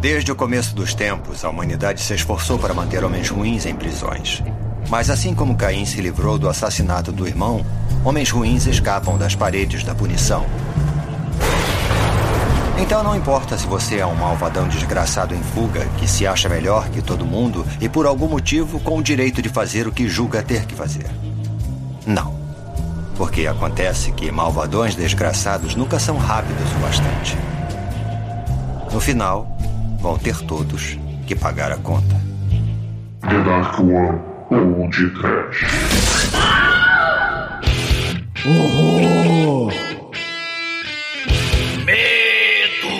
Desde o começo dos tempos, a humanidade se esforçou para manter homens ruins em prisões. Mas assim como Caim se livrou do assassinato do irmão, homens ruins escapam das paredes da punição. Então não importa se você é um malvadão desgraçado em fuga, que se acha melhor que todo mundo e por algum motivo com o direito de fazer o que julga ter que fazer. Não. Porque acontece que malvadões desgraçados nunca são rápidos o bastante. No final, vão ter todos que pagar a conta. The Dark One ou de Trash. Horror! Medo!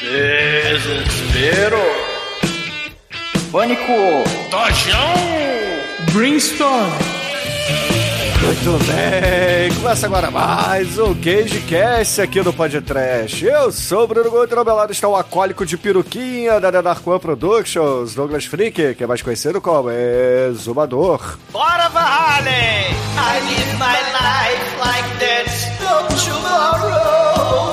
Desespero! Pânico! Tojão! Brimstone! Muito bem, começa agora mais um CageCast aqui no Podcast. Eu sou o Bruno lado está o acólico de peruquinha da The Dark One Productions, Douglas Freak, que é mais conhecido como Exumador. Bora, Valhalla! I live my life like there's no tomorrow.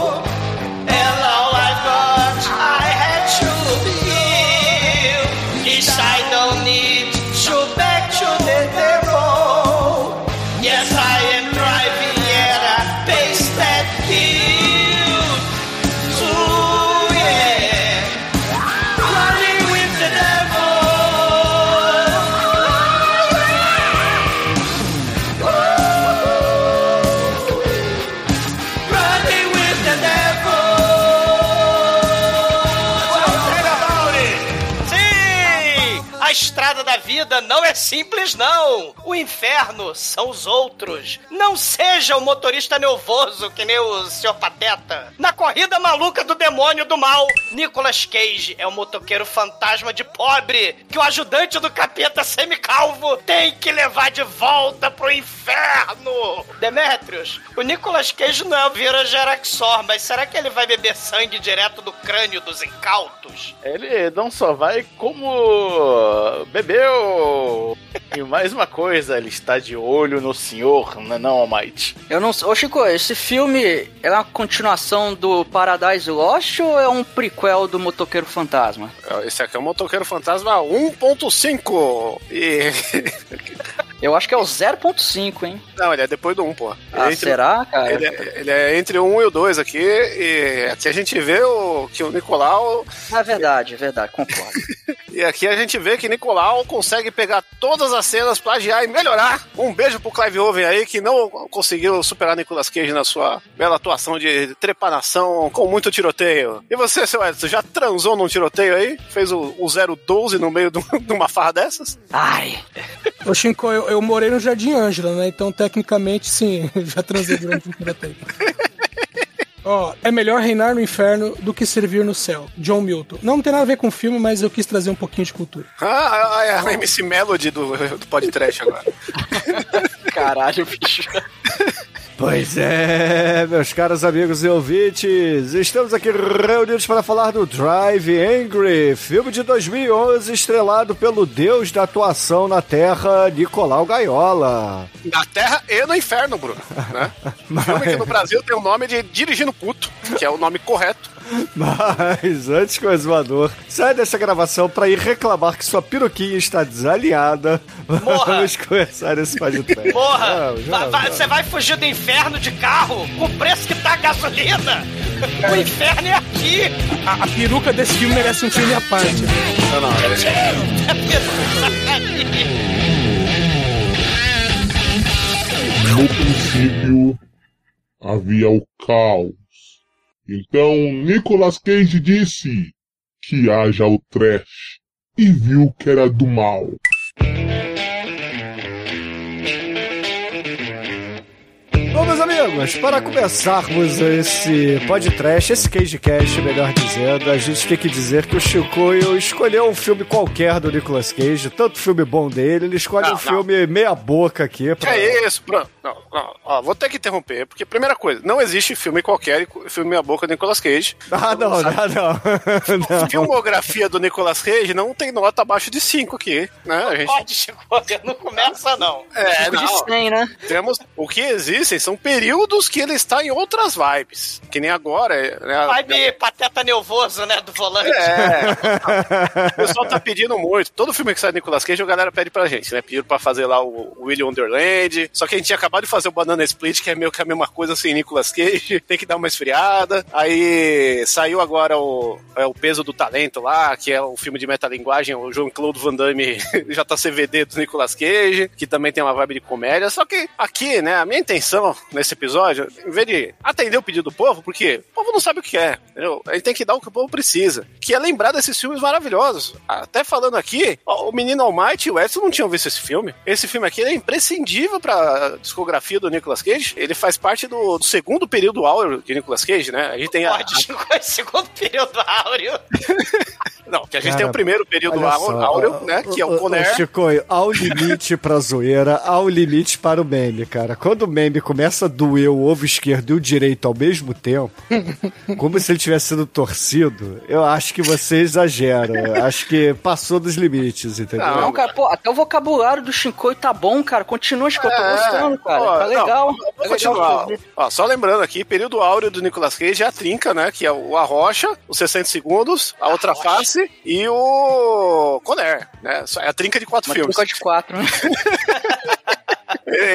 Vida não é simples, não. O inferno são os outros. Não seja o motorista nervoso que nem o Sr. Pateta. Na corrida maluca do demônio do mal, Nicolas Cage é o motoqueiro fantasma de pobre que o ajudante do capeta semicalvo tem que levar de volta pro inferno. Demetrius, o Nicolas Cage não é Vira Geraxor, mas será que ele vai beber sangue direto do crânio dos incautos? Ele não só vai como bebeu. E mais uma coisa, ele está de olho no senhor, não é não, Almighty? Eu não sei. Ô Chico, esse filme é uma continuação do Paradise Lost ou é um prequel do Motoqueiro Fantasma? Esse aqui é o Motoqueiro Fantasma 1.5. E. Eu acho que é o 0.5, hein? Não, ele é depois do 1, pô. Ah, Entre- será, cara? Ele é, ele é entre o 1 e o 2 aqui, e aqui a gente vê o, que o Nicolau. É verdade, é verdade, concordo. E aqui a gente vê que Nicolau consegue pegar todas as cenas, plagiar e melhorar. Um beijo pro Clive Owen aí, que não conseguiu superar Nicolas Cage na sua bela atuação de trepanação com muito tiroteio. E você, seu Edson, já transou num tiroteio aí? Fez o, o 012 no meio de um- uma farra dessas? Ai, Ô, Shinko, eu, eu morei no Jardim Ângela, né? Então, tecnicamente, sim, já transei durante um tiroteio. Ó, é melhor reinar no inferno do que servir no céu. John Milton. Não tem nada a ver com o filme, mas eu quis trazer um pouquinho de cultura. Ah, ah, é a MC Melody do, do podcast agora. caralho, bicho. Pois é, meus caros amigos e ouvintes, estamos aqui reunidos para falar do Drive Angry, filme de 2011 estrelado pelo deus da atuação na Terra, Nicolau Gaiola. Na Terra e no Inferno, Bruno. Né? Filme que no Brasil tem o nome de Dirigindo Puto, que é o nome correto. Mas antes que o exumador saia dessa gravação para ir reclamar que sua peruquinha está desalinhada, Morra! vamos começar esse podcast. Porra! Vamos, va- vamos, va- vamos. Você vai fugir do inferno de carro com o preço que tá a gasolina? O inferno é aqui! A, a peruca desse filme merece um filme à parte. Não, não, No princípio havia o caos. Então Nicolas Cage disse que haja o trash e viu que era do mal. Amigos, para começarmos esse podcast, esse CageCast, melhor dizendo, a gente tem que dizer que o Chicoio escolheu um filme qualquer do Nicolas Cage, tanto filme bom dele, ele escolhe Não, um filme meia boca aqui. Que Pra... é isso, Bruno? Não, não, ó, vou ter que interromper, porque primeira coisa, não existe filme qualquer, filme meia boca do Nicolas Cage. Ah, não, não, não. A filmografia do Nicolas Cage não tem nota abaixo de 5 aqui, né? A gente Pode, Chico, não começa não. é, Tipo de não. 100, né? Temos o que existem são períodos períodos que ele está em outras vibes. Que nem agora. Né? Vibe pateta nervoso, né? Do volante. É. o pessoal tá pedindo muito. Todo filme que sai do Nicolas Cage, a galera pede pra gente, né? Pediram pra fazer lá o William Wonderland. Só que a gente tinha acabado de fazer o Banana Split, que é meio que a mesma coisa sem Nicolas Cage. Tem que dar uma esfriada. Aí saiu agora o, é, o Peso do Talento lá, que é o filme de metalinguagem, o Jean-Claude Van Damme JCVD do Nicolas Cage, que também tem uma vibe de comédia. Só que aqui, né, a minha intenção nesse episódio, em vez de atender o pedido do povo, porque o povo não sabe o que é, entendeu? Gente tem que dar o que o povo precisa, que é lembrar desses filmes maravilhosos. Até falando aqui, ó, o Menino Almighty e o Edson não tinham visto esse filme. Esse filme aqui é imprescindível pra discografia do Nicolas Cage. Ele faz parte do, do segundo período áureo de Nicolas Cage, né? A gente tem a, Pode, a... segundo período áureo. Não, que a gente Cara, tem o primeiro período áureo, né? Que é o Conner. Chico, ao limite pra zoeira, ao limite para o meme, cara. Quando o meme começa a doer o ovo esquerdo e o direito ao mesmo tempo, como se ele tivesse sido torcido, eu acho que você exagera. acho que passou dos limites, entendeu? Não, cara, pô, até o vocabulário do Shinkoi tá bom, cara. Continua, Chico, eu tô gostando, cara. ó, tá legal. não, é continuar. legal. Ó, só lembrando aqui, período áureo do Nicolas Cage é a trinca, né? Que é o Arrocha, os 60 segundos, a outra face e o Conner, né? Só- É a trinca de quatro Uma filmes. truca de quatro, né?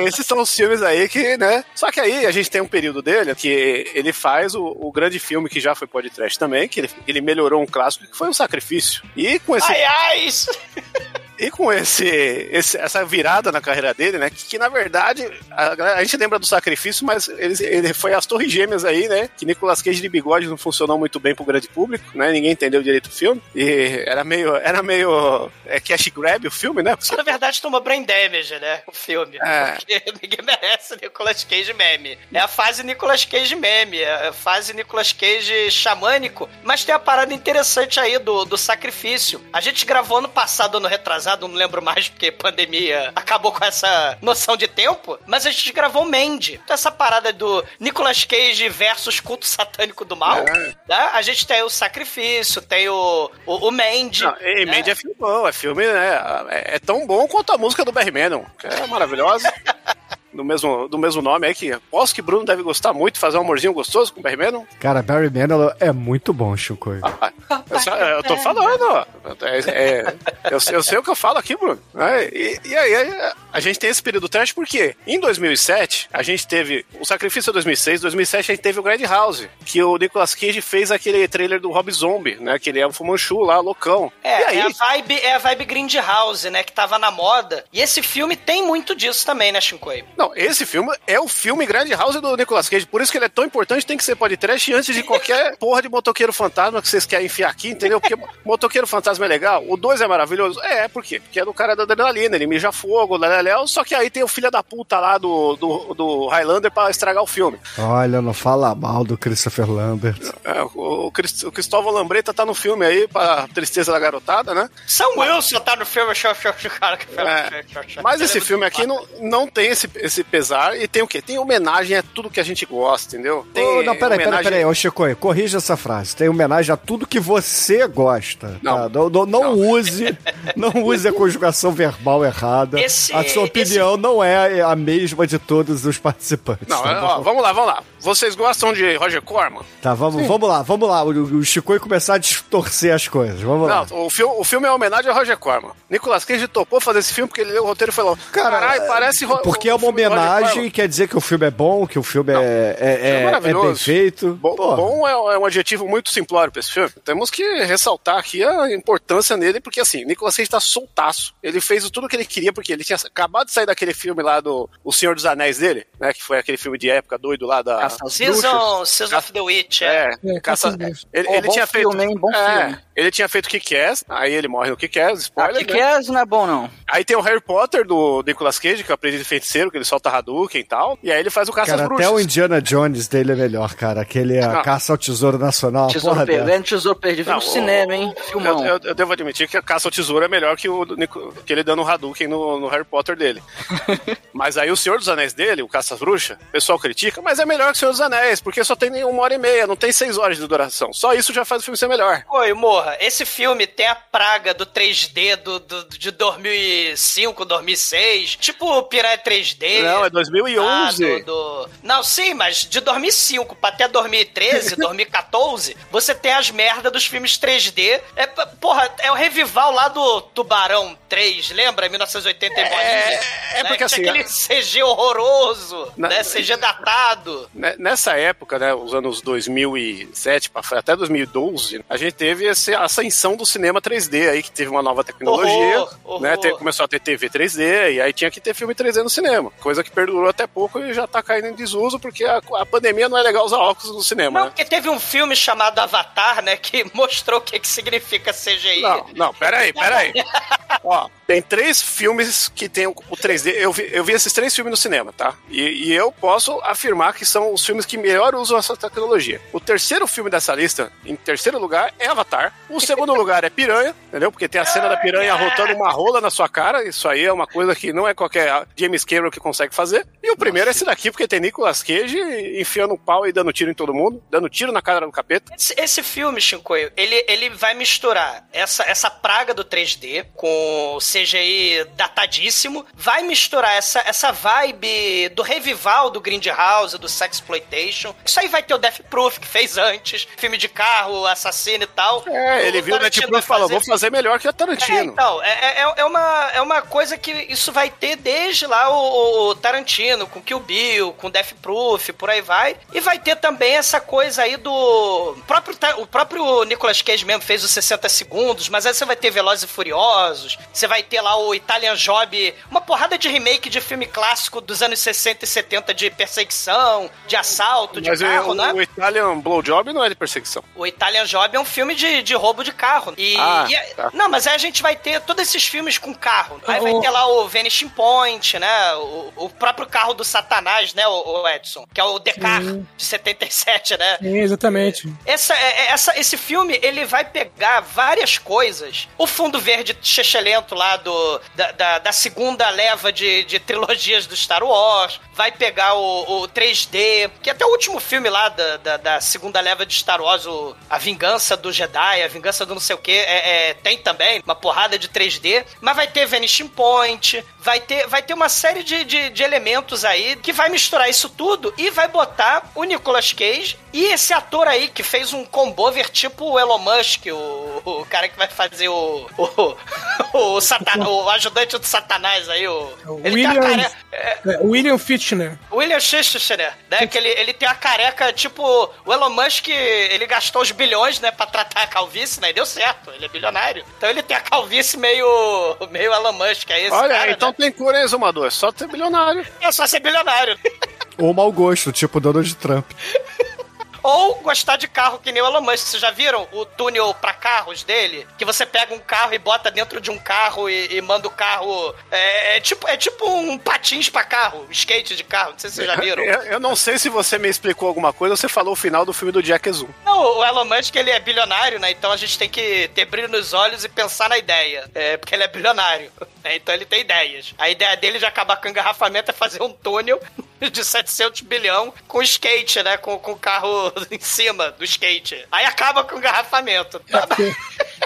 Esses são os filmes aí que, né? Só que aí a gente tem um período dele que ele faz o, o grande filme que já foi podcast também, que ele, ele melhorou um clássico, que foi o Sacrifício. E com esse. Ai, ai. E com esse, esse- essa virada na carreira dele, né? Que, que, na verdade, a, a gente lembra do sacrifício, mas ele, ele foi as Torres Gêmeas aí, né? Que Nicolas Cage de bigode não funcionou muito bem pro grande público, né? Ninguém entendeu direito o filme. E era meio. Era meio. É cash grab o filme, né? Isso, na verdade, tomou brain damage, né? O filme. É. Porque ninguém merece Nicolas Cage meme. É a fase Nicolas Cage meme, é a fase Nicolas Cage xamânico. Mas tem a parada interessante aí do, do sacrifício. A gente gravou ano passado, ano retrasado, não lembro mais porque pandemia acabou com essa noção de tempo. Mas a gente gravou Mandy. Então, essa parada do Nicolas Cage versus culto satânico do mal. É. Né? A gente tem o sacrifício, tem o, o, o Mandy. Não, e né? Mandy é filme bom, é filme, né? É, é tão bom quanto a música do Barry que é maravilhosa. Do mesmo, do mesmo nome aí, que aposto que Bruno deve gostar muito, fazer um amorzinho gostoso com o Barry Manilow. Cara, Barry Manilow é muito bom, Chico. Ah, Eu, só- eu tô falando, ó. É, é, eu, sei- eu sei o que eu falo aqui, Bruno. É, e, e aí, a gente tem esse período trash porque em 2007 a gente teve o Sacrifício de 2006, 2007 a gente teve o Grand House, que o Nicolas Cage fez aquele trailer do Rob Zombie, né? Que ele é o Fumanchu lá, loucão. É, e aí, é a vibe, é a vibe Grindhouse, né, que tava na moda. E esse filme tem muito disso também, né, Shinkoi? Não, esse filme é o filme Grand House do Nicolas Cage. Por isso que ele é tão importante, tem que ser podcast antes de qualquer porra de motoqueiro fantasma que vocês querem enfiar aqui, entendeu? Porque motoqueiro fantasma é legal, o 2 é maravilhoso. É, por quê? Porque é do cara da adrenalina, ele mija fogo, leleléu, só que aí tem o filho da puta lá do, do, do Highlander pra estragar o filme. Olha, não fala mal do Christopher Lambert. É, o, o, Crist- o Cristóvão Lambreta tá no filme aí, pra tristeza da garotada, né? Sam Wilson tá no filme, show, show, show, cara. que- É, Mas esse filme aqui não, não tem esse, esse pesar e tem o quê? Tem homenagem a tudo que a gente gosta, entendeu? Tem Ô, não, peraí, peraí, homenagem- peraí, ô Chico, corrija essa frase. Tem homenagem a tudo que você gosta. Não. tá? Não, não, não use, não use a conjugação verbal errada. Esse- a sua opinião não é a mesma de todos os participantes. Não, tá é, ó, vamos lá, vamos lá. Vocês gostam de Roger Corman? Tá, vamos, vamos lá, vamos lá. O, o Chico começar a distorcer as coisas. Vamos lá. Não, o, fil o filme é uma homenagem a Roger Corman. Nicolas Cage topou fazer esse filme porque ele leu o roteiro e falou: Cara, Caralho, parece Ro- Porque é uma Roger homenagem, Corman." quer dizer que o filme é bom, que o filme é, é, é- é maravilhoso. bem feito. Bom, bom é, é um adjetivo muito simplório pra esse filme. Temos que ressaltar aqui a importância nele, porque assim, Nicolas Cage tá soltaço. Ele fez tudo o que ele queria, porque ele tinha acabado de sair daquele filme lá do O Senhor dos Anéis dele, né? Que foi aquele filme de época doido lá da. Caça Season, Season of the Witch, é. É, É, caça- ele, ele bom tinha feito. filme, hein? Bom é, filme. Ele tinha feito Kick-Ass, aí ele morre no Kick-Ass, Ah, spoiler. né? é? Isso não é bom, não. Aí tem o Harry Potter do Nicolas Cage, que é o aprendiz de feiticeiro, que ele solta Hadouken e tal. E aí ele faz o Caça Cara, às até Bruxas. o Indiana Jones dele é melhor, cara. Aquele é caça ao tesouro nacional. Tesouro porra perdido. É um tesouro perdido Não, no cinema, hein? Eu, Filmão. eu- eu devo admitir que a caça ao tesouro é melhor que o que ele dando Hadouken no, no Harry Potter dele. mas aí o Senhor dos Anéis dele, o Caça-Bruxa, o pessoal critica, mas é melhor que o Senhor dos Anéis, porque só tem uma hora e meia, não tem seis horas de duração. Só isso já faz o filme ser melhor. Oi, morra, esse filme tem a praga do 3D do, do- de 2005, 2006, tipo o Piranha 3D. Não, é 2011. Ah, do- do- Não, sim, mas de 2005 pra até 2013, 2014, você tem as merdas dos filmes 3D. É, porra, é o revival lá do Tubarão 3, lembra? 1980 e bolinha, é né? porque Que assim, aquele CG horroroso, Na- né? CG datado. Ne- Nessa época, né, os anos 2007 pra até 2012, a gente teve essa ascensão do cinema 3D aí, que teve uma nova tecnologia, Horror, horror. né, começou a ter TV 3D, e aí tinha que ter filme 3D no cinema, coisa que perdurou até pouco e já tá caindo em desuso, porque a, a pandemia não é legal usar óculos no cinema, Não, né? porque teve um filme chamado Avatar, né? Que mostrou o que, que significa CGI. Não, não, peraí, peraí. Ó, tem três filmes que tem o, o 3D. Eu vi, eu vi esses três filmes no cinema, tá? E, e eu posso afirmar que são os filmes que melhor usam essa tecnologia. O terceiro filme dessa lista, em terceiro lugar, é Avatar. O segundo lugar é Piranha, entendeu? Porque tem a cena da piranha rotando uma rola na sua cara. Isso aí é uma coisa que não é qualquer James Cameron que consegue fazer. E o primeiro é esse daqui, porque tem Nicolas Cage enfiando um pau e dando tiro em todo mundo, dando tiro na cara do capeta. Esse, esse filme, Shinkoio, ele, ele vai misturar essa, essa praga do 3D com o CGI datadíssimo, vai misturar essa, essa vibe do revival do Grindhouse, do Sexploitation. Isso aí vai ter o Death Proof, que fez antes, filme de carro, assassino e tal. É, ele O viu o Netflix vai e falou: vou fazer melhor que o É, Tarantino. então, é, é, é uma, é uma coisa que isso vai ter desde lá o, o Tarantino, com Kill Bill, com Death Proof, por aí vai. E vai ter também essa coisa aí do... próprio, o próprio Nicolas Cage mesmo fez os 60 segundos, mas aí você vai ter Velozes e Furiosos, você vai ter lá o Italian Job, uma porrada de remake de filme clássico dos anos 60 e 70 de perseguição, de assalto, de Mas é, carro, o, né? o Italian Blowjob não é de perseguição. O Italian Job é um filme de, de roubo de carro. E, Ah, e é- tá. Não, mas aí a gente vai ter todos esses filmes com carro. Aí vai ter lá o Vanishing Point, né? O, o próprio carro do Satanás, né, o, o Edson? Que é o Decar Sim. de 77, né? Sim, exatamente. Essa, é- essa, esse filme, ele vai pegar várias coisas. O fundo verde chechelento lá do, da, da, da segunda leva de, de trilogias do Star Wars. Vai pegar o, o 3D, que até o último filme lá da, da, da segunda leva de Star Wars, o, A Vingança do Jedi, A Vingança do não sei o que, é, é, tem também uma porrada de 3D. Mas vai ter Vanishing Point, vai ter, vai ter uma série de, de, de elementos aí que vai misturar isso tudo e vai botar o Nicolas Cage e esse ator aí que fez um combover tipo o Elon Musk, o, o cara que vai fazer o. o, o, satan, o ajudante do Satanás aí, o. O Ele tem a William, care- é, é, William Fitchner. William Schichter, né? Que ele, ele tem a careca, tipo, o Elon Musk, ele gastou os bilhões, né, pra tratar a calvície, né? E deu certo, ele é bilionário. Então ele tem a calvície meio, meio Elon Musk, é esse Olha, cara, então né? tem cura, hein, Exumador? É só ter bilionário. É só ser bilionário. Ou mau gosto, tipo Donald Trump. Ou gostar de carro que nem o Elon Musk. Vocês já viram o túnel pra carros dele? Que você pega um carro e bota dentro de um carro e, e manda o carro. É, é tipo, é tipo um patins pra carro, um skate de carro. Não sei se vocês já viram. Eu, eu não sei se você me explicou alguma coisa ou você falou o final do filme do Jack Zoom. Não, o Elon Musk ele é bilionário, né? Então a gente tem que ter brilho nos olhos e pensar na ideia. É, porque ele é bilionário. né? Então ele tem ideias. A ideia dele de acabar com o engarrafamento é fazer um túnel de 700 bilhão com skate, né? Com, com o carro em cima do skate. Aí acaba com o engarrafamento. Tá?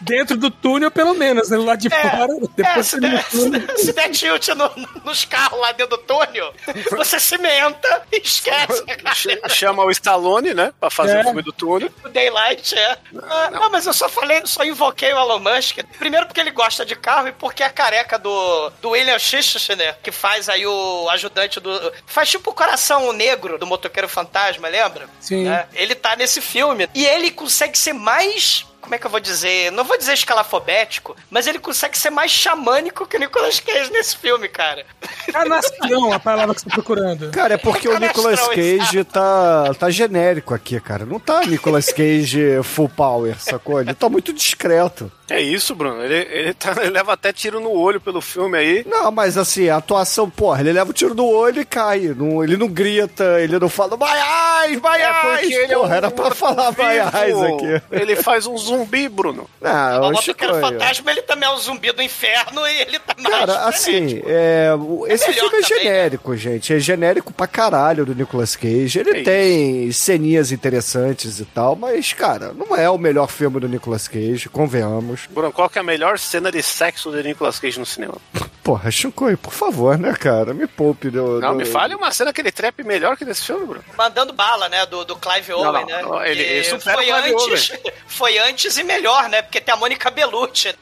Dentro do túnel, pelo menos, né? Lá de fora, é, depois se, você no der, túnel. se, se der tilt no- nos carros lá dentro do túnel, você cimenta e esquece. Ch- Chama o Stallone, né? Pra fazer É. o filme do túnel. O Daylight, é. Ah, não. mas eu só falei, só invoquei o Elon Musk. Primeiro porque ele gosta de carro e porque a careca do, do William Schichter, que faz aí o ajudante do... Faz tipo o coração negro do Motoqueiro Fantasma, lembra? Sim. É, ele tá nesse filme. E ele consegue ser mais como é que eu vou dizer? Não vou dizer escalafobético, mas ele consegue ser mais xamânico que o Nicolas Cage nesse filme, cara. Canastrão, a palavra que você tá procurando. Cara, é porque o Canastrão, Nicolas Cage tá, tá genérico aqui, cara. Não tá Nicolas Cage full power, sacou? Ele tá muito discreto. É isso, Bruno. Ele, ele, tá- ele leva até tiro no olho pelo filme aí. Não, mas assim, a atuação, porra, ele leva o tiro do olho e cai. Não- ele não grita, ele não fala Baiás, Baiás! porra, é era um pra falar. Baiás aqui. Ele faz um zumbi, Bruno. Ah, O Chico, fantasma, ele também é um zumbi do inferno e ele tá mais Cara, assim, é, o- esse filme é também, né? genérico, gente. É genérico pra caralho do Nicolas Cage. Ele É tem ceninhas interessantes e tal, mas, cara, não é o melhor filme do Nicolas Cage, convenhamos. Bruno, qual que é a melhor cena de sexo de Nicolas Cage no cinema? Porra, Chico, por favor, né, cara? Me poupe. Do, Não, do- me fale uma cena que ele trepe melhor que nesse filme, Bruno. Mandando bala, né? Do, do Clive Owen, não, né? não, ele- Que ele supera foi antes, foi antes e melhor, né? Porque tem a Mônica Bellucci.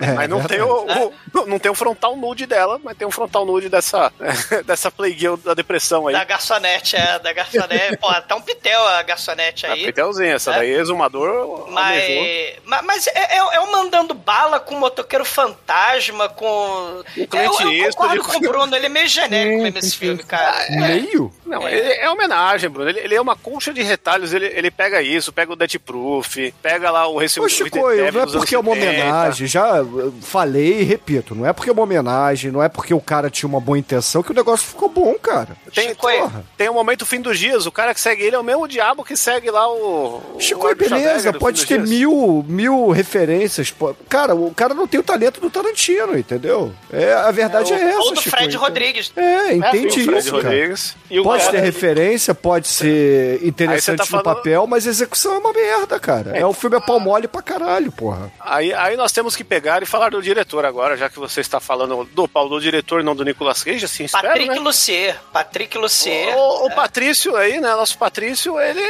É, mas não tem verdade. o, o- não- não tem o frontal nude dela, mas tem um frontal nude dessa, dessa Playgirl da depressão aí. Da garçonete, é, da garçonete. Pô, tá um pitel a garçonete A aí. Pitelzinha, essa É. daí, exumador. Mas, mas, mas é, é, é o mandando bala com o motoqueiro fantasma, com. O Clint eu, eu Eastwood. concordo com o Bruno, ele é meio genérico Sim, mesmo esse filme, cara. Meio? Não, É. ele é homenagem, Bruno. Ele, ele é uma colcha de retalhos. Ele, ele pega isso, pega o Death Proof, pega lá o Recife Ô, Chico, não é porque é uma homenagem, já uh, falei e repito, não é porque é uma homenagem, não é porque o cara tinha uma boa intenção que o negócio ficou bom, cara. Tem, Chico, tem, um momento fim dos dias, o cara que segue ele é o mesmo diabo que segue lá o. Chico, o beleza, pode ter mil, mil referências. Cara, o cara não tem o talento do Tarantino, entendeu? É, a verdade é, essa, Ou do Chico. Fred então. Rodrigues. É, É, entende o Fred isso, cara. Rodrigues. E o Pode cara- ter referência, pode ser você interessante tá no falando- papel, mas a execução é uma merda, cara. É, o filme é pau mole pra caralho, porra. Aí, aí nós temos que pegar e falar do diretor agora, já que você está falando do pau do diretor e não do Nicolas Cage, assim, espero, Patrick né? Lucier. Patrick Lucier. O, o Patrício aí, né? Nosso Patrício, ele,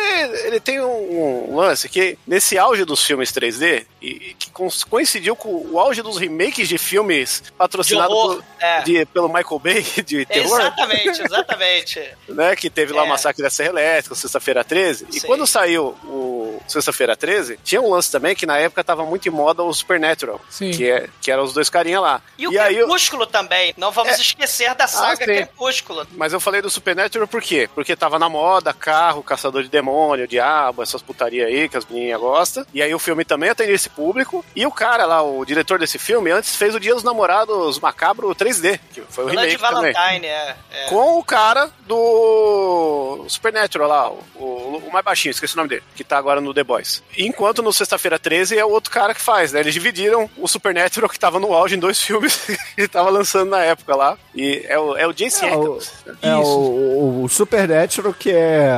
ele tem um, um lance que nesse auge dos filmes 3D, e, e que coincidiu com o auge dos remakes de filmes patrocinados por- é. pelo Michael Bay, de terror, Exatamente, exatamente. né? Que teve lá o É. Massacre da Serra Elétrica, Sexta-feira 13. E Sim. quando saiu o Sexta-feira 13, tinha um lance também que na época tava muito em moda o Supernatural, Sim. que, é, que eram os dois carinha lá. E o aí eu- Crepúsculo também. Não vamos É. esquecer da saga sim. Crepúsculo. Mas eu falei do Supernatural por quê? Porque tava na moda, carro, caçador de demônio, diabo, essas putaria aí que as menininhas gostam. E aí o filme também atende esse público. E o cara lá, o diretor desse filme, antes fez o Dia dos Namorados Macabro 3D, que foi o Blood remake também. Valentine, é. é. Com o cara do Supernatural lá, o, o, mais baixinho, esqueci o nome dele, que tá agora no The Boys. Enquanto no Sexta-feira 13 é o outro cara que faz, né? Eles dividiram o Supernatural que tava no auge em dois filmes que ele tava lançando na época lá. E é o, é o Jason É, o, é o, o, o Supernatural, que é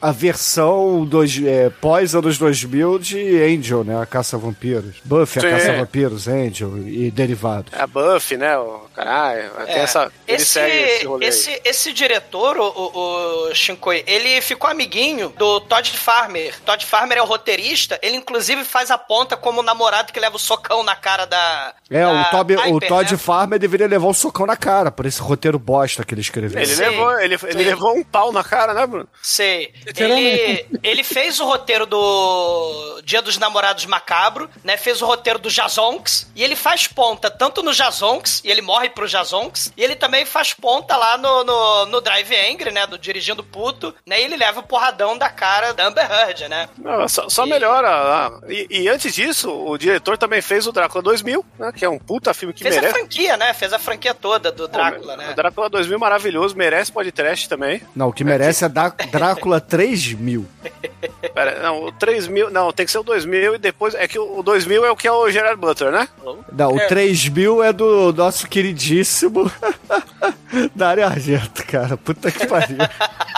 a versão dos, é, pós anos 2000 de Angel, né? A Caça-Vampiros. Buffy, a Sim. Caça-Vampiros, Angel e derivados. É a Buffy, né? O, caralho, tem É. essa. Ele esse, segue esse rolê. aí. esse, esse diretor, o, o, o Shinkoi, ele ficou amiguinho do Todd Farmer. Todd Farmer é o roteirista, ele inclusive faz a ponta como o namorado que leva o socão na cara da. É, da o, Toby, o Piper, Todd né? Farmer deveria levar um socão na cara por esse roteiro bosta que ele escreveu. Ele, Sim. levou, ele, ele Sim. levou um pau na cara, né, Bruno? Sei. Ele, ele fez o roteiro do Dia dos Namorados Macabro, né? Fez o roteiro do Jazonks. E ele faz ponta tanto no Jazonks, e ele morre pro Jazonks, e ele também faz ponta lá no, no, no Drive Angry, né? Do Dirigindo Puto, né? E ele leva o porradão da cara da Amber Heard, né? Não, só, só E- melhora. lá. E, e antes disso, o diretor também fez o Drácula 2000, né? Que é um puta filme que Fez a merece. franquia, né? Fez a franquia toda do Drácula, né? O Drácula 2000 maravilhoso, merece podcast também. Não, o que merece é da Drácula 3000. Pera, não, o 3000, não, tem que ser o 2000 e depois é que o o 2000 é o que é o Gerard Butler, né? Não, o 3000 é do nosso queridíssimo Dario Argento, cara. Puta que pariu.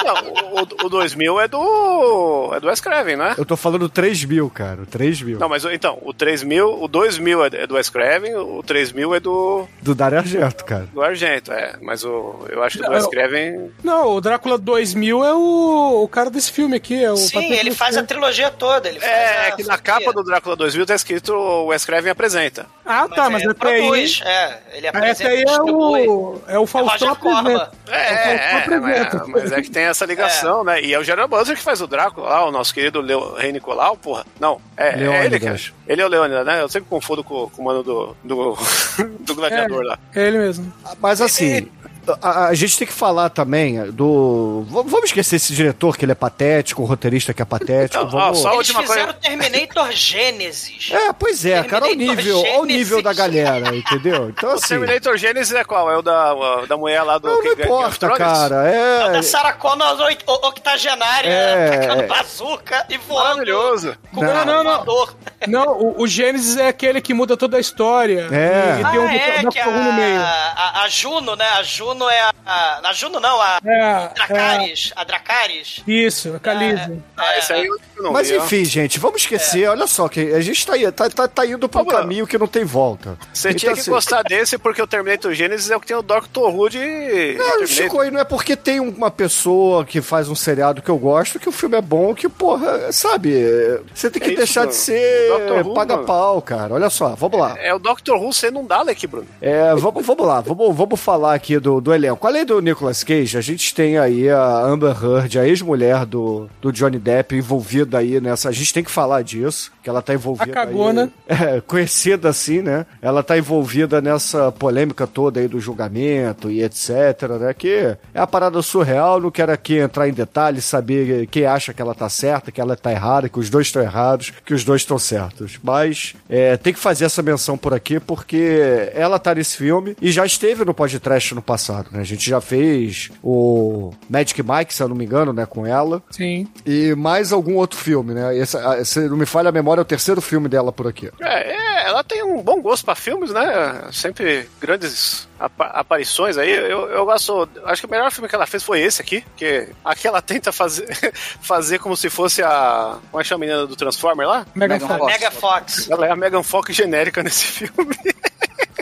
Não, o, o, o 2000 é do é do Wes Craven, né? Eu tô falando 3000, cara. O 3000. Não, mas então, o 3000, o 2000 é é do Wes Craven, o 3000 é do, Do Dario Argento, cara. do Argento, é. Mas o, eu acho que o do Wes Craven... Não, o Drácula 2000 é o, o cara desse filme aqui. É o Sim, Patrick ele faz a Lucier. trilogia toda. Ele faz É, a é que na capa do Drácula 2000 tá escrito o Wes Craven apresenta. Ah, tá, mas, ele até aí. produz, é, ele Aí apresenta, até aí é o, é o É o Faustão apresenta. É, é, apresenta. mas, mas é que tem essa ligação, né? E é o Gerard Butler que faz o Drácula lá, o nosso querido Leo, Rei Nicolau, porra. Não, é, é ele, cara. Ele é o Leônidas, né? Eu sempre confundo com, com o mano do, do, do gladiador lá. É ele mesmo. Mas assim, a, a gente tem que falar também do. v- Vamos esquecer esse diretor que ele é patético, o roteirista que é patético. Não, ó, vamos... só a Eles fizeram coisa. Terminator Gênesis. É, pois é, cara, olha o Terminator nível, olha o nível da Gênesis. galera, entendeu? Então O assim. Terminator Genesis é qual? É o da, da mulher lá do. Não, não importa, cara. É. Da Sarah Connor o- octogenária, É, tacando é. bazuca e voando. Maravilhoso. Com Não, um não, não. Não, o, o Gênesis é aquele que muda toda a história. É. E, Ah, tem um é, que Who no meio. a, a, a Juno, né? A Juno é a... a... A Juno não, a É, é, Dracarys. A Dracarys. isso, a Khaleesi. Ah, esse aí eu não Mas vi, ó. enfim, gente, vamos esquecer. Olha só, que a gente tá, aí- tá, tá, tá indo pra um lá. caminho que não tem volta. Você Então, tinha que assim, gostar desse porque o Terminator Genesis é o que tem o Doctor Who de. Não. Chico, aí não é porque tem uma pessoa que faz um seriado que eu gosto que o filme é bom, que, porra, sabe? Você tem que É isso, deixar de mano. ser Doctor Who, paga-pau, cara. Olha só, vamos lá. É o Doctor Who sendo um Dalek, Bruno. É, vamos, vamos lá, vamos, vamos falar aqui do, do elenco. Além do Nicolas Cage, a gente tem aí a Amber Heard, a ex-mulher do, do Johnny Depp, envolvida aí nessa. A gente tem que falar disso, que ela tá envolvida. A cagona. Aí, é, conhecida assim, né? Ela tá envolvida nessa polêmica toda aí do julgamento e etc, né? Que é a parada surreal, não quero aqui entrar em detalhes, saber quem acha que ela tá certa, que ela tá errada, que os dois estão errados, que os dois estão certos. Mas é, tem que fazer essa menção por aqui, porque ela tá nesse filme e já esteve no podcast no passado, né? A gente já fez o Magic Mike, se eu não me engano, né, com ela. Sim. E mais algum outro filme, né? Esse, se não me falha a memória, é o terceiro filme dela por aqui. É, é, ela tem um bom gosto pra filmes, né? Sempre grandes apa- aparições aí. Eu, eu gosto. Acho que o melhor filme que ela fez foi esse aqui, que aqui ela tenta fazer, fazer como se fosse a. Como é que chama a menina do Transformer lá? Mega Megan Fox. Fox. Ela é a Megan Fox genérica nesse filme.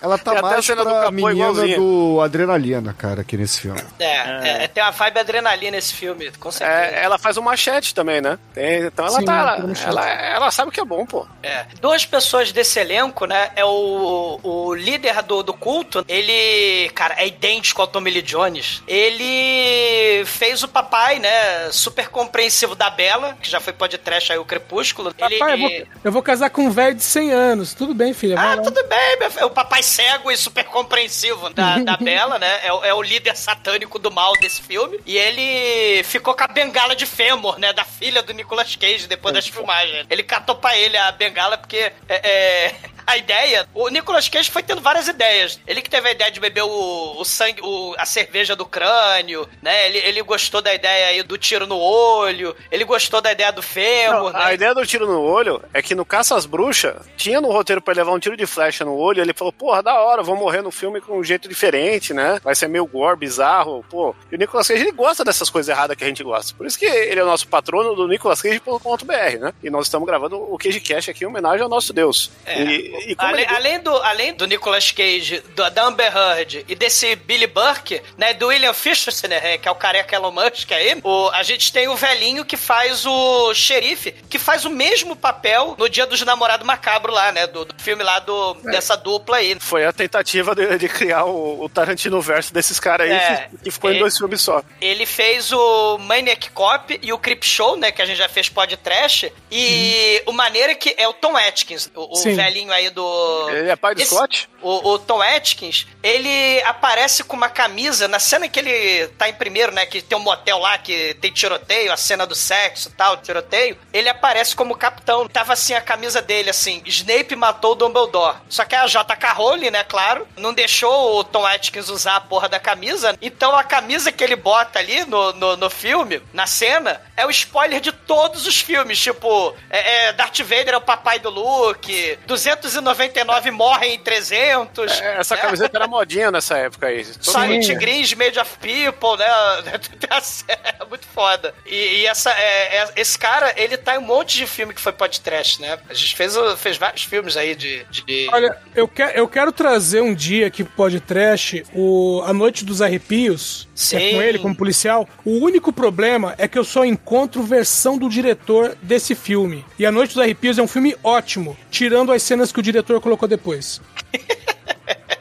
Ela tá Tem até a mais cena do pra capô menina igualzinha. do Adrenalina, cara, aqui nesse filme. É, é, tem uma vibe adrenalina nesse filme, com certeza. É, ela faz o machete também, né? Tem- então ela Sim, tá. ela Ela, um ela, sabe o que é bom, pô. É. Duas pessoas desse elenco, né? É o, o líder do, do culto. Ele, cara, é idêntico ao Tommy Lee Jones. Ele fez o papai, né? Super compreensivo da Bela, que já foi podcast aí o Crepúsculo. Ele, Papai, eu vou, eu vou casar com um velho de 100 anos. Tudo bem, filha. Ah, lá. tudo bem, meu filho. O papai cego e super compreensivo da, da Bela, né? É, o- é o líder satânico do mal desse filme. E ele ficou com a bengala de fêmur, né? Da filha do Nicolas Cage depois das filmagens. Ele catou pra ele a bengala porque é, é, a ideia. O Nicolas Cage foi tendo várias ideias. Ele que teve a ideia de beber o, o sangue, o- a cerveja do crânio, né? Ele, ele gostou da ideia aí do tiro no olho. Ele gostou da ideia do fêmur, Não, né? A ideia do tiro no olho é que no Caça às Bruxas tinha no roteiro pra levar um tiro de flecha no olho. Ele falou, porra, da hora, vou morrer no filme com um jeito diferente, né? Vai ser meio gore, bizarro, pô. E o Nicolas Cage, ele gosta dessas coisas erradas que a gente gosta. Por isso que ele é o nosso patrono do Nicolas Cage.com.br, né? E nós estamos gravando o Cage Cash aqui em homenagem ao nosso Deus. É. E, e além, ele- além do, além do Nicolas Cage, do, da Amber Heard e desse Billy Burke, né, do William Fichtner, né, que é o careca Elon Musk aí, o, a gente tem o velhinho que faz o xerife, que faz o mesmo papel no Dia dos Namorados Macabro lá, né, do, do filme lá do, É. dessa dupla aí. Foi a tentativa de, de criar o, o Tarantino verso desses caras aí, É. que, que ficou em É. dois filmes só. Ele fez o Maniac Cop e o Creep Show, né? Que a gente já fez pod trash. E o maneiro é que é o Tom Atkins, o, o velhinho aí do. Ele é pai do Esse- Scott? O, o Tom Atkins, ele aparece com uma camisa, na cena que ele tá em primeiro, né? Que tem um motel lá que tem tiroteio, a cena do sexo e tal, tiroteio. Ele aparece como capitão. Tava assim a camisa dele, assim: Snape matou o Dumbledore. Só que a J.K. Rowling, né, claro, não deixou o Tom Atkins usar a porra da camisa. Então a camisa que ele bota ali no, no, no filme, na cena, é o spoiler de todos os filmes. Tipo, é, é, Darth Vader é o papai do Luke, 299 morrem em 300. É, Essa né? camiseta era modinha nessa época aí. Silent Greens, Made of People, né? É muito foda. E, e essa, é, é- esse cara, ele tá em um monte de filme que foi podcast, né? A gente fez, fez vários filmes aí de. de- Olha, eu, que, eu quero trazer um dia aqui pro podcast o A Noite dos Arrepios. Que É com ele, como policial. O único problema é que eu só encontro versão do diretor desse filme. E A Noite dos Arrepios é um filme ótimo, tirando as cenas que o diretor colocou depois.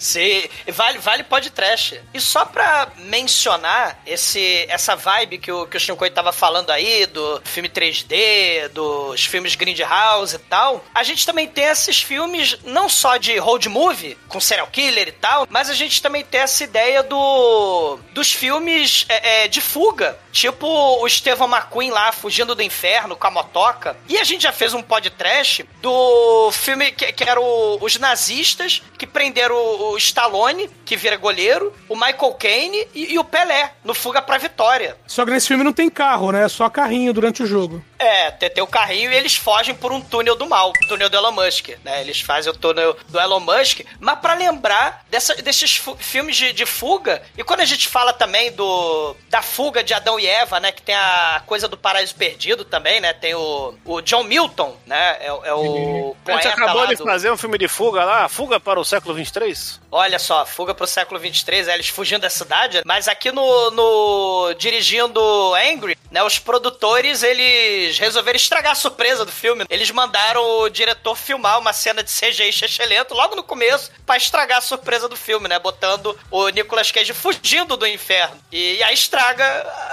Sim, vale, vale podcast. E só pra mencionar esse, essa vibe que o, que o Shinkoi tava falando aí, do filme 3D, dos filmes Grindhouse e tal, a gente também tem esses filmes não só de road movie, com serial killer e tal, mas a gente também tem essa ideia do dos filmes é, é, de fuga. Tipo o Estevão McQueen lá, fugindo do inferno com a motoca. E a gente já fez um podcast do filme que, que era o, os nazistas que prenderam o, o Stallone, que vira goleiro, o Michael Caine e, e o Pelé, no Fuga pra Vitória. Só que nesse filme não tem carro, né? É só carrinho durante o jogo. É, tem, tem o carrinho e eles fogem por um túnel do mal, túnel do Elon Musk, né? Eles fazem o túnel do Elon Musk, mas para lembrar dessa, desses filmes de, de, fuga, e quando a gente fala também do da fuga de Adão e Eva, né? Que tem a coisa do paraíso perdido também, né? Tem o, o John Milton, né? É, é o A gente acabou de do... fazer um filme de fuga lá, Fuga para o século 23. Olha só, fuga para o século 23, é, eles fugindo da cidade, mas aqui no, no dirigindo Angry, né? Os produtores, eles resolveram estragar a surpresa do filme. Eles mandaram o diretor filmar uma cena de CGI chechelento logo no começo para estragar a surpresa do filme, né? Botando o Nicolas Cage fugindo do inferno. E, aí estraga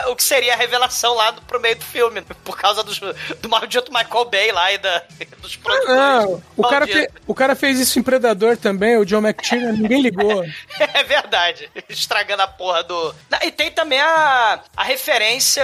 o que seria a revelação lá do, pro meio do filme, por causa dos, do maldito Michael Bay lá e da, dos produtores. Não, o cara, fe, o cara fez isso em Predador também, o John McTiernan, ninguém ligou. é verdade. Estragando a porra do... E tem também a, a referência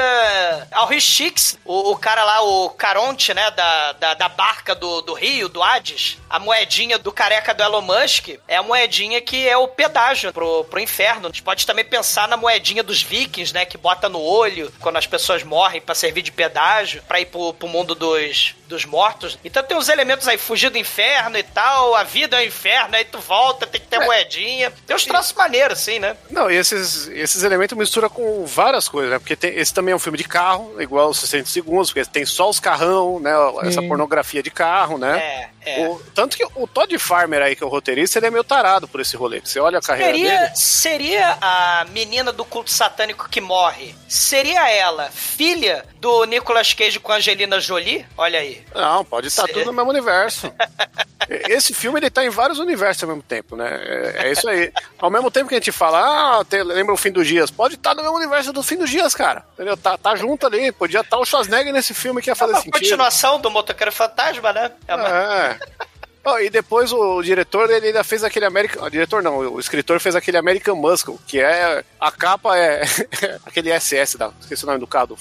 ao Richix, o, o cara lá, o Caronte, né, da, da, da, barca do, do Rio, do Hades, a moedinha do careca do Elon Musk, é a moedinha que é o pedágio pro, pro inferno. A gente pode também pensar na moedinha dos vikings, né, que bota no olho quando as pessoas morrem para servir de pedágio, para ir pro, pro mundo dos, dos mortos. Então tem uns elementos aí, fugir do inferno e tal, a vida é o inferno, aí tu volta, tem que ter é. moedinha. Tem uns troços maneiros, assim, né? Não, e esses, esses elementos mistura com várias coisas, né? Porque tem, esse também é um filme de carro, igual os 60 segundos, porque tem só os carrão, né? Essa pornografia de carro, né? É, é. O, tanto que o Todd Farmer aí, que é o roteirista, ele é meio tarado por esse rolê. Você olha a carreira seria, dele... Seria a menina do culto satânico que morre, seria ela filha do Nicolas Cage com a Angelina Jolie? Olha aí. Não, pode estar tudo no mesmo universo. Esse filme, ele tá em vários universos ao mesmo tempo, né? É, é isso aí. Ao mesmo tempo que a gente fala, ah, te, lembra o Fim dos Dias? Pode estar no mesmo universo do Fim dos Dias, cara. Entendeu? Tá, tá junto ali. Podia estar o Schwarzenegger nesse filme que ia fazer é uma sentido. continuação do Motoqueiro Fantasma, né? É. Uma... é. Oh, e depois o diretor ele ainda fez aquele American. O diretor não, o escritor fez aquele American Muscle, que é. A capa é. aquele SS, da, esqueci o nome do carro.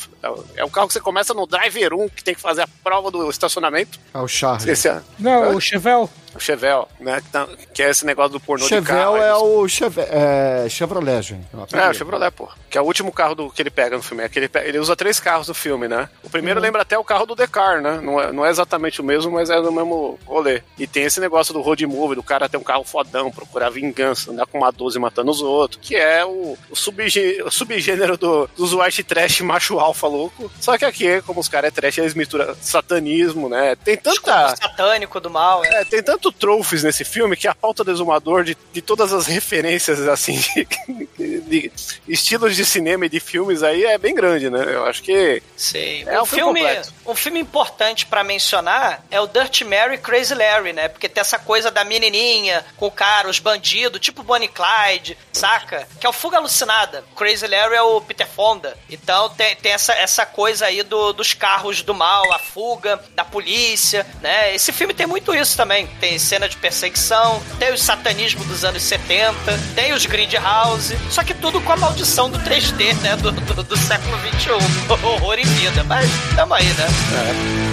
é um carro que você começa no Driver 1, que tem que fazer a prova do estacionamento. É o Charlie. Esqueci a... Não, o Chevel. O Chevel, né? Que, tá, que, é esse negócio do pornô Chevel de carro. Chevel é o Cheve, é, Chevrolet, gente. É, o Chevrolet, pô. Que é o último carro do, que ele pega no filme. É que ele, ele usa três carros no filme, né? O primeiro uhum. lembra até o carro do Decar, né? Não é, não é exatamente o mesmo, mas é no mesmo rolê. E tem esse negócio do road movie, do cara ter um carro fodão, procurar vingança, andar com uma 12 matando os outros, que é o, o, subgê, o subgênero do, dos white trash macho alfa louco. Só que aqui, como os caras é trash, eles misturam satanismo, né? Tem tanta... satânico do mal. É, tem tanto trophies nesse filme que a pauta do exumador de, de todas as referências, assim, de, de, estilos de cinema e de filmes aí é bem grande, né? Eu acho que... Sim. É um, um filme, filme um filme importante para mencionar é o Dirty Mary Crazy Larry, né? Porque tem essa coisa da menininha com o cara, os bandidos, tipo Bonnie Clyde, saca? Que é o Fuga Alucinada. Crazy Larry é o Peter Fonda. Então tem, tem essa, essa coisa aí do, dos carros do mal, a fuga da polícia, né? Esse filme tem muito isso também. Tem cena de perseguição, tem o satanismo dos anos 70, tem os Grindhouse, só que tudo com a maldição do 3D, né? Do, do, do século 21. Horror em vida. Mas tamo aí, né? É.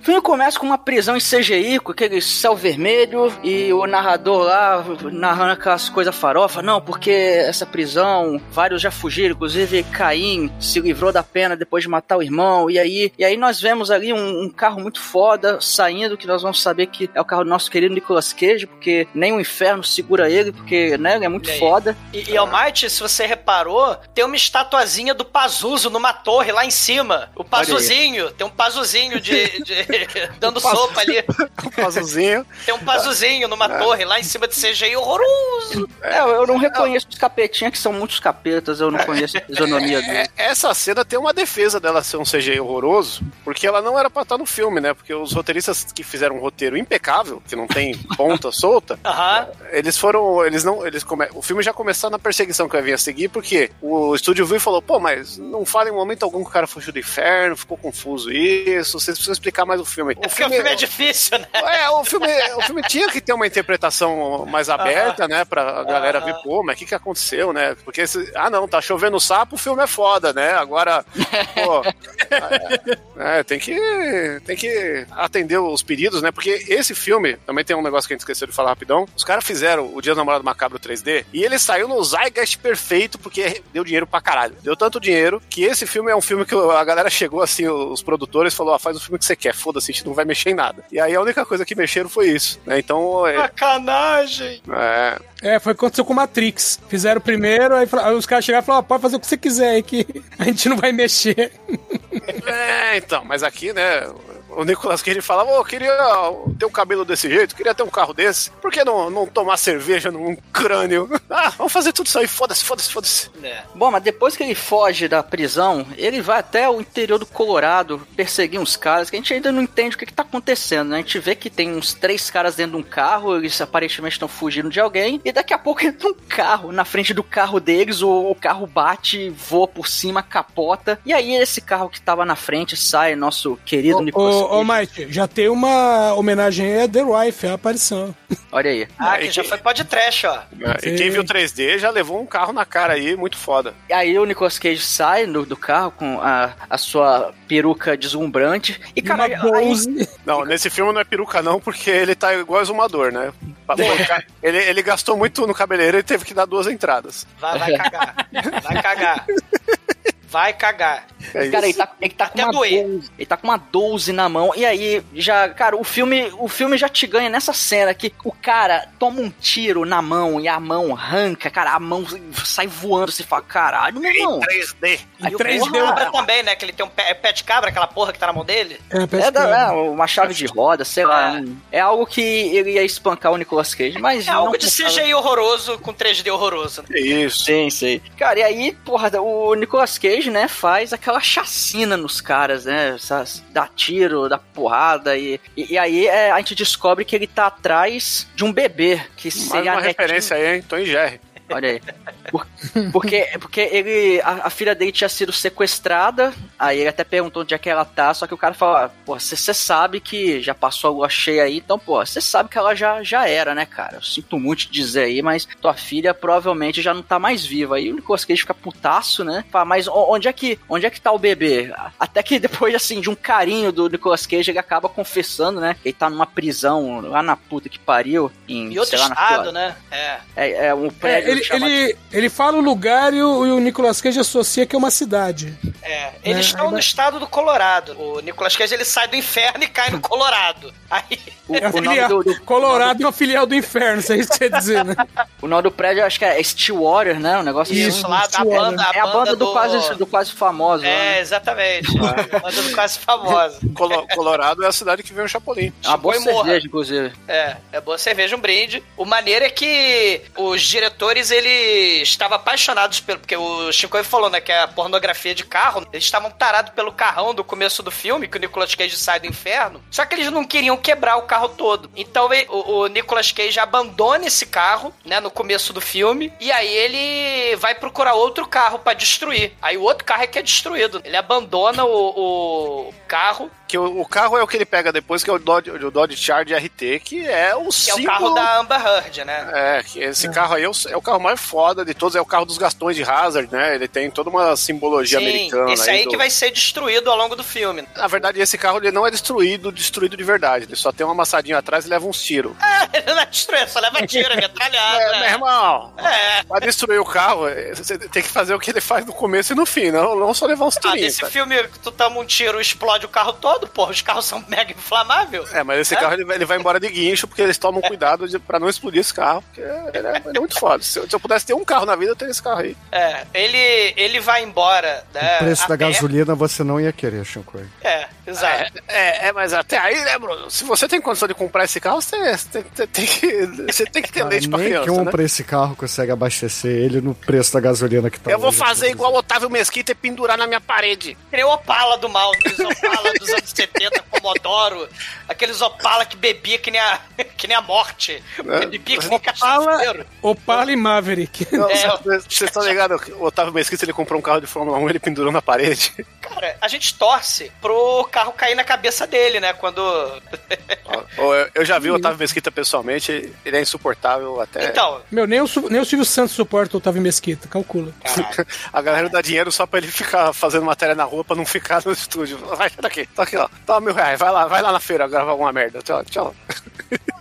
TeleOP.com filme começa com uma prisão em CGI, com aquele céu vermelho e o narrador lá narrando aquelas coisas farofa. Não, porque essa prisão, vários já fugiram, inclusive Caim se livrou da pena depois de matar o irmão. E aí, e aí nós vemos ali um, um carro muito foda saindo, que nós vamos saber que é o carro do nosso querido Nicolas Cage, porque nem o inferno segura ele, porque né, ele é muito e foda. E, e Almighty, se você reparou, tem uma estatuazinha do Pazuzu numa torre lá em cima. O Pazuzinho, tem um Pazuzinho de, de dando sopa ali. Um pazuzinho. Tem um pazuzinho numa torre lá em cima de CGI horroroso. É, eu não reconheço os capetinhas, que são muitos capetas, eu não conheço a fisionomia dele. É, essa cena tem uma defesa dela ser um CGI horroroso, porque ela não era pra estar no filme, né? Porque os roteiristas que fizeram um roteiro impecável, que não tem ponta solta, eles foram. Eles não. Eles come... O filme já começou na perseguição que eu vinha seguir, porque o estúdio viu e falou: pô, mas não fala em momento algum que o cara fugiu do inferno, ficou confuso isso, vocês precisam explicar mais o filme. É porque o filme é difícil, né? É, o filme, o filme tinha que ter uma interpretação mais aberta, né? Pra galera Aham. ver, pô, mas o que, que aconteceu, né? Porque, esse, ah, não, tá chovendo sapo, o filme é foda, né? Agora, pô. é, tem que, tem que atender os pedidos, né? Porque esse filme, também tem um negócio que a gente esqueceu de falar rapidão. Os caras fizeram o Dia do Namorado Macabro 3D e ele saiu no Zeitgeist perfeito porque deu dinheiro pra caralho. Deu tanto dinheiro que esse filme é um filme que a galera chegou assim, os produtores falou: ah, faz o filme que você quer, foda-se, a gente não vai mexer em nada. E aí a única coisa que mexeram foi isso, né? Então, é, Sacanagem. é, É, foi o que aconteceu com o Matrix. Fizeram primeiro, aí, aí os caras chegaram e falaram, ó, pode fazer o que você quiser aí, que a gente não vai mexer. É, então, mas aqui, né? O Nicolas Cage falava, ô, queria ter um cabelo desse jeito, queria ter um carro desse. Por que não, não tomar cerveja num crânio? Ah, vamos fazer tudo isso aí, foda-se, foda-se, foda-se. É. Bom, mas depois que ele foge da prisão, ele vai até o interior do Colorado perseguir uns caras que a gente ainda não entende o que, que tá acontecendo, né? A gente vê que tem uns três caras dentro de um carro, eles aparentemente estão fugindo de alguém, e daqui a pouco entra um carro na frente do carro deles, o, o carro bate, voa por cima, capota, e aí esse carro que tava na frente sai nosso querido Ô, Nicolas ô. Mike, já tem uma homenagem aí a The Wife, a aparição. Olha aí. Ah, E que já foi pode trash, ó. E quem viu 3D já levou um carro na cara aí, muito foda. E aí o Nicolas Cage sai do, do carro com a, a sua peruca deslumbrante, e cara, uma aí. Não, nesse filme não é peruca não, porque ele tá igual exumador, né? Ele, ele gastou muito no cabeleireiro e teve que dar duas entradas. Vai, vai cagar. Vai cagar. Vai cagar. É. Cara, ele tá, ele tá com Até uma doer. 12, ele tá com uma 12 na mão. E aí, já, cara, o filme, o filme já te ganha nessa cena que o cara toma um tiro na mão e a mão arranca, cara, a mão sai voando, você fala, caralho, meu Em irmão. 3D. Aí, Em 3D, porra, Cabra também, né? Que ele tem um pé, é pé de cabra, aquela porra que tá na mão dele. É, É, da- é, uma chave de roda, sei lá. É. É algo que ele ia espancar o Nicolas Cage, mas. É algo não de com- CGI horroroso com 3D horroroso. É isso. Sim, sim. Cara, e aí, porra, o Nicolas Cage, né, faz aquela chacina nos caras, né? Essas, dá tiro, dá porrada. E, e, e aí é, a gente descobre que ele tá atrás de um bebê, que Mais seria uma referência aí, hein? Tom e Jerry. Olha aí. Por- porque, porque ele. A, a filha dele tinha sido sequestrada. Aí ele até perguntou onde é que ela tá. Só que o cara falou: ah, pô, você sabe que já passou a lua cheia aí. Então, pô, você sabe que ela já, já era, né, cara? Eu sinto muito te dizer aí, mas tua filha provavelmente já não tá mais viva. Aí o Nicolas Cage fica putaço, né? Fala, mas onde é que onde é que tá o bebê? Até que depois, assim, de um carinho do Nicolas Cage, ele acaba confessando, né? Ele tá numa prisão lá na puta que pariu. Em, E outro sei lá, na estado, Flórida. né? É. É, é um É, prédio ele, ele, ele fala o lugar e o, e o Nicolas Cage associa que é uma cidade. É, eles É, estão aí no estado do Colorado. O Nicolas Cage ele sai do inferno e cai no Colorado. Aí, O, É o nome filial, do, do- Colorado é uma filial do inferno, isso é isso que quer dizer, né? o nome do prédio acho que é Stillwater, né? Um negócio isso assim. lá da banda, a É a banda do, do quase, do quase famoso. lá, É, né? exatamente. A banda do quase famosa. Colo- Colorado é a cidade que vem o Chapolin. É uma boa e morra. cerveja, inclusive. É, é boa cerveja, um brinde. O maneiro é que os diretores, eles estavam apaixonados pelo. Porque o Chico falou, né, que a pornografia de carro. Eles estavam tarados pelo carrão do começo do filme, que o Nicolas Cage sai do inferno. Só que eles não queriam quebrar o carro todo. Então e- o, o Nicolas Cage abandona esse carro, né, no começo do filme. E aí ele vai procurar outro carro pra destruir. Aí o outro carro é que é destruído. Ele abandona o, o carro, Que o, o carro é o que ele pega depois, que é o Dodge, o Dodge Charger RT, que é o que é símbolo... o carro da Amber Heard, né? É, que esse carro aí é o, é o carro mais foda de todos, é o carro dos Gastões de Hazard, né? Ele tem toda uma simbologia americana. esse aí do- que vai ser destruído ao longo do filme. Na verdade, esse carro ele não é destruído, destruído de verdade. Ele só tem uma amassadinha atrás e leva uns tiros. Ele não é destruído, só leva tiro, é metralhada. É, meu irmão, É. pra destruir o carro, é, você tem que fazer o que ele faz no começo e no fim, não, não só levar uns Ah, tirinhos. nesse tá? filme que tu toma um tiro explode o carro todo, porra, os carros são mega inflamáveis. É, mas esse É? carro ele vai, ele vai embora de guincho porque eles tomam cuidado de, pra não explodir esse carro. Porque ele é, ele é muito foda. Se eu, se eu pudesse ter um carro na vida, eu teria esse carro aí. É, ele, ele vai embora, né? O preço da pé. gasolina você não ia querer, Shinkoi. É, Exato. É, é, mas até aí, né, Bruno? Se você tem condição de comprar esse carro, você, você tem, tem que, você tem que ter Cara, leite pra nem criança, que um né? esse carro consegue abastecer ele no preço da gasolina que tá Eu vou fazer igual o Otávio Mesquita e pendurar na minha parede. Nem o Opala do mal, aqueles Opala dos anos 70, Comodoro, aqueles Opala que bebia que nem a, que nem a morte. Bebia que nem Opala. Opala e Maverick. É. Vocês vocês estão ligados? O Otávio Mesquita ele comprou um carro de Fórmula 1 ele pendurou na parede. Cara, a gente torce pro carro cair na cabeça dele, né? Quando. Eu- já vi o Otávio Mesquita pessoalmente, ele é insuportável até. Então, Meu, nem o, nem o Silvio Santos suporta o Otávio Mesquita, calcula. A galera dá dinheiro só pra ele ficar fazendo matéria na rua pra não ficar no estúdio. Vai, tá aqui, tá aqui, ó. Toma mil reais, vai lá, vai lá na feira gravar alguma merda. Tchau, tchau.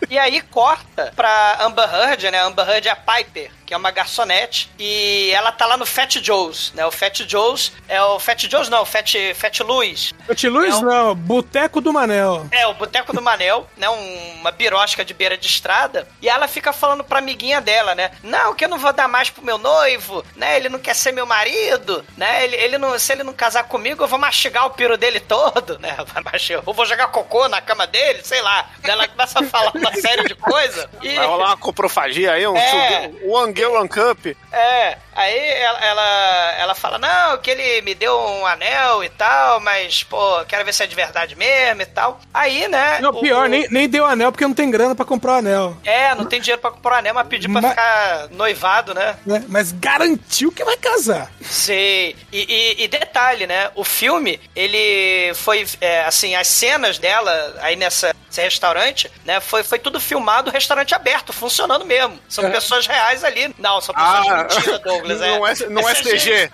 E aí corta pra Amber Heard, né? Amber Heard é a Piper, que é uma garçonete. E ela tá lá no Fat Joe's, né? O Fat Joe's é o Fat Joe's, não, o Fat, Fat Louis. Fat Luiz, É um- não, Boteco do Manel. É, o Boteco do Manel, né? um- uma birosca de beira de estrada. E ela fica falando pra amiguinha dela, né? Não, que eu não vou dar mais pro meu noivo, né? Ele não quer ser meu marido, né? Ele, ele não, se ele não casar comigo, eu vou mastigar o piro dele todo, né? Mastigar, eu vou jogar cocô na cama dele, sei lá. Daí Ela começa a falar uma série de coisas. E, Vai rolar uma coprofagia aí, um É. two- One Girl One Cup. é, aí ela, ela, ela fala, não, que ele me deu um anel e tal, mas, pô, quero ver se é de verdade mesmo e tal. Aí, né... Não, o- pior, o- nem, nem deu anel porque não tem grana pra comprar o anel. É, não tem dinheiro pra comprar um anel, mas pediu pra Mas- ficar noivado, né? Né? Mas garantiu que vai casar. Sei. E, e- e detalhe, né? O filme, ele foi, é, assim, as cenas dela aí nessa, nesse restaurante, né? Foi, foi tudo filmado, restaurante aberto, funcionando mesmo. São É. pessoas reais ali. Não, são pessoas de mentira, Douglas. não é, não é CG.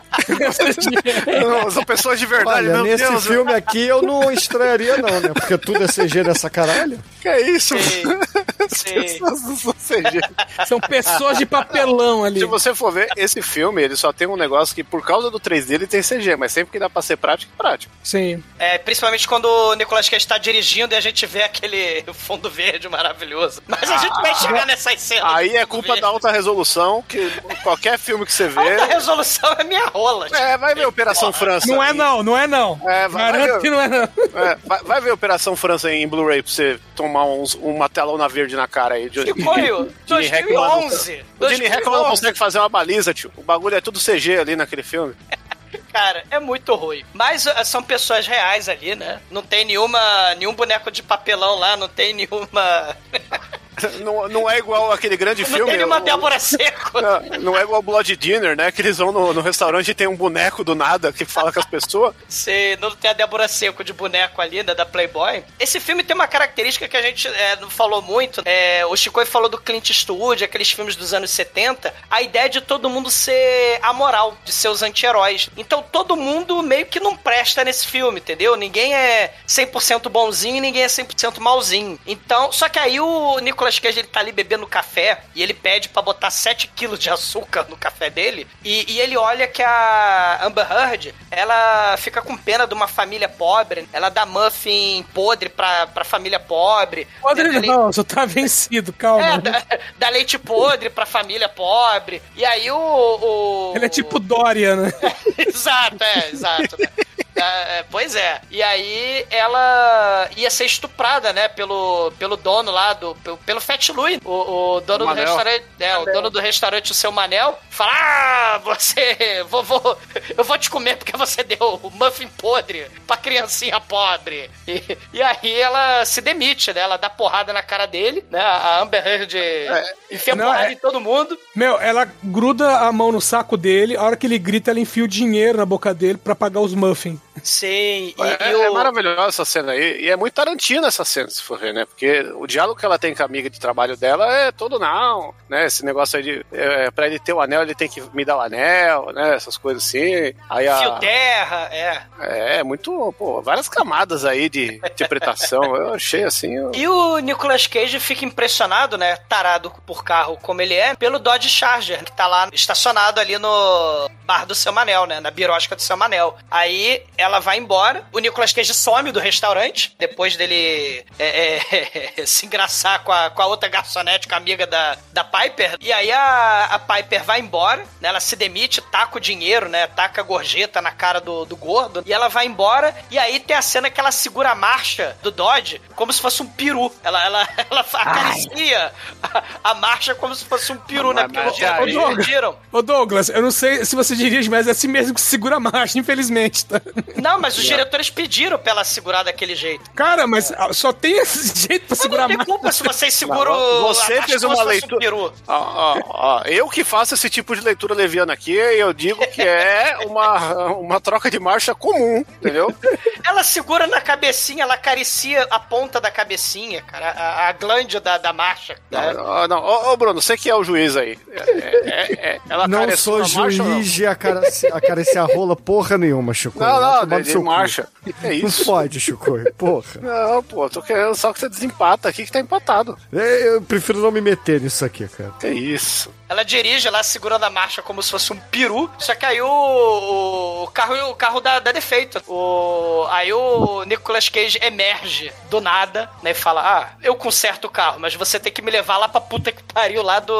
Não, são pessoas de verdade, Olha, meu nesse Deus. filme aqui eu não estranharia não, né? Porque tudo é CG dessa caralho. Que é isso? Pessoas não são pessoas de papelão ali. Se você for ver, esse filme, ele só tem um negócio que, por causa do 3D, ele tem CG, mas sempre que dá pra ser prático, é prático. Sim. É, principalmente quando o Nicolas Cage está dirigindo e a gente vê aquele fundo verde maravilhoso. Mas a gente vai chegar nessas cenas. Aí é culpa verde. da alta resolução, que qualquer filme que você vê. Alta resolução é minha rola. É, vai ver Operação França. Não é não, não é não. É, vai- Garanto vai- que não é não. É, vai, vai ver Operação França em Blu-ray pra você tomar uns, uma telona verde na cara aí. Que foi o Gene Hackman não- 2011. O Gene Hackman não 2011. consegue fazer uma baliza, tio. O bagulho é tudo CG ali naquele filme. Cara, é muito ruim. Mas uh, são pessoas reais ali, né? Não tem nenhuma, nenhum boneco de papelão lá, não tem nenhuma. Não, não é igual aquele grande Não filme. tem nenhuma o- Débora Seco. Não, não é igual Blood Dinner, né? Que eles vão no, no restaurante e tem um boneco do nada que fala com as pessoas. Você não tem a Débora Seco de boneco ali, né, da Playboy. Esse filme tem uma característica que a gente é, não falou muito. É, o Chico falou do Clint Eastwood, aqueles filmes dos anos 70. A ideia de todo mundo ser amoral, de ser os anti-heróis. Então todo mundo meio que não presta nesse filme, entendeu? Ninguém é 100% bonzinho e ninguém é 100% malzinho. Então, só que aí o Nicolas Cage ele tá ali bebendo café e ele pede pra botar 7 quilos de açúcar no café dele. E, e ele olha que a Amber Heard, ela fica com pena de uma família pobre. Ela dá muffin podre pra, pra família pobre. Podre Dá leite- não, só tá vencido, calma. É, dá, dá leite podre pra família pobre. E aí o. o- Ele é tipo Dória, né? exato, é, exato. né? É, é, pois é. E aí ela ia ser estuprada, né, pelo, pelo dono lá, do, pelo, pelo Fat Louis, o, o dono do Manel. restaurante. É, o dono do restaurante, o seu Manel, fala: Ah, você. Vou, vou, eu vou te comer porque você deu o muffin podre pra criancinha pobre. E, e aí ela se demite, né? Ela dá porrada na cara dele, né? A Amber Heard enfia Não, porrada é- em todo mundo. Meu, ela gruda a mão no saco dele, a hora que ele grita, ela enfia o dinheiro na boca dele pra pagar os muffins. Sim, e, É, e é o... maravilhosa essa cena aí. E é muito Tarantino essa cena, se for ver, né? Porque o diálogo que ela tem com a amiga de trabalho dela é todo não, né? Esse negócio aí de. É, pra ele ter o anel, ele tem que me dar o anel, né? Essas coisas assim. Aí a. Fio terra, é. É, muito, pô, várias camadas aí de interpretação. Eu achei assim. eu- E o Nicolas Cage fica impressionado, né, tarado por carro como ele é, pelo Dodge Charger, que tá lá estacionado ali no, bar do seu Manel, né? Na birosca do seu Manel. Aí ela vai embora, o Nicolas Cage some do restaurante, depois dele é, é, se engraçar com a, com a outra garçonete, com a amiga da, da Piper. E aí a, a Piper vai embora, né? Ela se demite, taca o dinheiro, né? Taca a gorjeta na cara do, do gordo. E ela vai embora, e aí tem a cena que ela segura a marcha do Dodge como se fosse um peru. Ela, ela, ela acaricia a, a marcha como se fosse um peru, né? Porque caras Douglas. pediram. Ô Douglas, eu não sei se você dirige, mas é assim mesmo que segura a marcha, infelizmente, tá? Não, mas os diretores pediram pra ela segurar daquele jeito. Cara, mas ah, só tem esse jeito pra Mas segurar não a tem marcha. culpa se vocês seguram Não, você fez uma um leitura- peru. Ó, ó, ó, eu que faço esse tipo de leitura leviana aqui, eu digo que é uma, uma troca de marcha comum, entendeu? Ela segura na cabecinha, ela acaricia a ponta da cabecinha, cara, a, a glande da, da marcha. né? Não, não. Ô, ô, Bruno, você que é o juiz aí. É, é, é, ela Não sou marcha ou não? juiz de acarici- acariciar rola porra nenhuma, Chico. Não, não, de, de marcha. É Não isso. pode, Chico. Porra. Não, pô, tô querendo só que você desempata aqui que tá empatado. É, Eu prefiro não me meter nisso aqui, cara. Que isso. Ela dirige lá segurando a marcha como se fosse um peru, só que aí o, o carro, o carro dá, dá defeito. O, aí o Nicolas Cage emerge do nada, né, e fala: Ah, eu conserto o carro, mas você tem que me levar lá pra puta que pariu lá do,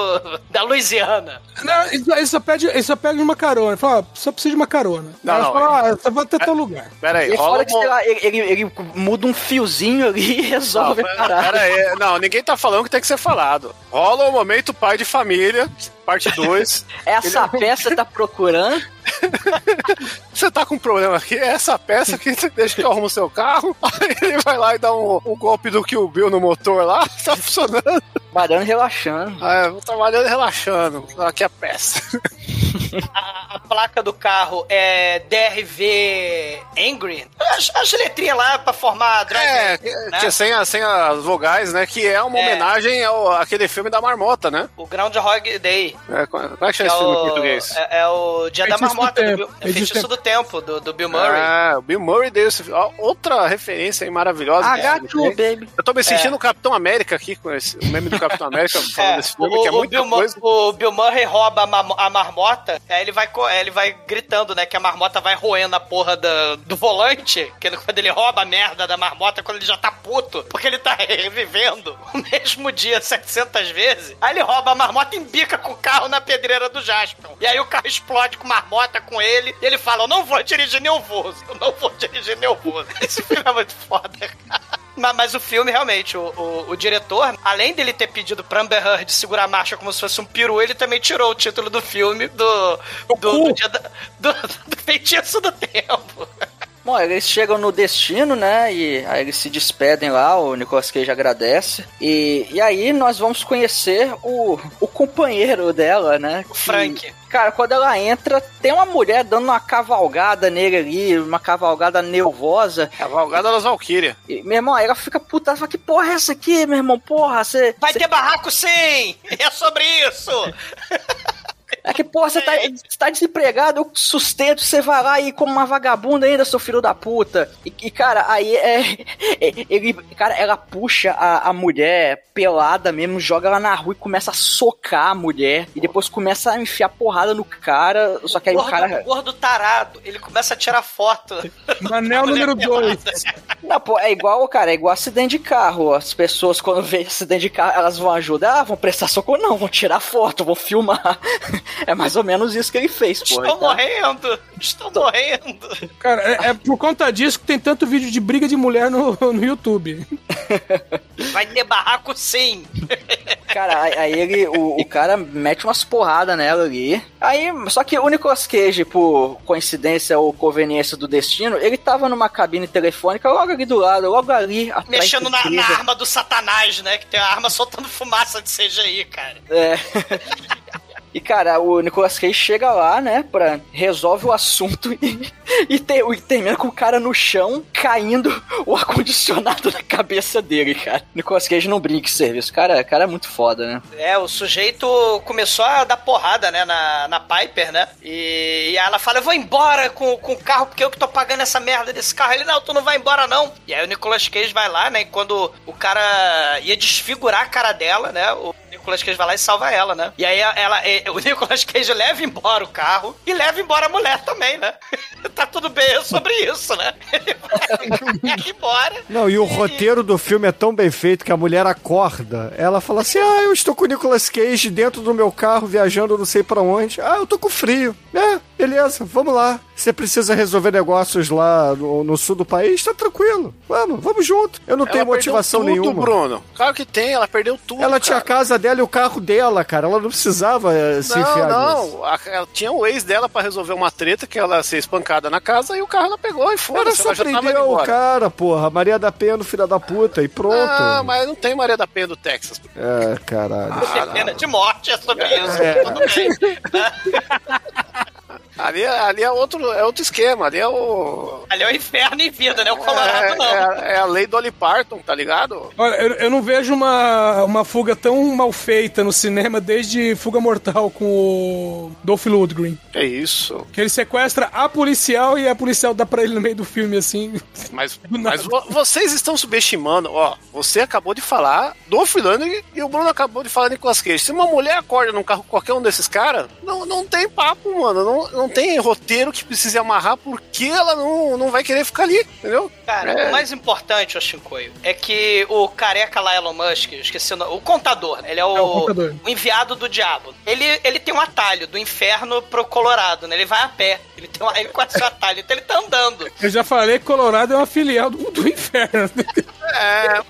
da Louisiana. Não, ele só- ele pede, ele só pede uma carona. Ele fala, ah, só preciso de uma carona. Não, ela não, fala, ah, só vou até tal lugar. Pera aí, E rola fora que, um- sei lá, ele, ele, ele muda um fiozinho ali e Não, resolve a pera, parada. pera aí. Não, ninguém tá falando que tem que ser falado. Rola o momento pai de família, parte 2. Essa peça tá procurando. Você tá com um problema aqui, é essa peça que você deixa que eu arrumo o seu carro. Aí ele vai lá e dá um, um golpe do Kill Bill no motor lá, tá funcionando. Trabalhando, relaxando. Ah, vou trabalhando e relaxando. Aqui a peça. A, a placa do carro é DRV Angry. As, as letrinhas lá pra formar drive. É, né? que é sem, a- sem as vogais, né? Que é uma É. homenagem ao aquele filme da marmota, né? O Groundhog Day. É, como é que chama É esse filme em o, português? é, é o Dia da Feitiço do Marmota, do, Tempo. Bill- é Feitiço do do Tempo, do, do Bill Murray. Ah, o Bill Murray deu esse, ó, outra referência aí maravilhosa. H2, baby. Eu tô me sentindo o Capitão América aqui com esse o meme do Capitão América falando É, desse filme, o, que é o muita Bill, Mu- coisa. o Bill Murray rouba a, ma- a marmota, aí ele vai, ele vai gritando, né, que a marmota vai roendo a porra da- do volante, que ele- quando ele rouba a merda da marmota, quando ele já tá puto, porque ele tá revivendo o mesmo dia 700 vezes, aí ele rouba a marmota e embica com o carro na pedreira do Jasper. E aí o carro explode com marmota com ele, e ele fala, eu não vou dirigir nervoso, eu não vou dirigir nervoso. Esse filme é muito foda, cara. Mas, mas o filme, realmente, o, o, o diretor, além dele ter pedido pra Amber Heard segurar a marcha como se fosse um peru, ele também tirou o título do filme do, do, do, dia da- do, do feitiço do tempo. Bom, eles chegam no destino, né? E aí eles se despedem lá, o Nicolas Cage agradece. E, e aí nós vamos conhecer o, o companheiro dela, né? O Frank. Cara, quando ela entra, tem uma mulher dando uma cavalgada nele ali, uma cavalgada nervosa. Cavalgada das Valkyria. E, meu irmão, aí ela fica puta, ela fala, que porra é essa aqui, meu irmão? Porra, você... Vai ter barraco sim! É sobre isso! É que, porra, você tá, você tá desempregado, eu sustento, você vai lá e como uma vagabunda ainda, seu filho da puta. E, e, cara, aí é, é- Ele. Cara, ela puxa a, a mulher pelada mesmo, joga ela na rua e começa a socar a mulher. E depois começa a enfiar porrada no cara. Só que aí o gordo, cara. gordo tarado, ele começa a tirar foto. Manel número 2. Não, pô, é igual, cara, é igual acidente de carro. As pessoas, quando vê acidente de carro, elas vão ajudar, vão prestar socorro, não, vão tirar foto, vão filmar. É mais ou menos isso que ele fez, pô. Estou Então, morrendo! Estou morrendo! Cara, é, é por conta disso que tem tanto vídeo de briga de mulher no, no YouTube. Vai ter barraco sim! Cara, aí- ele, o, o cara mete umas porradas nela ali. Aí, só que o Nicolas Cage, por coincidência ou conveniência do destino, ele tava numa cabine telefônica logo ali do lado, logo ali atrás Mexendo do na, na arma do satanás, né? Que tem a arma soltando fumaça de CGI, cara. É. E, cara, o Nicolas Cage chega lá, né, pra... resolve o assunto e, e, te- e termina com o cara no chão, caindo o ar-condicionado na cabeça dele, cara. Nicolas Cage não brinca serviço. Cara, cara é muito foda, né? É, o sujeito começou a dar porrada, né, na, na Piper, né? E, e ela fala, eu vou embora com, com o carro, porque eu que tô pagando essa merda desse carro. Ele, não, tu não vai embora, não. E aí o Nicolas Cage vai lá, né, e quando o cara ia desfigurar a cara dela, né, o Nicolas Cage vai lá e salva ela, né? E aí ela, é, o Nicolas Cage leva embora o carro e leva embora a mulher também, né? tá tudo bem sobre isso, né? Ele vai embora. Não, e o roteiro do filme é tão bem feito que a mulher acorda. Ela fala assim: Ah, eu estou com o Nicolas Cage dentro do meu carro viajando não sei pra onde. Ah, eu tô com frio. É, beleza, vamos lá. Você precisa resolver negócios lá no, no sul do país? Tá tranquilo. Vamos, vamos junto. Eu não Ela tenho motivação perdeu tudo, nenhuma. Bruno. Claro que tem, ela perdeu tudo. Ela tinha a cara. casa dela e o carro dela, cara. Ela não precisava eh, se Não, enfiar nisso. não. A- ela tinha o ex dela pra resolver uma treta que ela ia ser espancada na casa e o carro ela pegou e só Ela indo prender o cara, porra. Maria da Penha, filha da puta, e pronto. Ah, mas não tem Maria da Penha do Texas. É, caralho. Ah, Pena de morte é sobre isso. É. Tudo bem. Ali, ali é, outro, é outro esquema, ali é o. Ali é o inferno em vida, né? O Colorado é, não. é- é a lei do Dolly Parton, tá ligado? Olha, eu, eu não vejo uma, uma fuga tão mal feita no cinema desde Fuga Mortal com o Dolph Lundgren. É isso. Que ele sequestra a policial e a policial dá pra ele no meio do filme, assim. Mas, mas vo- vocês estão subestimando, ó. Você acabou de falar do Fulano e o Bruno acabou de falar Nicolas Cage. Se uma mulher acorda num carro com qualquer um desses caras, não, não tem papo, mano. Não, não tem roteiro que precise amarrar porque ela não, não vai querer ficar ali, entendeu? Cara, É. o mais importante, ô Shinkoio, é que o careca lá, Elon Musk, esqueci o nome, o contador, né? ele é o, É, o contador. o enviado do diabo. Ele, ele tem um atalho do inferno pro Colorado, né? Ele vai a pé. Ele, tem uma, ele conhece o atalho, então ele tá andando. Eu já falei que Colorado é uma filial do, do inferno. É,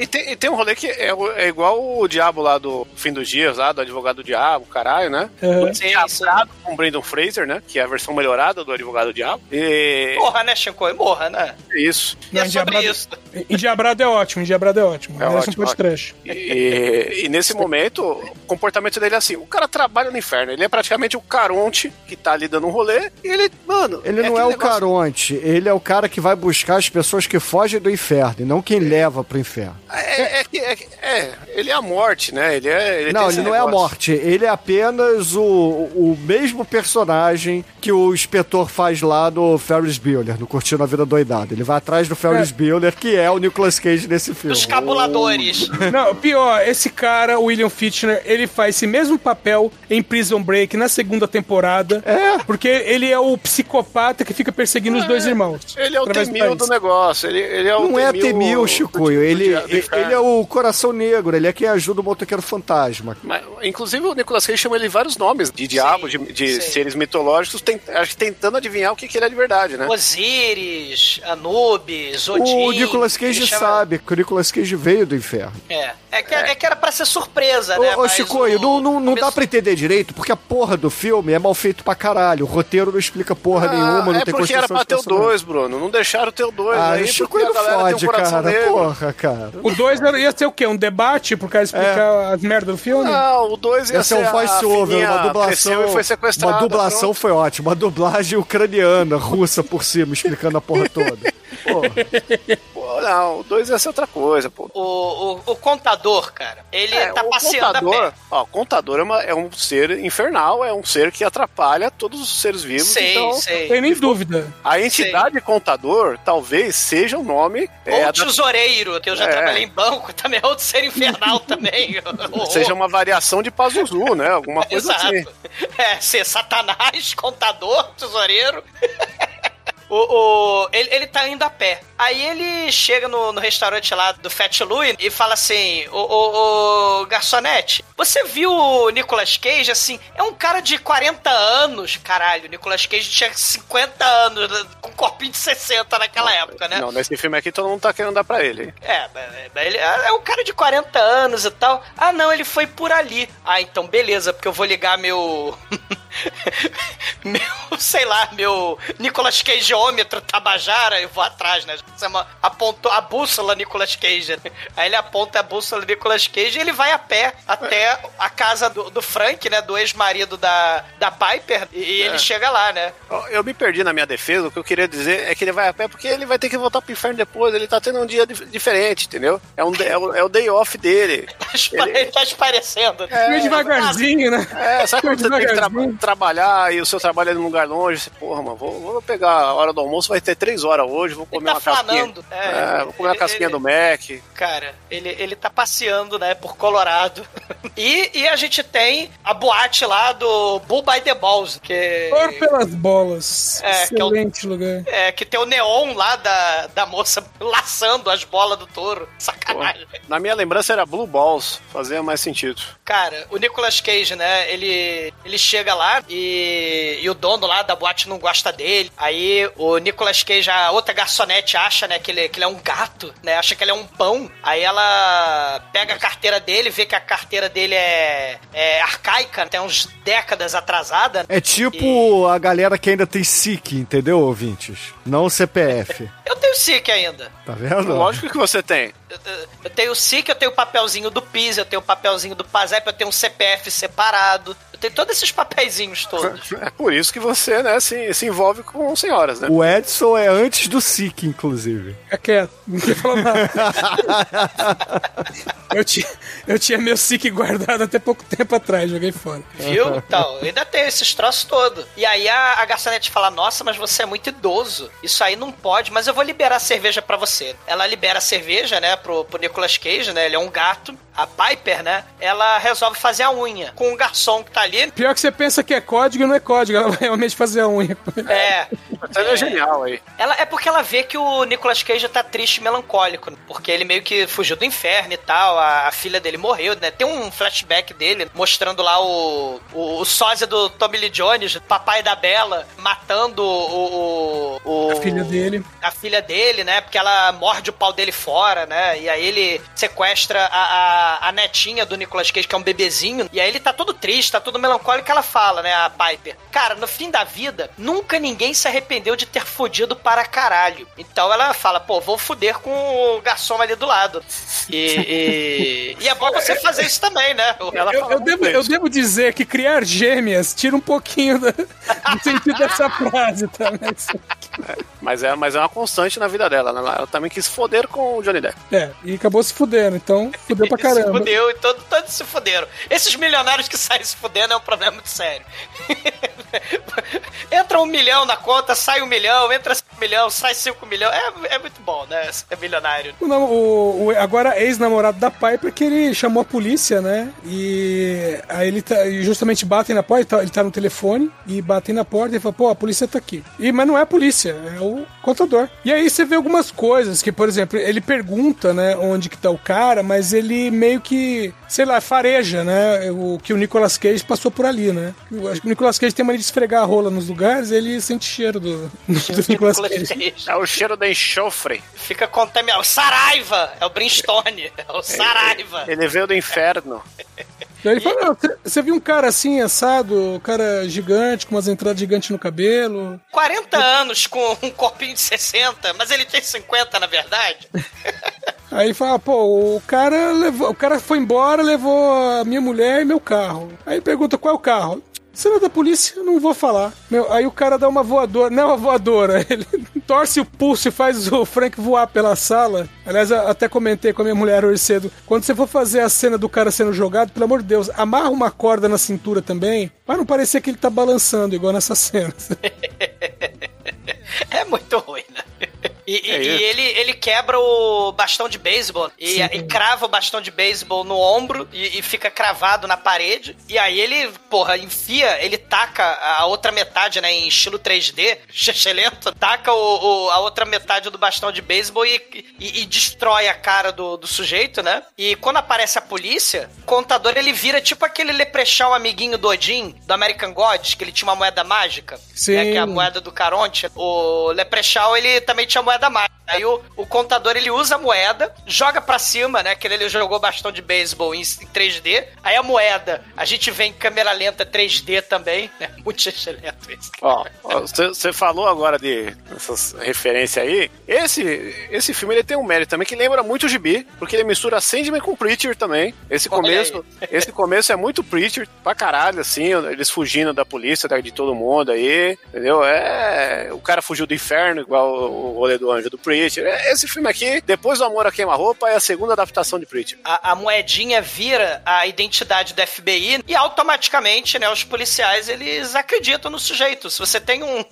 e tem, e tem um rolê que é, é igual o diabo lá do Fim dos Dias, lá do advogado do diabo, caralho, né? Uhum. Sim, sim. Com o Brandon Fraser, né? Que é a versão melhorada do advogado do diabo. E Morra, né, Shinkoio? Morra, né? é isso. E é sobre isso. Endiabrado é ótimo, Endiabrado é ótimo. É Merece ótimo, um podcast. E, e nesse momento, o comportamento dele é assim: o cara trabalha no inferno, ele é praticamente o Caronte que tá ali dando um rolê, e ele, mano. Ele não é o negócio- Caronte, ele é o cara que vai buscar as pessoas que fogem do inferno, e não quem leva pro inferno. É, é, que- é, é, ele é a morte, né? Ele é. Ele não, ele não é a negócio. morte, ele é apenas o, o mesmo personagem que o inspetor faz lá no Ferris Bueller, no Curtindo a Vida Doidada. Ele vai atrás do Ferris Bueller, que é o Nicolas Cage nesse filme. Os cabuladores. Não, pior, esse cara, o William Fitchner, ele faz esse mesmo papel em Prison Break na segunda temporada. É. Porque ele é o psicopata que fica perseguindo os dois irmãos. Ele é o temil do negócio. Ele, ele é o Não é Temil, Chicoio, ele, do- inferno. ele é o coração negro, ele é quem ajuda o motoqueiro fantasma. Mas, inclusive o Nicolas Cage chama ele vários nomes de diabo, de, de sim. seres mitológicos, tem- acho que tentando adivinhar o que, que ele é de verdade, né? Osiris, Anubis, Odin. O Nicolas Cage chama- sabe que o Nicolas Cage veio do inferno. É. É que, é que era pra ser surpresa, né? Ô, Chicoio, o- não, não, não dá pra entender direito, porque a porra do filme é mal feito pra caralho. O roteiro não explica porra nenhuma, não é tem porque era construção pra de ter o personagem. 2, Bruno. Não deixaram ter o 2 Ah, aí, o porque Chicoio a não fode, um cara. negro. Porra, cara. O 2 ia ser o quê? Um debate pro cara explicar as merdas do filme? Não, o 2 ia é ser um voice-over, uma dublação. e foi sequestrada. Uma dublação pronto. foi ótima. Uma dublagem ucraniana, russa por cima, explicando a porra toda. Porra. Pô, não, o 2 ia ser outra coisa, pô. O, o, o contador, cara, ele É, tá o passeando a contador, pé. ó, o contador é, uma- é um ser infernal, é um ser que atrapalha todos os seres vivos. Sei, então, sei. Tem nem dúvida. a entidade contador talvez seja o nome. é, Ou da- tesoureiro, que eu já É. trabalhei em banco, também é outro ser infernal também. seja uma variação de Pazuzu, né? Alguma coisa Exato. assim. É, ser satanás, contador, tesoureiro. O, o- ele, ele tá indo a pé. Aí ele chega no, no restaurante lá do Fat Louie e fala assim: Ô, ô, ô, garçonete, você viu o Nicolas Cage? Assim, é um cara de 40 anos, caralho. O Nicolas Cage tinha 50 anos, com um corpinho de 60 naquela época, né? Não, nesse filme aqui todo mundo tá querendo dar pra ele. hein? É, ele é um cara de 40 anos e tal. Ah, não, ele foi por ali. Ah, então beleza, porque eu vou ligar meu. meu, sei lá, meu Nicolas Cageômetro Tabajara, eu vou atrás, né? Você ma- apontou a bússola Nicolas Cage. né? Aí ele aponta a bússola Nicolas Cage e ele vai a pé até a casa do, do Frank, né? Do ex-marido da, da Piper. E, e ele chega lá, né? Eu- me perdi na minha defesa, o que eu queria dizer é que ele vai a pé porque ele vai ter que voltar pro inferno depois, ele tá tendo um dia dif- diferente, entendeu? É, um, é, o, é o day off dele. Ele tá esparecendo. Meio devagarzinho, né? É, sabe quando você tem que tra-. Trabalhar e o seu trabalho é num lugar longe, você, porra, mano, vou, vou pegar a hora do almoço, vai ter três horas hoje, vou comer tá uma casquinha. flanando, é. É, vou comer uma Ele- casquinha ele- do Mac. Cara, ele, ele tá passeando, né, por Colorado. E, e a gente tem a boate lá do Bull by the Balls, que... Or pelas bolas. É, que é o- Excelente lugar. É, que tem o neon lá da, da moça laçando as bolas do touro. Sacanagem. Na minha lembrança era Blue Balls, fazia mais sentido. Cara, o Nicolas Cage, né? Ele, ele chega lá e, e o dono lá da boate não gosta dele. Aí o Nicolas Cage, a outra garçonete, acha, né, que ele, que ele é um gato, né? Acha que ele é um pão. Aí ela pega a carteira dele, vê que a carteira dele é, é arcaica, tem uns décadas atrasada. É tipo a galera que ainda tem SIC, entendeu, ouvintes? Não o CPF. Eu tenho SIC ainda. Tá vendo? Lógico que você tem. Eu, tenho o SIC, eu tenho o papelzinho do PIS, eu tenho o papelzinho do PASEP, eu tenho um CPF separado. Eu tenho todos esses papeizinhos todos. É por isso que você, né, se, se envolve com senhoras, né? O Edson é antes do SIC, inclusive. Fica quieto, não quer falar nada. eu, tinha, eu tinha meu SIC guardado até pouco tempo atrás, joguei fora. Viu? Então, eu ainda tenho esses troços todos. E aí a, a garçonete fala: Nossa, mas você é muito idoso. Isso aí não pode, mas eu vou liberar a cerveja pra você. Ela libera a cerveja, né, pro, pro Nicolas Cage, né? Ele é um gato. A Piper, né? Ela resolve fazer a unha com o garçom que tá ali. Pior que você pensa que é código e não é código, ela vai realmente fazer a unha. É. Você é genial aí. Ela, é porque ela vê que o Nicolas Cage tá triste e melancólico, né? porque ele meio que fugiu do inferno e tal, a, a filha dele morreu, né? Tem um flashback dele mostrando lá o, o, o sósia do Tommy Lee Jones, papai da Bela, matando o, o, o- A filha dele. a filha dele, né? Porque ela morde o pau dele fora, né? E aí ele sequestra a, a, a netinha do Nicolas Cage, que é um bebezinho. E aí ele tá todo triste, tá todo melancólico. Ela fala, né? A Piper. Cara, no fim da vida, nunca ninguém se arrependeu de ter fudido para caralho. Então ela fala, pô, vou fuder com o garçom ali do lado. E, e, e é bom você fazer isso também, né? Ela Eu, eu devo, eu devo dizer que criar gêmeas tira um pouquinho da- do sentido dessa frase, tá? Mas, é, mas é uma constante na vida dela. né? Ela também quis foder com o Johnny Depp. é, e acabou se fudendo, então fudeu pra Se caramba. fudeu e todo- todos se fuderam. Esses milionários que saem se fudendo é um problema muito sério. entra um milhão na conta, sai um milhão, entra cinco milhão, sai cinco milhão. É, é muito bom, né? É milionário. O, o- o- agora ex-namorado da Piper que ele chamou a polícia, né? E aí ele tá, e justamente batem na porta, ele tá, ele tá no telefone e batem na porta e fala, pô, a polícia tá aqui. E, mas não é a polícia, é o contador. E aí você vê algumas coisas que, por exemplo, ele pergunta, né, onde que tá o cara, mas ele meio que, sei lá, fareja, né? O que o Nicolas Cage passou por ali, né? Eu acho que o Nicolas Cage tem mania de esfregar a rola nos lugares, ele sente cheiro do, do Nicolas Cage. É o cheiro da enxofre. Fica contaminado. O Saraiva! É o Brimstone. É o Saraiva. Ele veio do inferno. Daí ele fala, "Não, você- viu um cara assim, assado, um cara gigante, com umas entradas gigantes no cabelo. 40 anos com um corpinho de 60, mas ele tem 50, na verdade. Aí fala, pô, o cara levou, o cara foi embora, levou a minha mulher e meu carro. Aí pergunta qual é o carro. Não é da polícia, não vou falar. Meu, aí o cara dá uma voadora, não é uma voadora, ele torce o pulso e faz o Frank voar pela sala. Aliás, até comentei com a minha mulher hoje cedo. Quando você for fazer a cena do cara sendo jogado, pelo amor de Deus, amarra uma corda na cintura também, pra não parecer que ele tá balançando, igual nessa cena. É muito ruim, né? E, e- É e ele, ele quebra o bastão de beisebol e, e crava o bastão de beisebol no ombro e, e fica cravado na parede. E aí ele, porra, enfia, ele taca a outra metade, né, em estilo 3D, lento, taca o, o- a outra metade do bastão de beisebol e, e- e destrói a cara do, do sujeito, né? E quando aparece a polícia, o contador ele vira tipo aquele leprechaun amiguinho do Odin, do American Gods, que ele tinha uma moeda mágica. Sim. né, que é a moeda do Caronte. O Leprechaun, ele também tinha moeda mágica. Aí o, o contador, ele usa a moeda, joga pra cima, né? Que ele jogou bastão de beisebol em, em 3D. Aí a moeda, a gente vê em câmera lenta 3D também, né? Muito excelente isso. Ó, você falou agora de essas referências aí. Esse, esse filme ele tem um mérito também que lembra muito o Gibi, porque ele mistura Sandman com Preacher também. Esse Olha começo, esse começo é muito Preacher pra caralho, assim, eles fugindo da polícia, de todo mundo aí, entendeu? É, o cara fugiu do inferno, igual o rolê do anjo do Preacher. É, Esse filme aqui, depois do Amor a Queima-Roupa, é a segunda adaptação de Preacher. A, a moedinha vira a identidade do FBI e automaticamente, né, os policiais eles acreditam no sujeito. Se você tem um,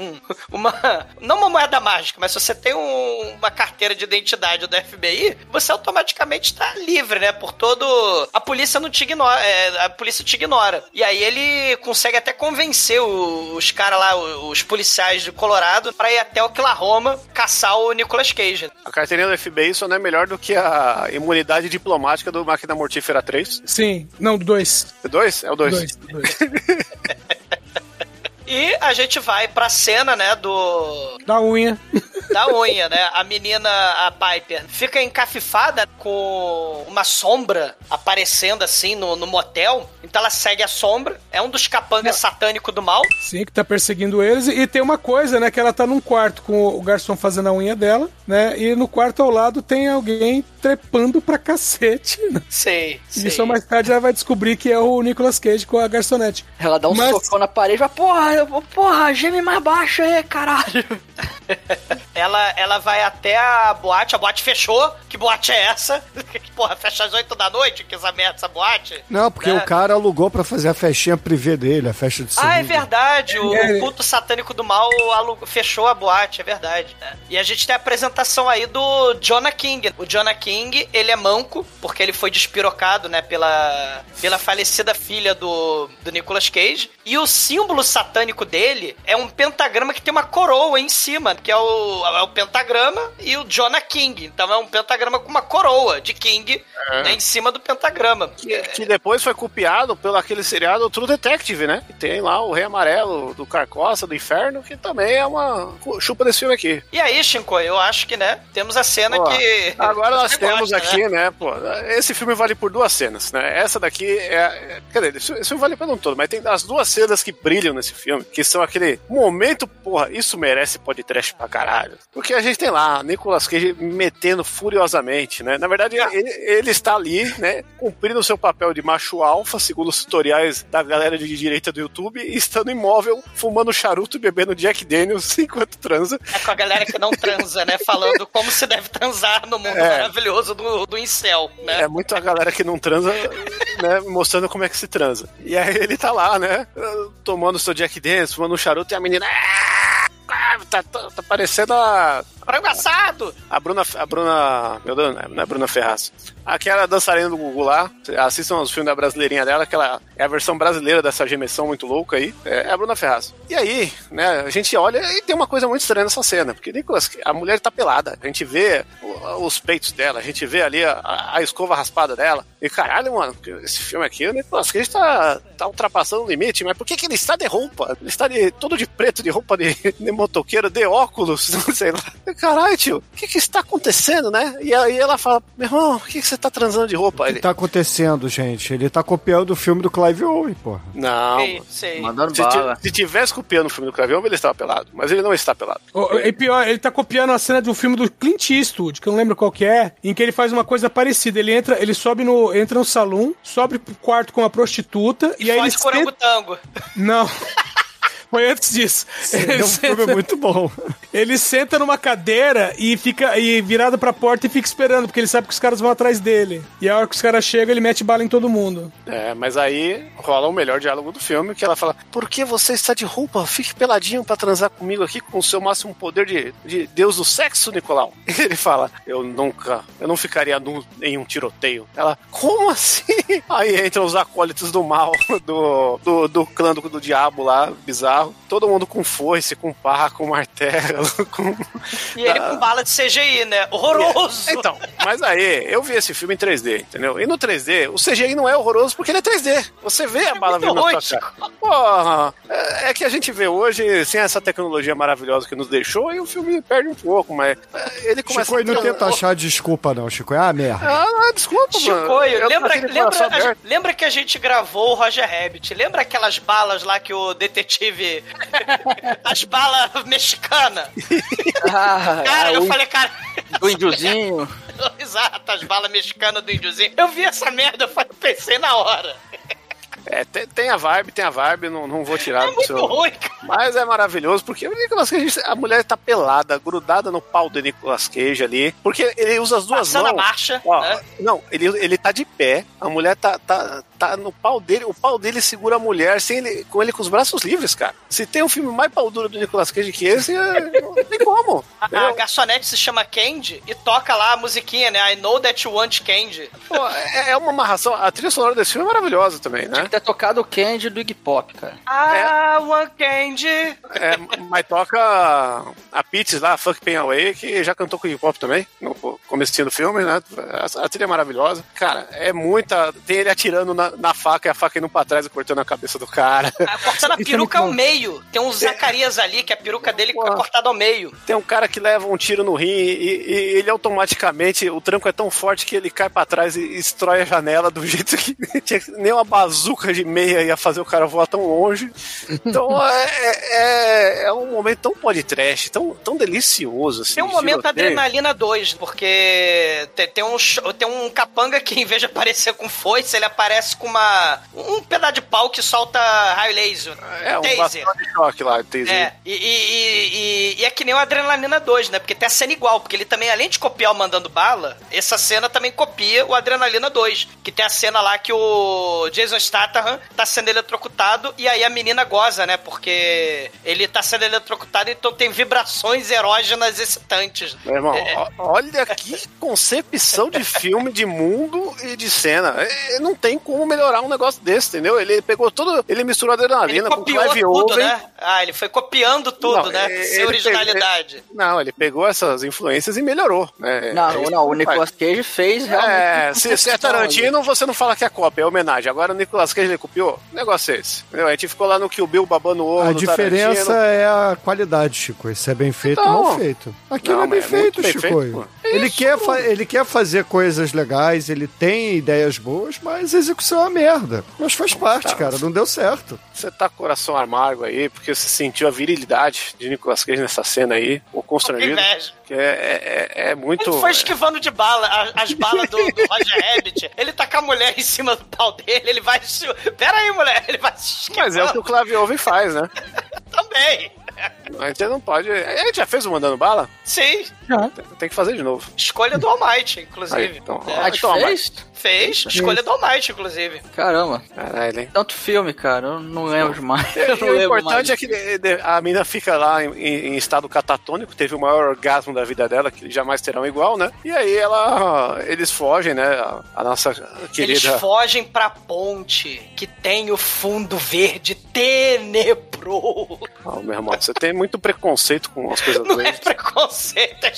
uma, não uma moeda mágica, mas se você tem um- uma carteira de identidade do FBI, você automaticamente está livre, né, por todo a polícia não te ignora, é, a polícia te ignora. E aí ele consegue até convencer o- os caras lá, os policiais de Colorado, pra ir até Oklahoma caçar o Nicolas Cage. A carteirinha do FBI só não é melhor do que a imunidade diplomática do Máquina Mortífera 3. Sim, não, do dois. É dois? É o dois. Dois, dois. E a gente vai pra cena, né, do Da unha. Da unha, né? A menina, a Piper, fica encafifada com uma sombra aparecendo assim no, no motel. Então ela segue a sombra. É um dos capangas satânicos do mal. Sim, que tá perseguindo eles. E tem uma coisa, né? Que ela tá num quarto com o garçom fazendo a unha dela, né? E no quarto ao lado tem alguém trepando pra cacete. né? Sei, sei. E só mais tarde ela vai descobrir que é o Nicolas Cage com a garçonete. Ela dá um Mas- socão na parede e vai, porra, eu- porra, geme mais baixo aí, caralho. Ela, ela vai até a boate, a boate fechou. Que boate é essa? Porra, fecha às 8 da noite? Que essa merda, essa boate? Não, porque É. o cara alugou pra fazer a festinha privê dele, a festa de Ah, é verdade. O, É. o culto satânico do mal alugou- fechou a boate, é verdade. É. E a gente tem a apresentação aí do Jonah King. O Jonah King, ele é manco, porque ele foi despirocado, né, pela, pela falecida filha do, do Nicolas Cage. E o símbolo satânico dele é um pentagrama que tem uma coroa em cima, que é o, é o pentagrama e o Jonah King. Então é um pentagrama com uma coroa de King né, em cima do pentagrama. Que, que depois foi copiado pelo aquele seriado True Detective, né? Que tem lá o Rei Amarelo do Carcoça, do Inferno, que também é uma chupa desse filme aqui. E aí, Shinko, eu acho que, né, temos a cena Pô, que. Agora nós temos gosta, aqui, né? né? pô, esse filme vale por duas cenas, né? Essa daqui é. é quer dizer, esse filme vale pelo todo, mas tem as duas cenas que brilham nesse filme, que são aquele momento, porra, isso merece podcast pra caralho. Porque a gente tem lá Nicolas Cage metendo furiosamente, né? Na verdade, Ah. ele, ele está ali, né? Cumprindo o seu papel de macho alfa, segundo os tutoriais da galera de direita do YouTube, e estando imóvel, fumando charuto e bebendo Jack Daniels enquanto transa. É com a galera que não transa, né? Falando como se deve transar no mundo É. maravilhoso do, do incel, né? É muito a galera que não transa, né? Mostrando como é que se transa. E aí ele tá lá, né? Tomando seu Jack Dance, fumando um charuto e a menina. "Ah, ah, Tá, tá, tá parecendo a. Frango assado! A Bruna. A Bruna. Meu Deus, não é Bruna Ferraz. Aquela dançarina do Gugu lá. Assistam os filmes da brasileirinha dela, que ela é a versão brasileira dessa gemessão muito louca aí. É a Bruna Ferraz. E aí, né, a gente olha e tem uma coisa muito estranha nessa cena. Porque, Nicolas, a mulher tá pelada. A gente vê os peitos dela, a gente vê ali a, a escova raspada dela. E caralho, mano, esse filme aqui, o Nicolas Cage tá, tá ultrapassando o limite, mas por que, que ele está de roupa? Ele está de, todo de preto, de roupa de, de motoqueiro, de óculos, não sei lá. Caralho, tio, o que que está acontecendo, né? E aí ela fala, meu irmão, por que, que você tá transando de roupa? O Ele, que tá acontecendo, gente? Ele tá copiando o filme do Clive Owen, porra. não, mano. sei. Mandando Se, bala. se tivesse copiando o filme do Cravião, ele estava pelado. Mas ele não está pelado. O- E pior, ele tá copiando a cena de um filme do Clint Eastwood, que eu não lembro qual que é, em que ele faz uma coisa parecida. Ele entra, ele sobe no, entra no salão, sobe pro quarto com uma prostituta e aí ele senta... tango. Não. Foi antes disso. Ele É um filme senta, muito bom. ele senta numa cadeira e fica e virado pra porta e fica esperando, porque ele sabe que os caras vão atrás dele. E a hora que os caras chegam, ele mete bala em todo mundo. É, mas aí rola o melhor diálogo do filme, que ela fala: Por que você está de roupa? Fique peladinho pra transar comigo aqui com o seu máximo poder de, de Deus do sexo, Nicolau. Ele fala: Eu nunca, eu não ficaria nu em um tiroteio. Ela, como assim? Aí entram os acólitos do mal, do, do, do clã do, do diabo lá, bizarro. Todo mundo com foice, com pá, com martelo, com. E ele com bala de CGI, né? Horroroso! Então, mas aí, eu vi esse filme em 3D, entendeu? E no 3D, o CGI não é horroroso porque ele é 3D. Você vê a bala vindo na sua cara. Porra, é, é que a gente vê hoje, sem essa tecnologia maravilhosa que nos deixou, e o filme perde um pouco, mas é, ele começa Chico, não ter um- tenta achar desculpa, não, Chico. É a merda. Ah, não, desculpa, mano. Chicoio, Eu lembra, lembra, a- lembra que a gente gravou o Roger Rabbit? Lembra aquelas balas lá que o detetive. as balas mexicanas? Ah, Cara, eu o falei, cara. do índiozinho. Exato, as balas mexicanas do índiozinho. Eu vi essa merda, eu falei- pensei na hora. É, tem, tem a vibe, tem a vibe, não, não vou tirar É do muito seu. ruim. Mas é maravilhoso, porque o Nicolas Cage, a mulher tá pelada, grudada no pau do Nicolas Cage ali, porque ele usa as duas Passando a mãos. marcha, Ó, né? Não, ele, ele tá de pé, a mulher tá, tá, tá no pau dele, o pau dele segura a mulher sem ele, com ele com os braços livres, cara. Se tem um filme mais pau duro do Nicolas Cage que esse, é, não tem como. A, a garçonete se chama Candy e toca lá a musiquinha, né? I know that you want Candy. Pô, é, é uma amarração. A trilha sonora desse filme é maravilhosa também, né? Ter tocado o Candy do Iggy Pop, cara. I want Candy. É, mas toca a Pitts lá, Funk Pain Away, que já cantou com o hip hop também, no comecinho do filme, né? A, a trilha é maravilhosa. Cara, é muita. Tem ele atirando na, na faca e a faca indo pra trás e cortando a cabeça do cara. Ah, Cortando a é peruca ao meio. Tem um Zacarias ali que a peruca dele é cortada ao meio. Tem um cara que leva um tiro no rim e, e ele automaticamente, o tranco é tão forte que ele cai pra trás e destrói a janela do jeito que tinha que- nem uma bazuca de meia ia fazer o cara voar tão longe. Então é, é, é um momento tão podcast, tão, tão delicioso. Assim, Tem um momento tiroteio. Adrenalina 2, porque tem, tem um, tem um capanga que, em vez de aparecer com foice, ele aparece com uma um pedaço de pau que solta raio laser. É, um taser. de choque lá, taser. É, e, e, e, e- e é que nem o Adrenalina 2, né? Porque tem a cena igual, porque ele também, além de copiar o Mandando Bala, essa cena também copia o Adrenalina 2, que tem a cena lá que o Jason Statham tá sendo eletrocutado e aí a menina goza, né? Porque ele tá sendo eletrocutado, então tem vibrações erógenas excitantes. Meu irmão, É. olha que concepção de filme, de mundo e de cena. É, não tem como melhorar um negócio desse, entendeu? Ele pegou tudo, ele misturou Ele adrenalina com copiou Clive tudo, Owen. né? Ah, ele foi copiando tudo, Não, né? ele- Sem ele originalidade. Não, ele pegou essas influências e melhorou. Né? Não, É não, o Nicolas Cage fez realmente. É, se, se é Tarantino, você não fala que é cópia, é homenagem. Agora o Nicolas Cage ele copiou? O negócio é esse. Entendeu? A gente ficou lá no Kill Bill babando ovo A diferença Tarantino. é a qualidade, Chico. Isso é bem feito ou Então. mal feito. Aquilo Não, é bem é feito, bem Chico. feito, pô. ele, quer fa- ele quer fazer coisas legais, ele tem ideias boas, mas a execução é uma merda. Mas faz parte, Tá. cara. Não deu certo. Você tá com o coração amargo aí, porque você sentiu a virilidade de Nicolas Cage nessa cena aí, o constrangido. Que é, é, é- é muito. Ele foi esquivando de bala, a- as balas do, do Roger Rabbit. Ele tá com a mulher em cima do pau dele, ele vai se. Pera aí, mulher, ele vai se esquivando Mas é o que o Owen faz, né? também. A gente não pode. A gente já fez o Mandando Bala? Sim, Tem- Tem que fazer de novo. escolha do Almighty, inclusive. Aí, então, É, A gente Toma. fez? fez, escolha do Almighty, inclusive. Caramba, Caralho, hein? tanto filme, cara. Eu não lembro mais. Eu não o lembro importante mais. é que a mina fica lá em, em- estado catatônico, teve o maior orgasmo da vida dela, que jamais terão igual, né? E aí ela. Eles fogem, né? A, a nossa Eles querida. fogem pra ponte que tem o fundo verde tenebroso. Ah, meu irmão, você tem muito preconceito com as coisas Não é doentes. preconceito, é,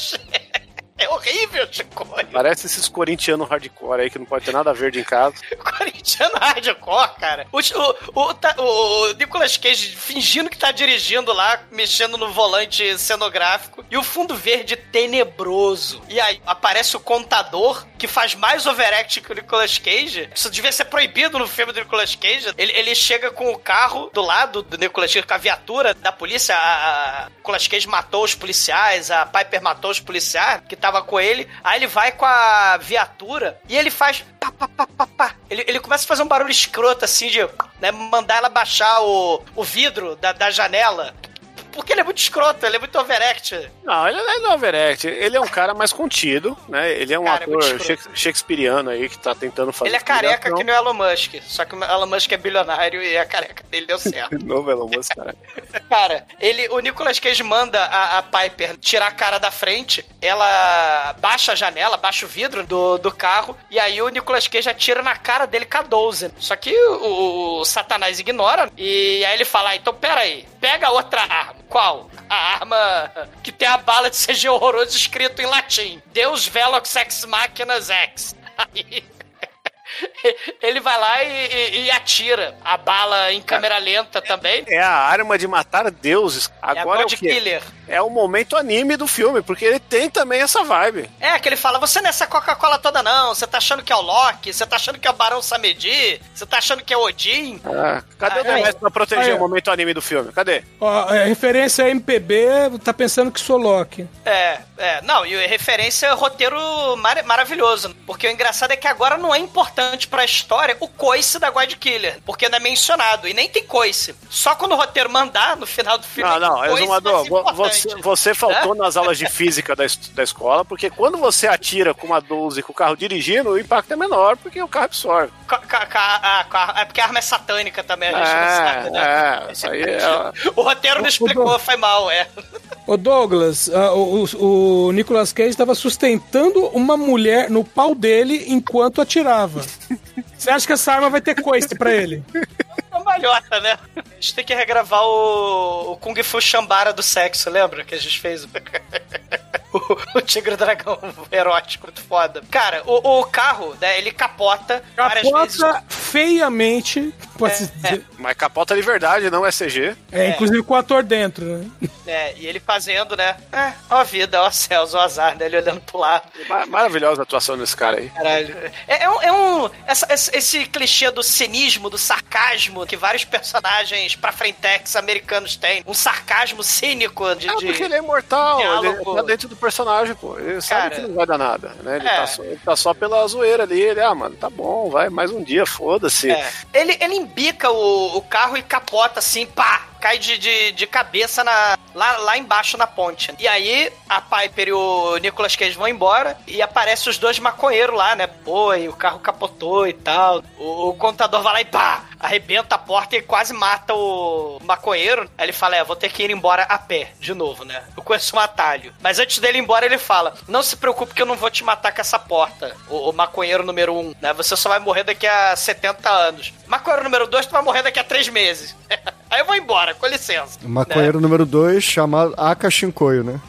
é horrível, Chico. Parece esses corintianos hardcore aí que não pode ter nada verde em casa. Corintiano hardcore, cara. O, o, o, tá- o Nicolas Cage fingindo que tá dirigindo lá, mexendo no volante cenográfico, e o fundo verde tenebroso. E aí aparece o contador, que faz mais overact que o Nicolas Cage. Isso devia ser proibido no filme do Nicolas Cage. Ele, ele chega com o carro do lado do Nicolas Cage, com a viatura da polícia. A, a Nicolas Cage matou os policiais, a Piper matou os policiais que tava com ele. Aí ele vai com a viatura e ele faz pá, pá, pá, pá, pá. Ele, ele começa a fazer um barulho escroto assim de né, mandar ela baixar o, o vidro da, da janela. Porque ele é muito escroto, ele é muito overact. Não, ele não é overact. Ele é um cara mais contido, né? Ele é um Cara, é ator shake- shakespeariano aí que tá tentando fazer. Ele é careca que nem o Elon Musk. Só que o Elon Musk é bilionário e a careca dele deu certo. De novo Elon Musk, cara. Cara, ele, o Nicolas Cage manda a, a Piper tirar a cara da frente, ela baixa a janela, baixa o vidro do, do carro, e aí o Nicolas Cage atira na cara dele com a 12. Só que o, o Satanás ignora, e aí ele fala, ah, então pera aí, pega outra arma. Qual? A arma que tem a bala de CG horroroso escrito em latim. Deus Velox Ex Machinas Ex. Aí... Ele vai lá e, e- e atira a bala em câmera lenta também. É a arma de matar deuses. É Agora é, God o quê? Killer. É o momento anime do filme, porque ele tem também essa vibe. É, que ele fala, você não é essa Coca-Cola toda não, você tá achando que é o Loki, você tá achando que é o Barão Samedi, você tá achando que é o Odin. Ah, cadê Ah, o Demetrius pra proteger o momento anime do filme? Cadê? Ó, é, referência a MPB, tá pensando que sou Loki. É, é, não, e referência é roteiro mar- maravilhoso, porque o engraçado é que agora não é importante importante pra história o coice da God Killer, porque não é mencionado, e nem tem coice. Só quando o roteiro mandar, no final do filme, Não, não, é exumador, você, você faltou nas aulas de física da, da escola, porque quando você atira com uma 12 com o carro dirigindo, o impacto é menor, porque o carro absorve. Ca- ca- ca- ca- é porque a arma é satânica também, a gente não sabe, né? É, é, isso aí é... O roteiro não explicou, foi mal, é. Ô Douglas, o, o, o Nicolas Cage estava sustentando uma mulher no pau dele enquanto atirava. Você acha que essa arma vai ter coice pra ele? Uma malhota, né? A gente tem que regravar o, o Kung Fu Shambara do sexo, lembra? Que a gente fez o, o Tigre Dragão erótico, muito foda. Cara, o, o carro, né, ele capota, várias vezes. Capota feiamente, pode se dizer. Mas capota de verdade, não é CG. É, inclusive com o ator dentro, né? É, e ele fazendo, né? É, ó a vida, ó céus, ó azar, né? Ele olhando pro lado. Ma- Maravilhosa a atuação desse cara aí. Caralho. É, é um. É um essa- esse, clichê do cinismo, do sarcasmo que vários personagens pra frentex americanos têm. Um sarcasmo cínico de. Ah, de- porque ele é imortal, ele tá dentro do personagem, pô. Ele sabe Cara, que não vai dar nada, né? Ele, é. tá só, ele tá só pela zoeira ali. Ele, ah, mano, tá bom, vai, mais um dia, foda-se. É. Ele, ele embica o, o carro e capota assim, pá! Cai de, de, de cabeça na, lá, lá embaixo na ponte. E aí a Piper e o Nicolas Cage vão embora e aparece os dois maconheiros lá, né? Pô, e o carro capotou e tal. O, o contador vai lá e pá! Arrebenta a porta e quase mata o maconheiro. Aí ele fala: É, vou ter que ir embora a pé, de novo, né? Eu conheço um atalho. Mas antes dele ir embora, ele fala: Não se preocupe que eu não vou te matar com essa porta. O, o maconheiro número um, né? Você só vai morrer daqui a 70 anos. Maconheiro número dois, tu vai morrer daqui a 3 meses. Aí eu vou embora, com licença. O maconheiro número 2, chamado Aka Shinkoio, né?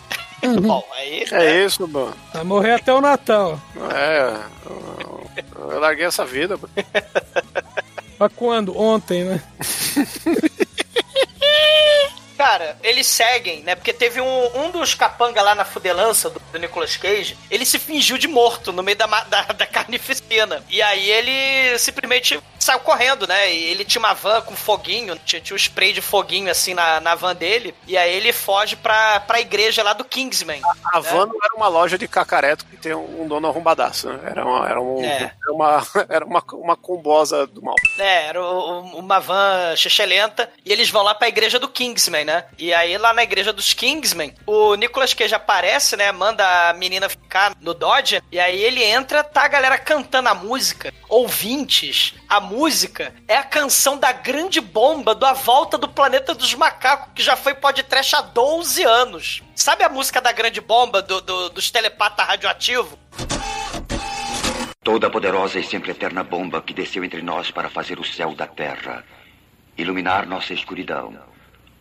Né? Bom, aí. É isso, mano. Vai morrer até o Natal. É. eu- Eu larguei essa vida. Mas quando? Ontem, né? Cara, eles seguem, né? Porque teve um, um dos capanga lá na fudelança do, do Nicolas Cage, ele se fingiu de morto no meio da, da, da carnificina. E aí ele simplesmente saiu correndo, né? E ele tinha uma van com foguinho, tinha, tinha um spray de foguinho assim na, na van dele. E aí ele foge pra, pra igreja lá do Kingsman. A van não era uma loja de cacareto que tem um dono arrombadaço, né? Era uma, era um, É. era uma, era uma, uma combosa do mal. É, era uma van lenta e eles vão lá pra igreja do Kingsman, né? E aí lá na igreja dos Kingsman, o Nicolas Cage aparece, né? Manda a menina ficar no Dodge, e aí ele entra, tá a galera cantando a música. Ouvintes, a música é a canção da grande bomba do A Volta do Planeta dos Macacos, que já foi podcast há 12 anos. Sabe a música da grande bomba do, do- dos telepata radioativo? Toda poderosa e sempre eterna bomba que desceu entre nós para fazer o céu da terra, iluminar nossa escuridão.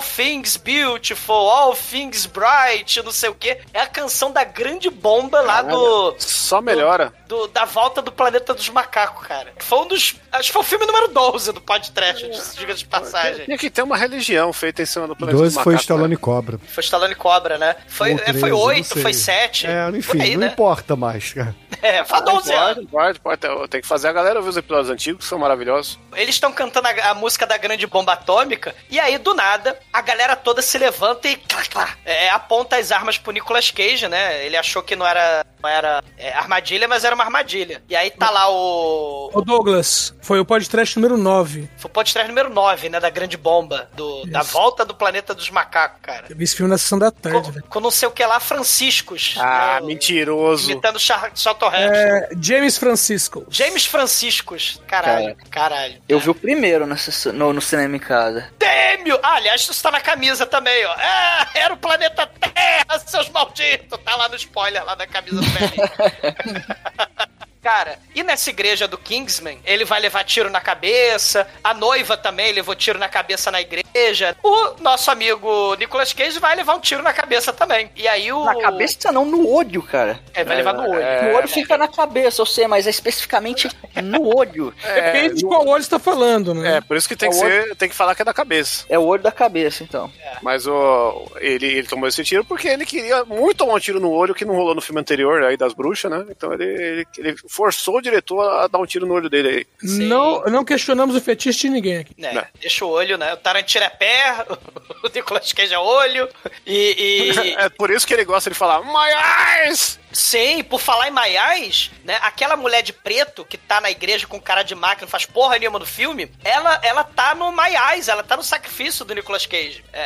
things beautiful, all things bright, não sei o que. É a canção da grande bomba lá do, Só melhora. do- da volta do planeta dos macacos, cara. Foi um dos. Acho que foi o filme número 12 do podcast, diga de passagem. Tinha que ter uma religião feita em cima do planeta 12 dos foi macacos, Stallone né? Cobra. Foi Stallone Cobra, né? Foi, Ou é, 13, foi não 8, sei. foi 7. É, enfim, aí, não né? importa mais, cara. É, foi 12 anos. Pode, pode, pode. Tem que fazer a galera ouvir os episódios antigos, que são maravilhosos. Eles estão cantando a, a música da grande bomba atômica, e aí, do nada, a galera toda se levanta e clá, clá, é, aponta as armas pro Nicolas Cage, né? Ele achou que não era, não era é, armadilha, mas era uma armadilha. E aí tá lá o. Ô Douglas, foi o podcast número 9. Foi o podcast número 9, né? Da grande bomba. Do, da volta do planeta dos macacos, cara. Eu vi esse filme na sessão da tarde, Com, velho. com não sei o que lá, Franciscos. Ah, né, o- mentiroso. Imitando Char- Charlton. É, James Francisco. James Franciscos. Caralho, caralho. Eu vi o primeiro nessa- no, no cinema em casa. Dêmio! Ah, aliás, isso tá na camisa também, ó. É, era o planeta Terra, seus malditos! Tá lá no spoiler, lá da camisa do velho. Cara, e nessa igreja do Kingsman, ele vai levar tiro na cabeça, a noiva também levou tiro na cabeça na igreja. O nosso amigo Nicolas Cage vai levar um tiro na cabeça também. E aí o. Na cabeça não, no olho, cara. É, vai levar no olho. o olho fica na cabeça, eu sei, mas é especificamente no olho. Depende de qual olho você tá falando, né? É, por isso que tem É que o ser, tem que falar que é da cabeça. É o olho da cabeça, então. Mas o, ele, ele tomou esse tiro porque ele queria muito tomar um tiro no olho que não rolou no filme anterior aí das bruxas, né? Então ele, ele, ele forçou o diretor a dar um tiro no olho dele aí. Sim. Não, não questionamos o fetiche de ninguém aqui. né, Né. Deixa o olho, né? O Tarantino é pé, o Nicolas Cage é olho. E, e- É por isso que ele gosta de falar My eyes! Sim, por falar em Maiás, né? Aquela mulher de preto que tá na igreja com cara de máquina, não faz porra nenhuma no filme, ela, ela tá no Maiás, ela tá no sacrifício do Nicolas Cage. É,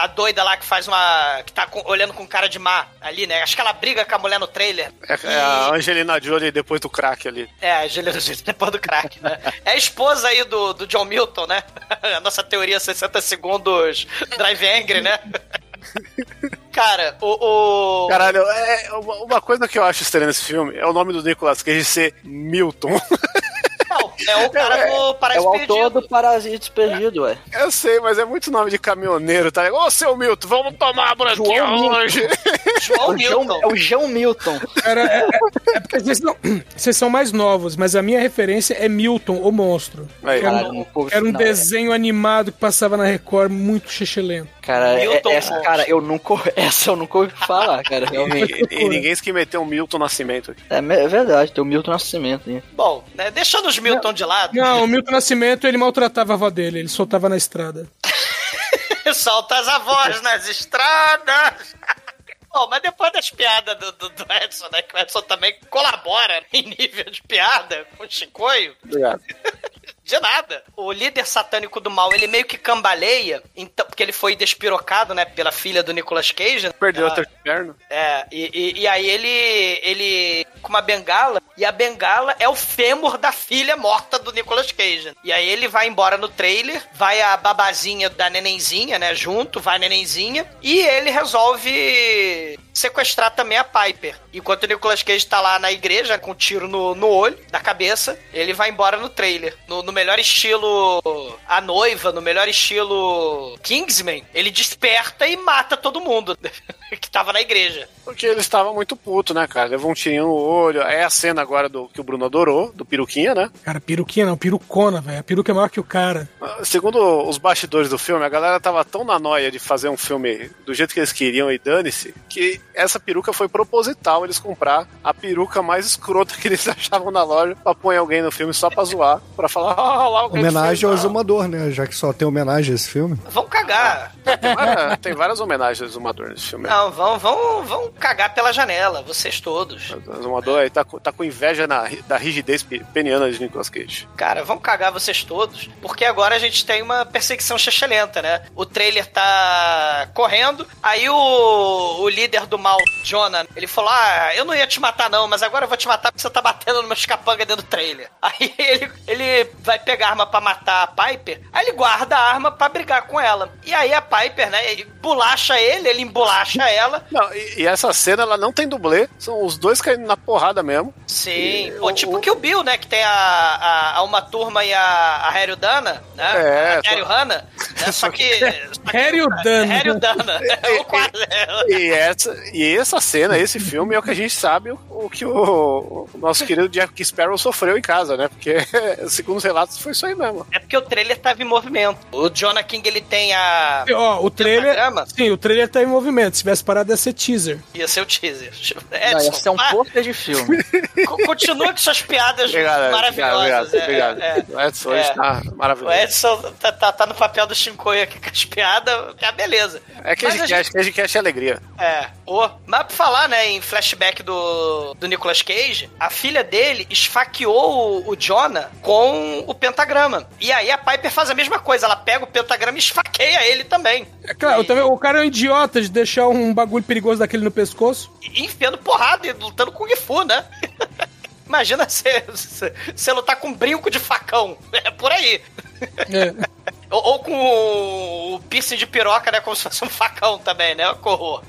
a doida lá que faz uma. que tá com- olhando com cara de má ali, né? Acho que ela briga com a mulher no trailer. É, E- é a Angelina Jolie depois do crack ali. É, a Angelina Jolie depois do crack, né? É a esposa aí do, do John Milton, né? A nossa teoria 60 segundos Drive Angry, né? Cara, o... o... Caralho, é, uma uma coisa que eu acho estranha nesse filme é o nome do Nicolas Cage ser Milton. Não, é o cara do É Paraíso o autor Perdido. do Parasita Perdido, ué. Eu sei, mas é muito nome de caminhoneiro, tá ligado? Ô, seu Milton, vamos tomar a branquinha João Milton. hoje. João O João- Milton. é o João Milton. Cara, é, é- é porque vocês, não- vocês são mais novos, mas a minha referência é Milton, o monstro. Aí. Era, Cara, um, era um não, é. desenho animado que passava na Record muito xixelento. Cara, é- Milton essa, cara, eu nunca. Essa eu nunca ouvi falar, cara, realmente. E, e ninguém se meteu um Milton Nascimento aqui. É, é verdade, tem o Milton Nascimento. Hein? Bom, né, deixando os Milton de lado, Não, o Milton Nascimento, ele maltratava a avó dele, ele soltava na estrada. solta as avós nas estradas. Bom, mas depois das piadas do, do, do Edson, né? Que o Edson também colabora em nível de piada com o Chicoio. Obrigado. De nada. O líder satânico do mal, ele meio que cambaleia, então, porque ele foi despirocado, né, pela filha do Nicolas Cage. né? Perdeu Ela- a terceira perna. É, e, e, e aí ele, ele com uma bengala, e a bengala é o fêmur da filha morta do Nicolas Cage. E aí ele vai embora no trailer, vai a babazinha da nenenzinha, né, junto, vai a nenenzinha, e ele resolve sequestrar também a Piper. Enquanto o Nicolas Cage tá lá na igreja, com um tiro no, no olho, da cabeça, ele vai embora no trailer. No, no melhor estilo a noiva, no melhor estilo Kingsman, ele desperta e mata todo mundo que tava na igreja. Porque ele estava muito puto, né, cara? Levou um tirinho no olho. É a cena agora do que o Bruno adorou, do peruquinha, né? Cara, peruquinha não, perucona, velho. A peruca é maior que o cara. Ah, Segundo os bastidores do filme, a galera tava tão na noia de fazer um filme do jeito que eles queriam e dane-se, que essa peruca foi proposital eles comprar a peruca mais escrota que eles achavam na loja pra pôr alguém no filme só pra zoar, pra falar, ah, lá gente Homenagem ao fez, não." Exumador, né? Já que só tem homenagem a esse filme. Vão cagar. Tem várias, tem várias homenagens ao Exumador nesse filme. Não, vão, vão, vão cagar pela janela, vocês todos. O Exumador aí tá, com- tá com inveja na- da rigidez pe- peniana de Nicolas Cage. Cara, vão cagar vocês todos, porque agora a gente tem uma perseguição chechelenta, né? O trailer tá correndo, aí o, o líder do mal, Jonah, ele falou: Ah, eu não ia te matar não, mas agora eu vou te matar porque você tá batendo no meu capanga dentro do trailer. Aí ele, ele vai pegar a arma pra matar a Piper, aí ele guarda a arma pra brigar com ela. E aí a Piper, né, ele bolacha ele, ele embolacha ela. Não, e, e essa cena ela não tem dublê, são os dois caindo na porrada mesmo. Sim, E pô, o- tipo o- que o Bill, né? Que tem a, a, a Uma Turma e a, a Harry Dana, né? É, a Harry só- Hanna, né? Só que... Harry Dana. Harry Dana. É o quadro. E essa, e essa cena, esse filme é o que a gente sabe o, o que o, o nosso querido Jack Sparrow sofreu em casa, né? Porque, segundo os relatos, foi isso aí mesmo. É porque o trailer tava em movimento. O Jonah King, ele tem a... Ó, o trailer. Pentagrama? Sim, o trailer tá em movimento. Se tivesse parado, ia ser teaser. Ia ser o teaser. Não, Edson, esse é um pôster de filme. co- continua com suas piadas Obrigado, maravilhosas. obrigado, obrigado. É, é, O Edson hoje é. tá O maravilhoso. Edson tá, tá, tá no papel do Shinkoi aqui com as piadas, é beleza. É que a gente quer, que a gente quer é alegria. É. Mas pra falar, né, em flashback do, do Nicolas Cage, a filha dele esfaqueou o, o Jonah com o pentagrama. E aí a Piper faz a mesma coisa, ela pega o pentagrama e esfaqueia ele também. É claro, E- também, o cara é um idiota de deixar um bagulho perigoso daquele no pescoço. E enfiando porrada e lutando com o Gifu, né? Imagina você lutar com um brinco de facão. É por aí. É. Ou, ou com o, piercing de piroca, né? Como se fosse um facão também, né?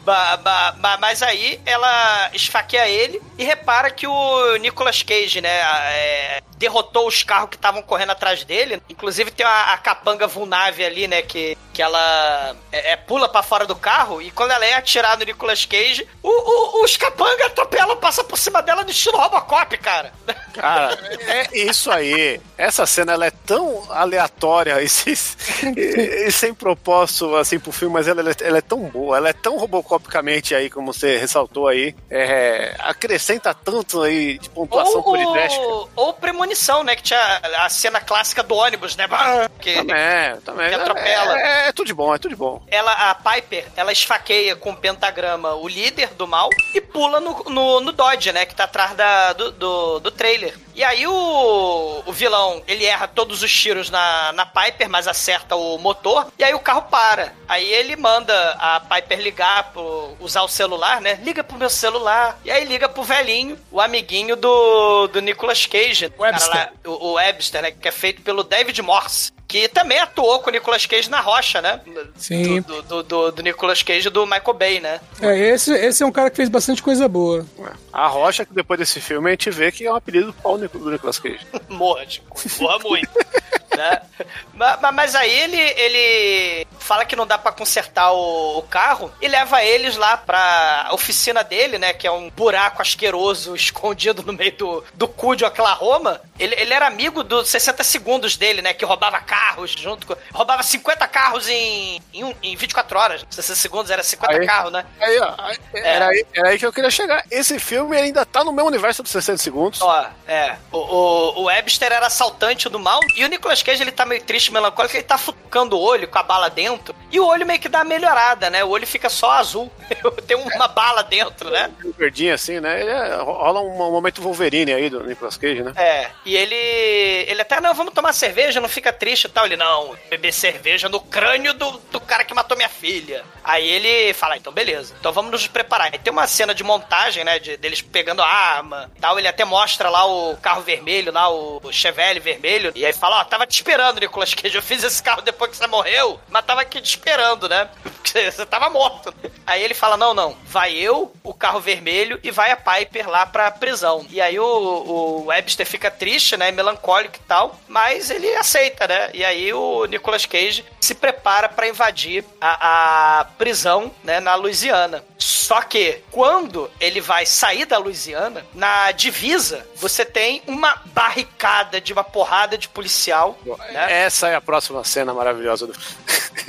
Ba- mas aí ela esfaqueia ele e repara que o Nicolas Cage, né? é, derrotou os carros que estavam correndo atrás dele. Inclusive tem a, a capanga Vulnave ali, né? Que, que ela é, é, pula pra fora do carro e quando ela é atirar no Nicolas Cage, o, o, os capanga atropelam, passa por cima dela no estilo Robocop, cara. Cara, é isso aí. Essa cena ela é tão aleatória e sem, e- e sem propósito assim pro filme, mas ela, ela é- é tão boa, ela é tão robocopicamente aí, como você ressaltou aí. é, acrescenta tanto aí de pontuação Ou, polidética. ou, ou premonição, né? Que tinha a cena clássica do ônibus, né? Que Também, também. Que atropela. É, é tudo de bom, é tudo de bom. ela, a Piper, ela esfaqueia com o pentagrama o líder do mal e pula no, no, no Dodge, né? Que tá atrás da, do, do, do trailer. E aí o, o vilão, ele erra todos os tiros na, na Piper, mas acerta o motor. E aí o carro para. Aí ele manda a Piper ligar, pro, usar o celular, né? Liga pro meu celular. E aí liga pro velhinho, o amiguinho do, do Nicolas Cage. Webster. Lá, o, o Webster, né? Que é feito pelo David Morse. Que também atuou com o Nicolas Cage na rocha, né? Sim. Do, do, do, do Nicolas Cage e do Michael Bay, né? É, esse, esse é um cara que fez bastante coisa boa. A Rocha, que depois desse filme a gente vê que é um apelido do pau do Nicolas Cage. Morra, tipo, morra muito. né? Ma- ma- Mas, aí ele, ele fala que não dá pra consertar o, o carro e leva eles lá pra oficina dele, né? Que é um buraco asqueroso escondido no meio do, do cu de Oklahoma. Ele, ele era amigo dos 60 segundos dele, né? Que roubava carros junto com. Roubava 50 carros em, em, um- em 24 horas. 60 segundos era 50 Aí- carros, né? Aí, ó, aí- era, aí, era aí que eu queria chegar. Esse filme ainda tá no meu universo dos 60 segundos. Ó, é. O, o, o Webster era assaltante do mal. E o Nicolas Cage, ele tá meio triste, melancólico. Ele tá fucando o olho com a bala dentro. E o olho meio que dá melhorada, né? O olho fica só azul. Tem uma bala dentro, né? Verdinho assim, né? Ele é- rola um momento Wolverine aí do Nicolas Cage, né? É, e ele. Ele até, não, vamos tomar cerveja, não fica triste e tal. Ele, não, beber cerveja no crânio do, do cara que matou minha filha. Aí ele fala, "Ah, então beleza, então vamos nos preparar. Aí tem uma cena de montagem, né, de, deles pegando a arma e tal. Ele até mostra lá o carro vermelho, lá o Chevelle vermelho. E aí fala, ó, tava te esperando, Nicolas Cage. Eu fiz esse carro depois que você morreu, mas tava aqui te esperando, né? Porque você tava morto. Aí ele fala, não, não, vai eu, o carro vermelho e vai a Piper lá pra prisão. E aí o, o Webster fica triste, né, melancólico e tal, mas ele aceita, né? E aí o Nicolas Cage se prepara pra invadir a, a prisão, né, na Louisiana. Só que quando ele vai sair da Louisiana, na divisa, você tem uma barricada de uma porrada de policial, né? Essa é a próxima cena maravilhosa do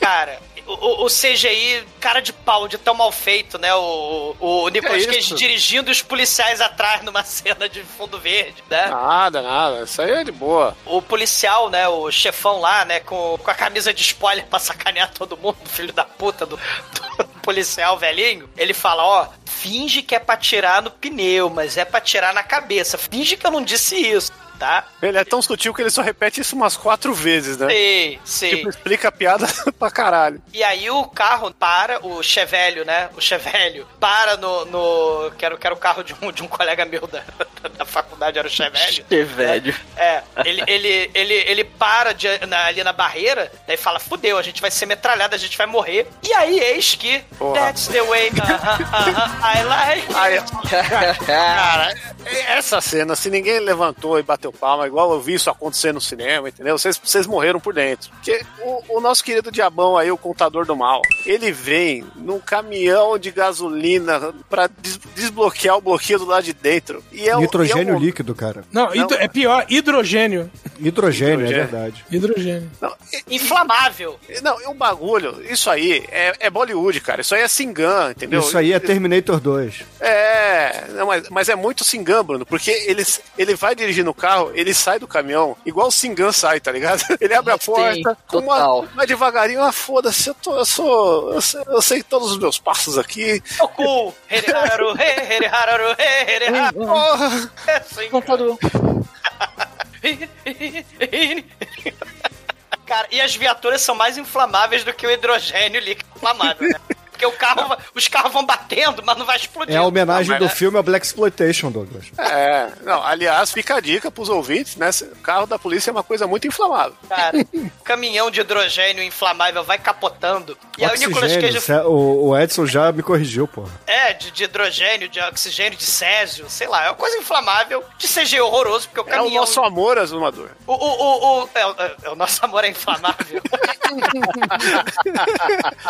Cara, o, o CGI, cara de pau, de tão mal feito, né? O, o Nicolas Que Cage dirigindo os policiais atrás numa cena de fundo verde, né? Nada, nada. Isso aí é de boa. O policial, né? O chefão lá, né? Com, com a camisa de spoiler pra sacanear todo mundo, filho da puta do, do policial velhinho. Ele fala: Ó, finge que é pra tirar no pneu, mas é pra tirar na cabeça. Finge que eu não disse isso, tá? Ele é tão sutil que ele só repete isso umas quatro vezes, né? Sim, sim. Tipo, explica a piada pra caralho. E aí o carro para, o Chevelho, né? O Chevelho para no. no que, era, que era o carro de um, de um colega meu da, da faculdade, era o Chevelho. Que velho. É, ele, ele, ele, ele para de- na- ali na barreira, daí fala: fudeu, a gente vai ser metralhado, a gente vai morrer. E aí, eis que. Porra. That's the way aham, aham, I like. Aí, cara, essa cena, se ninguém levantou e bateu palma, igual eu vi isso acontecer no cinema, entendeu? Vocês, vocês morreram por dentro. Porque o, o nosso querido diabão aí, o contador do mal, ele vem num caminhão de gasolina pra des- desbloquear o bloqueio do lado de dentro. E é, o- Nitrogênio e é um- líquido, cara. Não, hidro- é pior, hidrogênio. Hidrogênio, é verdade. Hidrogênio. Não, e- Inflamável. Não, e o bagulho, isso aí é, é Bollywood, cara. Isso aí é Singan, entendeu? Isso aí é Terminator 2. É, não, mas, mas é muito Singan, Bruno, porque ele, ele vai dirigindo o carro, ele sai do caminhão, igual o Singan sai, tá ligado? Ele abre a Sim, porta, com uma, vai devagarinho, ah, foda-se, eu, tô, eu sou. Eu sei, eu sei todos os meus passos aqui. Heriharu, heriharu, he, heriharu. Porra! É assim, Contador. Cara, e as viaturas são mais inflamáveis do que o hidrogênio líquido inflamável, né? Porque o carro, os carros vão batendo, mas não vai explodir. É a homenagem Não, do é- filme ao Black Exploitation, Douglas. É, não, aliás, fica a dica pros ouvintes, né? O carro da polícia é uma coisa muito inflamável. Cara, caminhão de hidrogênio inflamável vai capotando. E aí o Nicolas Cage. o, o Edson já me corrigiu, porra. É, de, de hidrogênio, de oxigênio, de césio, sei lá. É uma coisa inflamável, de CG horroroso, porque o É o caminhão. nosso amor, azumador. O, o, o, o- é, o- é, o nosso amor é inflamável.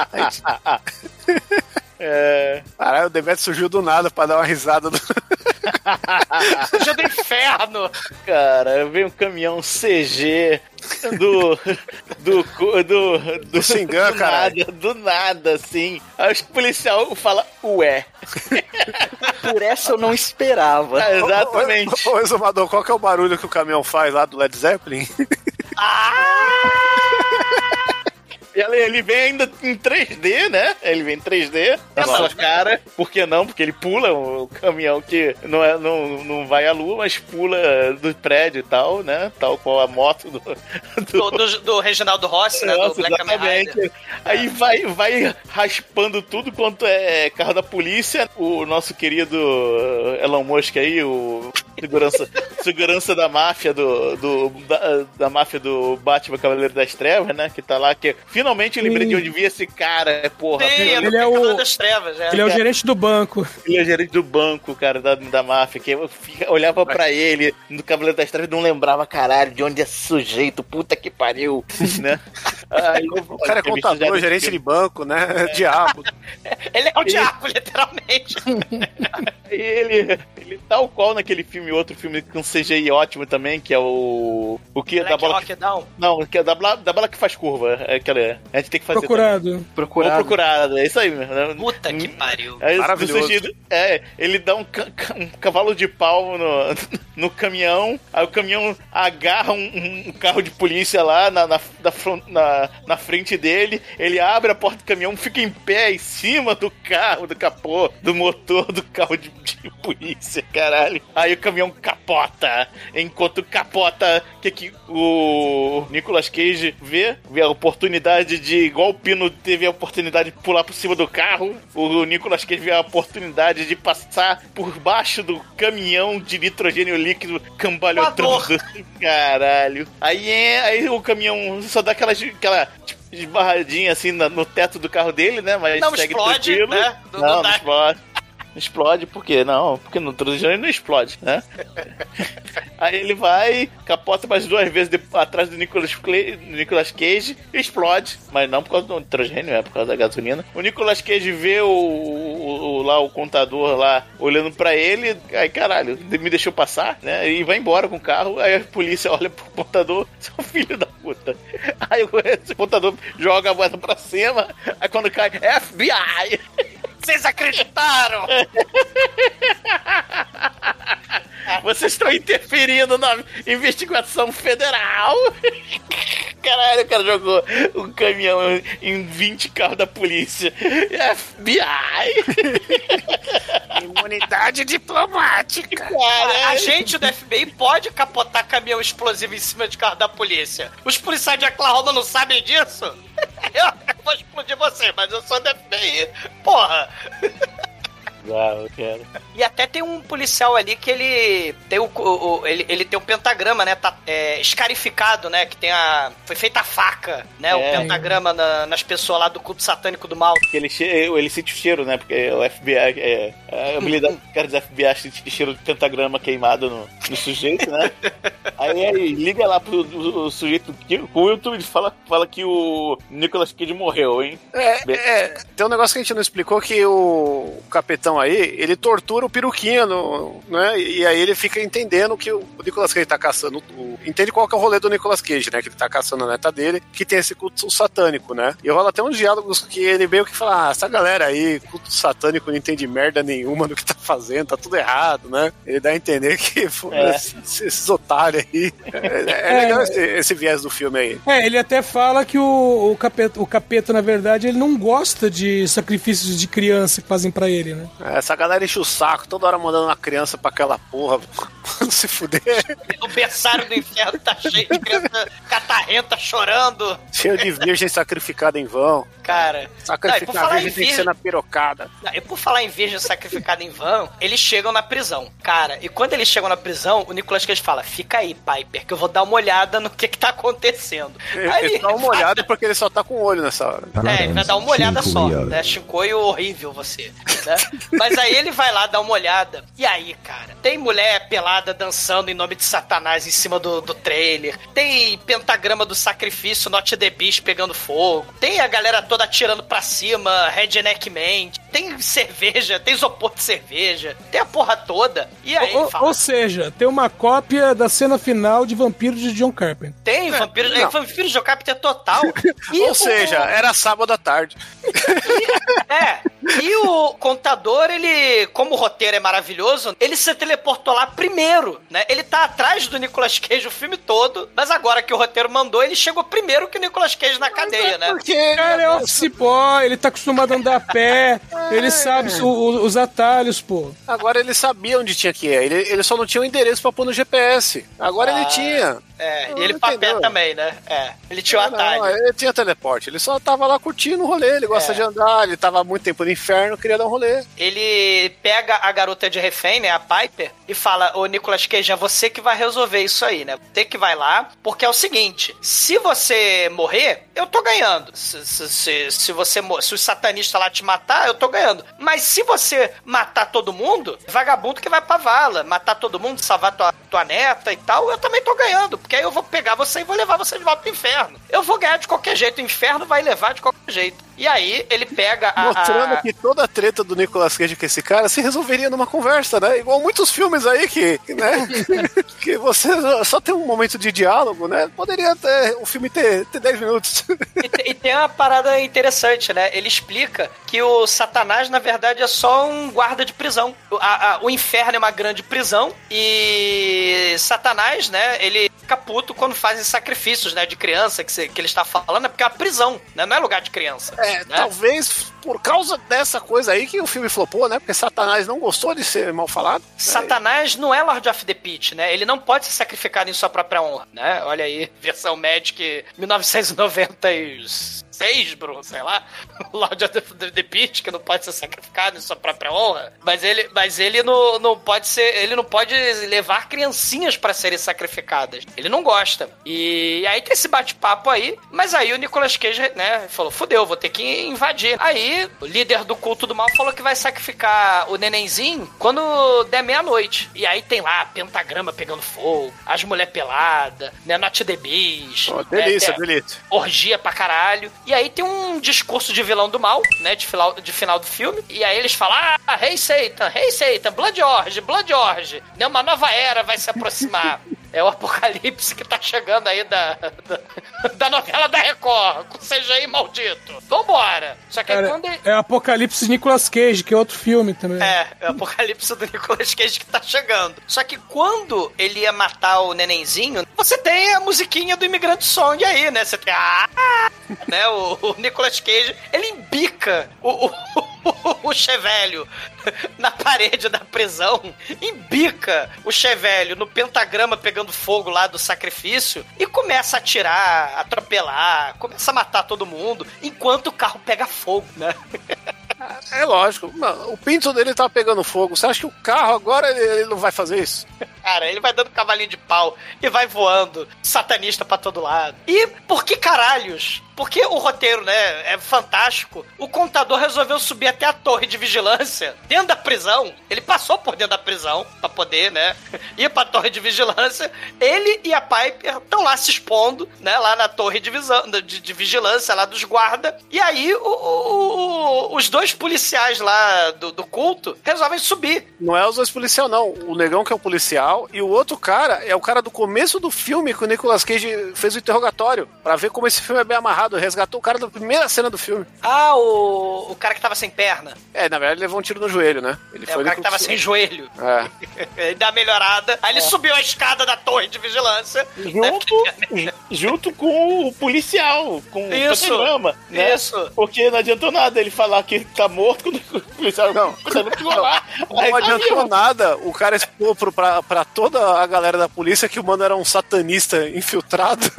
É. Caralho, o Demet surgiu do nada pra dar uma risada do. Seja do inferno. Cara, vem um caminhão CG do. do. do. do do caralho. nada, do nada, assim. Aí o policial fala, ué. Por essa eu não esperava. Ah, exatamente. Ô, ô, exumador, qual que é o barulho que o caminhão faz lá do Led Zeppelin? E ele, ele vem ainda em 3D, né? Ele vem em 3D na É, sua cara. Por que não? Porque ele pula o caminhão que não, é, não, não vai à lua, mas pula do prédio e tal, né? Tal qual a moto do. Do, do, do Reginaldo Rossi, né? do Nossa, Black Kamen Rider. exatamente. Aí vai, vai raspando tudo quanto é carro da polícia. O nosso querido Elon Musk aí, o segurança, segurança da máfia do, do da, da máfia do Batman Cavaleiro das Trevas, né? Que tá lá que finalmente eu lembrei de onde vi esse cara, porra. Sim, é do Ele é Cavaleiro o- das Trevas, é. Ele é o gerente do banco. Ele é gerente do banco, cara, da, da máfia, que eu fica- olhava pra ele no Cavaleiro das Trevas e não lembrava, caralho, de onde é esse sujeito, puta que pariu, né? Aí, O cara é contador, gerente de banco, né? Diabo. Ele é o diabo, literalmente. E ele, ele tal qual naquele filme, outro filme com CGI ótimo também, que é o. O que? da Black bola Rock que, Down. Não, que é da, bola- da bola que faz curva. É aquela. A gente tem que fazer. Procurado. também. Ou Procurado. procurado, é isso aí mesmo. né? Puta que pariu. Aí, Maravilhoso. sentido- é, ele dá um, ca- um cavalo de pau no, no caminhão, aí o caminhão agarra um, um- carro de polícia lá na, na, da fron- na, na frente dele, ele abre a porta do caminhão, fica em pé em cima do carro, do capô, do motor do carro de, de polícia, caralho. Aí o caminhão capota, enquanto capota, que que o Nicolas Cage vê, vê a oportunidade de, igual o Pino teve a oportunidade de pular por cima do carro, o Nicolas Cage vê a oportunidade de passar por baixo do caminhão de nitrogênio líquido cambalhotando. Caralho. Aí, é, aí o caminhão só dá aquela, aquela tipo, esbarradinha assim no teto do carro dele, né? Mas Não segue explode, tranquilo. né? Não- Não, não explode. Explode, por quê? Não, porque no nitrogênio não explode, né? Aí ele vai, capota mais duas vezes de- atrás do Nicolas, Clay- Nicolas Cage, explode, mas não por causa do nitrogênio, é por causa da gasolina. O Nicolas Cage vê o, o- o- lá o contador lá olhando pra ele, aí caralho, me deixou passar, né? E vai embora com o carro. Aí a polícia olha pro contador, seu filho da puta. Aí o contador joga a moeda pra cima, aí quando cai, FBI! Vocês acreditaram? Vocês estão interferindo na investigação federal. Caralho, o cara jogou um caminhão em 20 carros da polícia. FBI! Imunidade diplomática. A Caralho! agente do FBI pode capotar caminhão explosivo em cima de carro da polícia. Os policiais de Oklahoma não sabem disso? Eu vou explodir você, mas eu sou do FBI. Porra! Cara. E até tem um policial ali que ele tem o, o- o- ele, ele tem um pentagrama, né? Tá é, escarificado, né? Que tem a. Foi feita a faca, né? O É. pentagrama na- nas pessoas lá do culto satânico do mal. Ele, ele sente o cheiro, né? Porque o FBI, é, a habilidade dos caras do FBI sente cheiro de pentagrama queimado no, no sujeito, né? Aí, aí liga lá pro o, o sujeito que o Wilton ele fala, fala que o Nicolas Cage morreu, hein? É, é, tem um negócio que a gente não explicou que o capitão aí, ele tortura o peruquinha, no, né? E aí ele fica entendendo que o Nicolas Cage tá caçando. o- entende qual que é o rolê do Nicolas Cage, né? Que ele tá caçando a neta dele, que tem esse culto satânico, né? E rola até uns diálogos que ele meio que fala: ah, essa galera aí, culto satânico, não entende merda nenhuma do que tá fazendo, tá tudo errado, né? Ele dá a entender que É. esses, esses otários aí. É, é legal esse, esse viés do filme aí. É, ele até fala que o, o, capeta, o capeta, na verdade, ele não gosta de sacrifícios de criança que fazem pra ele, né? Essa galera enche o saco, toda hora mandando uma criança pra aquela porra. se fuder. O berçário do inferno tá cheio de criança catarrenta chorando. Cheio de virgem sacrificada em vão. Cara. Não, por Sacrificar falar a em virgem tem que virgem- ser na pirocada. Não, E por falar em virgem sacrificada em vão, eles chegam na prisão. Cara, e quando eles chegam na prisão, o Nicolas Cage fala: Fica aí, Piper, que eu vou dar uma olhada no que que tá acontecendo. Aí Ele dá uma olhada porque ele só tá com o olho nessa hora. É, ele vai dar uma olhada só, né? Chicoio horrível você, né? Mas aí ele vai lá dar uma olhada. E aí, cara, tem mulher pelada dançando em nome de Satanás em cima do, do trailer. Tem pentagrama do sacrifício, Not the Beast pegando fogo. Tem a galera toda atirando pra cima, Redneck Man. Tem cerveja, tem isopor de cerveja. Tem a porra toda. E aí Ou, fala, ou seja, tem uma cópia da cena final de Vampiro de John Carpenter. tem vampiro, é, vampiro de Carpenter total. E Ou o- seja, era sábado à tarde. É, e o contador, ele, como o roteiro é maravilhoso, ele se teleportou lá primeiro, né? Ele tá atrás do Nicolas Cage o filme todo, mas agora que o roteiro mandou, ele chegou primeiro que o Nicolas Cage na cadeia, né? Porque Cara, é office boy, ele tá acostumado a andar a pé, ele sabe o- o- os atalhos, pô. agora ele sabia onde tinha que ir. Ele, ele só não tinha o endereço pra pôr no GPS. Agora Ah, ele tinha. É, Não, e ele não entendeu. também, né? É, ele tinha o Ah, não, atalho. ele tinha teleporte. Ele só tava lá curtindo o rolê. Ele gosta É. de andar. Ele tava há muito tempo no inferno, queria dar um rolê. Ele pega a garota de refém, né, a Piper, e fala: Ô Nicolas Cage, é você que vai resolver isso aí, né? Você que vai lá, porque é o seguinte: se você morrer, eu tô ganhando. Se, se, se, se você se os satanistas lá te matar, eu tô ganhando. Mas se você matar todo mundo, vagabundo que vai pra vala, matar todo mundo, salvar tua, tua neta e tal, eu também tô ganhando. Porque aí eu vou pegar você e vou levar você de volta pro inferno. Eu vou ganhar de qualquer jeito, o inferno vai levar de qualquer jeito. E aí ele pega a. Mostrando a- que toda a treta do Nicolas Cage com esse cara se resolveria numa conversa, né? Igual muitos filmes aí que, né? que você só tem um momento de diálogo, né? Poderia ter, o filme ter, ter 10 minutos. E, e tem uma parada interessante, né? Ele explica que o Satanás, na verdade, é só um guarda de prisão. O, a- a- o inferno é uma grande prisão e Satanás, né? Ele fica puto quando fazem sacrifícios, né? De criança, que, se- que ele está falando, é porque é uma prisão, né? Não é lugar de criança. É, né? talvez por causa dessa coisa aí que o filme flopou, né? Porque Satanás não gostou de ser mal falado. Satanás não é Lord of the Pit, né? Ele não pode se sacrificar em sua própria honra, né? Olha aí, versão Magic 1996, Bruno, sei lá. Lord of the, the que não pode ser sacrificado em sua própria honra. Mas ele, mas ele não, não pode ser. Ele não pode levar criancinhas pra serem sacrificadas. Ele não gosta. E aí tem esse bate-papo aí, mas aí o Nicolas Cage, né, falou: fudeu, vou ter que invadir. Aí o líder do culto do mal falou que vai sacrificar o nenenzinho quando der meia-noite. E aí tem lá pentagrama pegando fogo, as mulher pelada, né, Not the Beast. Ó, né, delícia, tem- delícia. orgia pra caralho. E aí tem um discurso de vilão do mal, né? De final, de final do filme. E aí eles falam: Ah, Rei Satan, Rei Satan, Blood Orge, Blood Orge. Né, uma nova era vai se aproximar. É o apocalipse que tá chegando aí da, da, da novela da Record, com CGI maldito. Vambora. Só que aí Cara, quando ele... é Apocalipse de Nicolas Cage, que é outro filme também. É, é o apocalipse do Nicolas Cage que tá chegando. Só que quando ele ia matar o nenenzinho, você tem a musiquinha do Imigrante Song aí, né? Você tem a... né? O, o Nicolas Cage, ele embica o, o, o chevelho na parede da prisão, embica o chevelho no pentagrama pegando fogo lá do sacrifício e começa a atirar, atropelar, começa a matar todo mundo, enquanto o carro pega fogo, né? É lógico. Mano, o pinto dele tá pegando fogo. Você acha que o carro agora ele, não vai fazer isso? Cara, ele vai dando cavalinho de pau e vai voando, satanista pra todo lado. E por que caralhos? Porque o roteiro, né, é fantástico. O contador resolveu subir até a torre de vigilância, dentro da prisão. Ele passou por dentro da prisão pra poder, né, ir pra torre de vigilância. Ele e a Piper estão lá se expondo, né, lá na torre de, visão, de, de vigilância, lá dos guardas. E aí o- o- o- os dois policiais lá do, do culto resolvem subir. Não é os dois policiais, não. O negão que é o policial e o outro cara é o cara do começo do filme que o Nicolas Cage fez o interrogatório pra ver como esse filme é bem amarrado. Resgatou o cara da primeira cena do filme. Ah, o, o cara que tava sem perna. É, na verdade, ele levou um tiro no joelho, né? Ele É o cara que tava sem joelho. É. Ele dá uma melhorada. Aí ele subiu a escada da torre de vigilância. né? Junto, junto com o policial, com Isso, o Tottenham, né? Isso. Porque não adiantou nada ele falar que ele tá morto quando o policial Não. não lá. Não tá adiantou nada o cara pro, pra, pra toda a galera da polícia que o mano era um satanista infiltrado.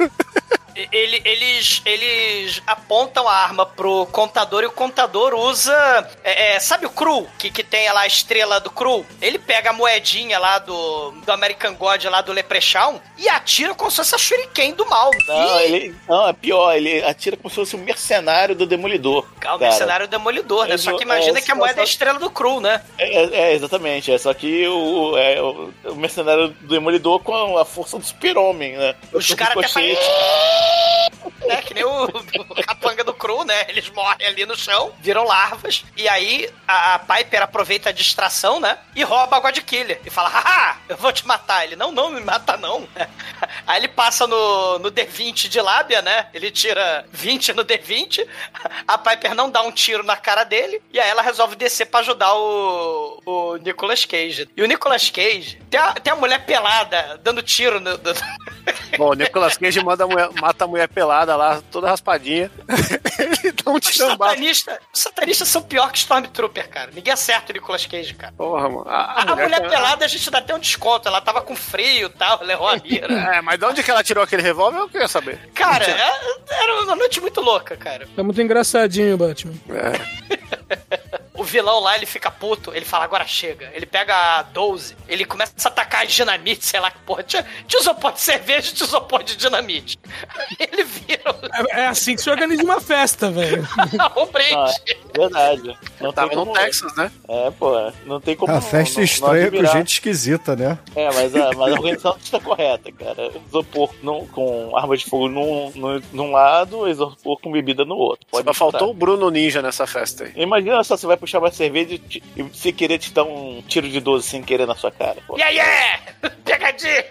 Ele- eles, eles apontam a arma pro contador e o contador usa. é, é, sabe o Cru? Que, que tem lá a estrela do Cru? Ele pega a moedinha lá do, do American God, lá do Leprechaun, e atira como se fosse a Shuriken do mal. Não, Ih, ele, não, é pior, ele atira como se fosse um mercenário do Demolidor. Calma, cara. mercenário demolidor, né? É, Só que imagina é, que a só- moeda é a só- estrela do Cru, né? É, é, é, exatamente, é só que o, é, o, o mercenário do Demolidor com a força do super-homem, né? Os O caras até fazem. né? Que nem o, o capanga do Cru, né? Eles morrem ali no chão, viram larvas, e aí a, a Piper aproveita a distração, né? E rouba a God Killer. E fala, haha, eu vou te matar. Ele, não, não, me mata não. Aí ele passa no, no D20 de lábia, né? Ele tira 20 no D20, a Piper não dá um tiro na cara dele, e aí ela resolve descer pra ajudar o, o Nicolas Cage. E o Nicolas Cage tem a, tem a mulher pelada dando tiro no. no- Bom, o Nicolas Cage manda a mulher- mata a mulher pelada lá, toda raspadinha. Ele dá um Os tirambaço. satanistas, os satanistas são pior que Stormtrooper, cara. Ninguém acerta o Nicolas Cage, cara. Porra, mano. A, a mulher pelada a gente dá até um desconto. Ela tava com frio e tal, levou a mira. É, mas de onde que ela tirou aquele revólver eu queria saber. Cara, é- era uma noite muito louca, cara. Tá muito engraçadinho, Batman. O vilão lá, ele fica puto, ele fala, agora chega. Ele pega a 12, ele começa a atacar dinamite, sei lá que porra. Isopor de cerveja e tinha isopor de dinamite. Ele vira É, é assim que se organiza uma festa, velho. o, o brinde. Ah, verdade. Não Tava tem no Texas, né? É, pô, não tem como. A festa não- não estranha com gente esquisita, né? É, mas a, mas a organização está correta, cara. Isopor num- com arma de fogo num, num, num lado, isopor com bebida no outro. Pode Só faltou o. Bruno Ninja nessa festa aí. Imagina só, você vai puxar uma cerveja e, te- e se querer te dar um tiro de 12 sem querer na sua cara. Pô. Yeah, yeah! Pegadinha!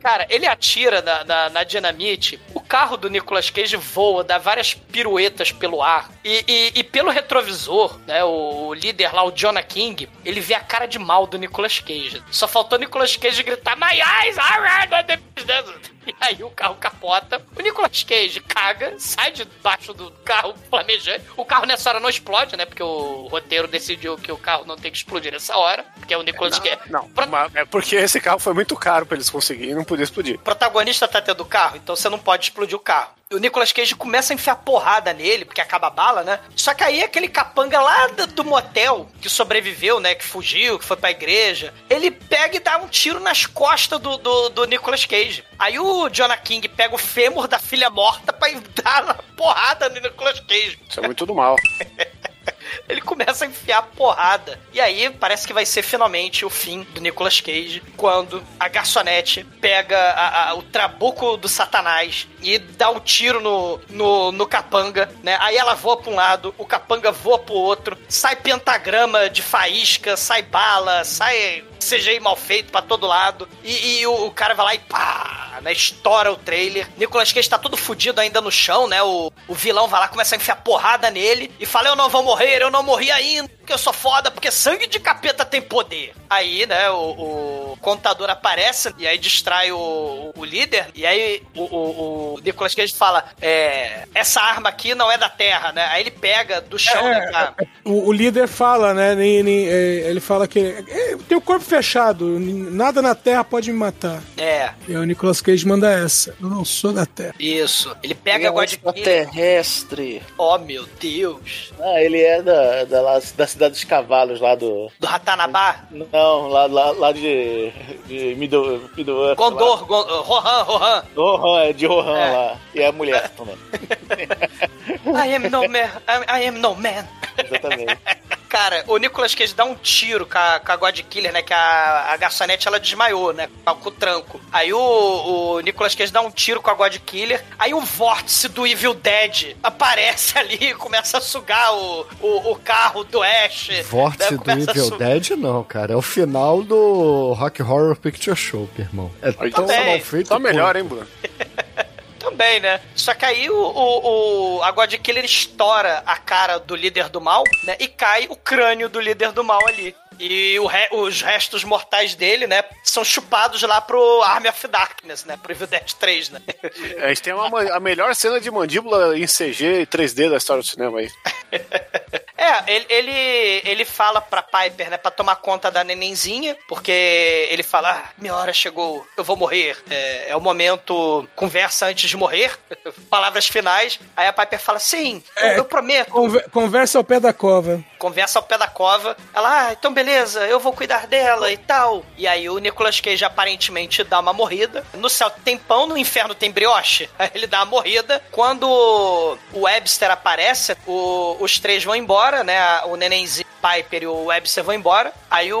Cara, ele atira na, na, na dinamite, o carro do Nicolas Cage voa, dá várias piruetas pelo ar. E, e- e pelo retrovisor, né, o, o líder lá, o Jonah King, ele vê a cara de mal do Nicolas Cage. Só faltou o Nicolas Cage gritar, My eyes are red on the business." E aí o carro capota, o Nicolas Cage caga, sai debaixo do carro flamejante. O carro nessa hora não explode, né? Porque o roteiro decidiu que o carro não tem que explodir nessa hora. Porque é o Nicolas Cage. Não, Pro- mas é porque esse carro foi muito caro pra eles conseguirem, não podia explodir. o protagonista tá tendo carro, então você não pode explodir o carro. O Nicolas Cage começa a enfiar porrada nele, porque acaba a bala, né? Só que aí aquele capanga lá do, motel, que sobreviveu, né? Que fugiu, que foi pra igreja, ele pega e dá um tiro nas costas do, do, do Nicolas Cage. Aí o Jonah King pega o fêmur da filha morta pra dar uma porrada no Nicolas Cage. Isso é muito do mal. Ele começa a enfiar porrada. E aí parece que vai ser finalmente o fim do Nicolas Cage quando a garçonete pega a- a- o trabuco do satanás e dá um tiro no, no, no capanga, né? Aí ela voa pra um lado, o capanga voa pro outro, sai pentagrama de faísca, sai bala, sai CGI mal feito pra todo lado. E, e o, o cara vai lá e pá, né? Estoura o trailer. Nicolas Cage tá todo fudido ainda no chão, né? O, o vilão vai lá, começa a enfiar porrada nele e fala: Eu não vou morrer, eu não morri ainda, porque eu sou foda, porque sangue de capeta tem poder. Aí, né, o, o contador aparece e aí distrai o, o líder. E aí o, o, o Nicolas Cage fala: é, Essa arma aqui não é da terra, né? Aí ele pega do chão, É, né? pra- O, o líder fala, né? nem- nem- é, ele fala que é, tem o corpo fechado, nada na Terra pode me matar. É, E aí o Nicolas Cage manda essa. Eu não sou da Terra. isso. Ele Ele pega é a um God extraterrestre. Oh, meu Deus. Ah, ele é da, da, lá- da cidade dos cavalos lá do. Do Ratanabá? Não, lá, lá, lá de. de Middle, Middle. Gondor, Gon- Rohan, Rohan. Lá. Rohan, é de Rohan É. lá. E é a mulher também. I am no man. I am no man. Exatamente. Cara, o Nicolas Cage dá um tiro com a, com a God Killer, né? Que a, a garçonete ela desmaiou, né? Com o tranco. Aí o, o Nicolas Cage dá um tiro com a God Killer. Aí um vórtice do Evil Dead aparece ali e começa a sugar o, o, o carro do Ash. Vórtice né, do Evil Dead, não, cara. É o final do Rock Horror Picture Show, meu irmão. É tão Também. mal feito. Só melhor, hein, Bruno? Também, né? Só que aí o, o, o- a God Killer estoura a cara do líder do mal, né? E cai o crânio do líder do mal ali. E o re- os restos mortais dele, né, são chupados lá pro Army of Darkness, né, pro Evil Dead 3, né. A gente tem uma, ma- a melhor cena de mandíbula em CG e 3D da história do cinema aí. É, ele, ele, ele fala pra Piper, né, pra tomar conta da nenenzinha, porque ele fala, ah, minha hora chegou, eu vou morrer. É, é o momento, conversa antes de morrer, palavras finais. Aí a Piper fala, sim, eu, É. eu prometo. Conver- conversa ao pé da cova. Conversa ao pé da cova. Ela, ah, então beleza, eu vou cuidar dela e tal. E aí o Nicolas Cage aparentemente dá uma morrida. No céu tem pão, no inferno tem brioche. Aí ele dá uma morrida. Quando o Webster aparece, o- os três vão embora, né? O nenenzinho, Piper e o Webster vão embora. Aí o,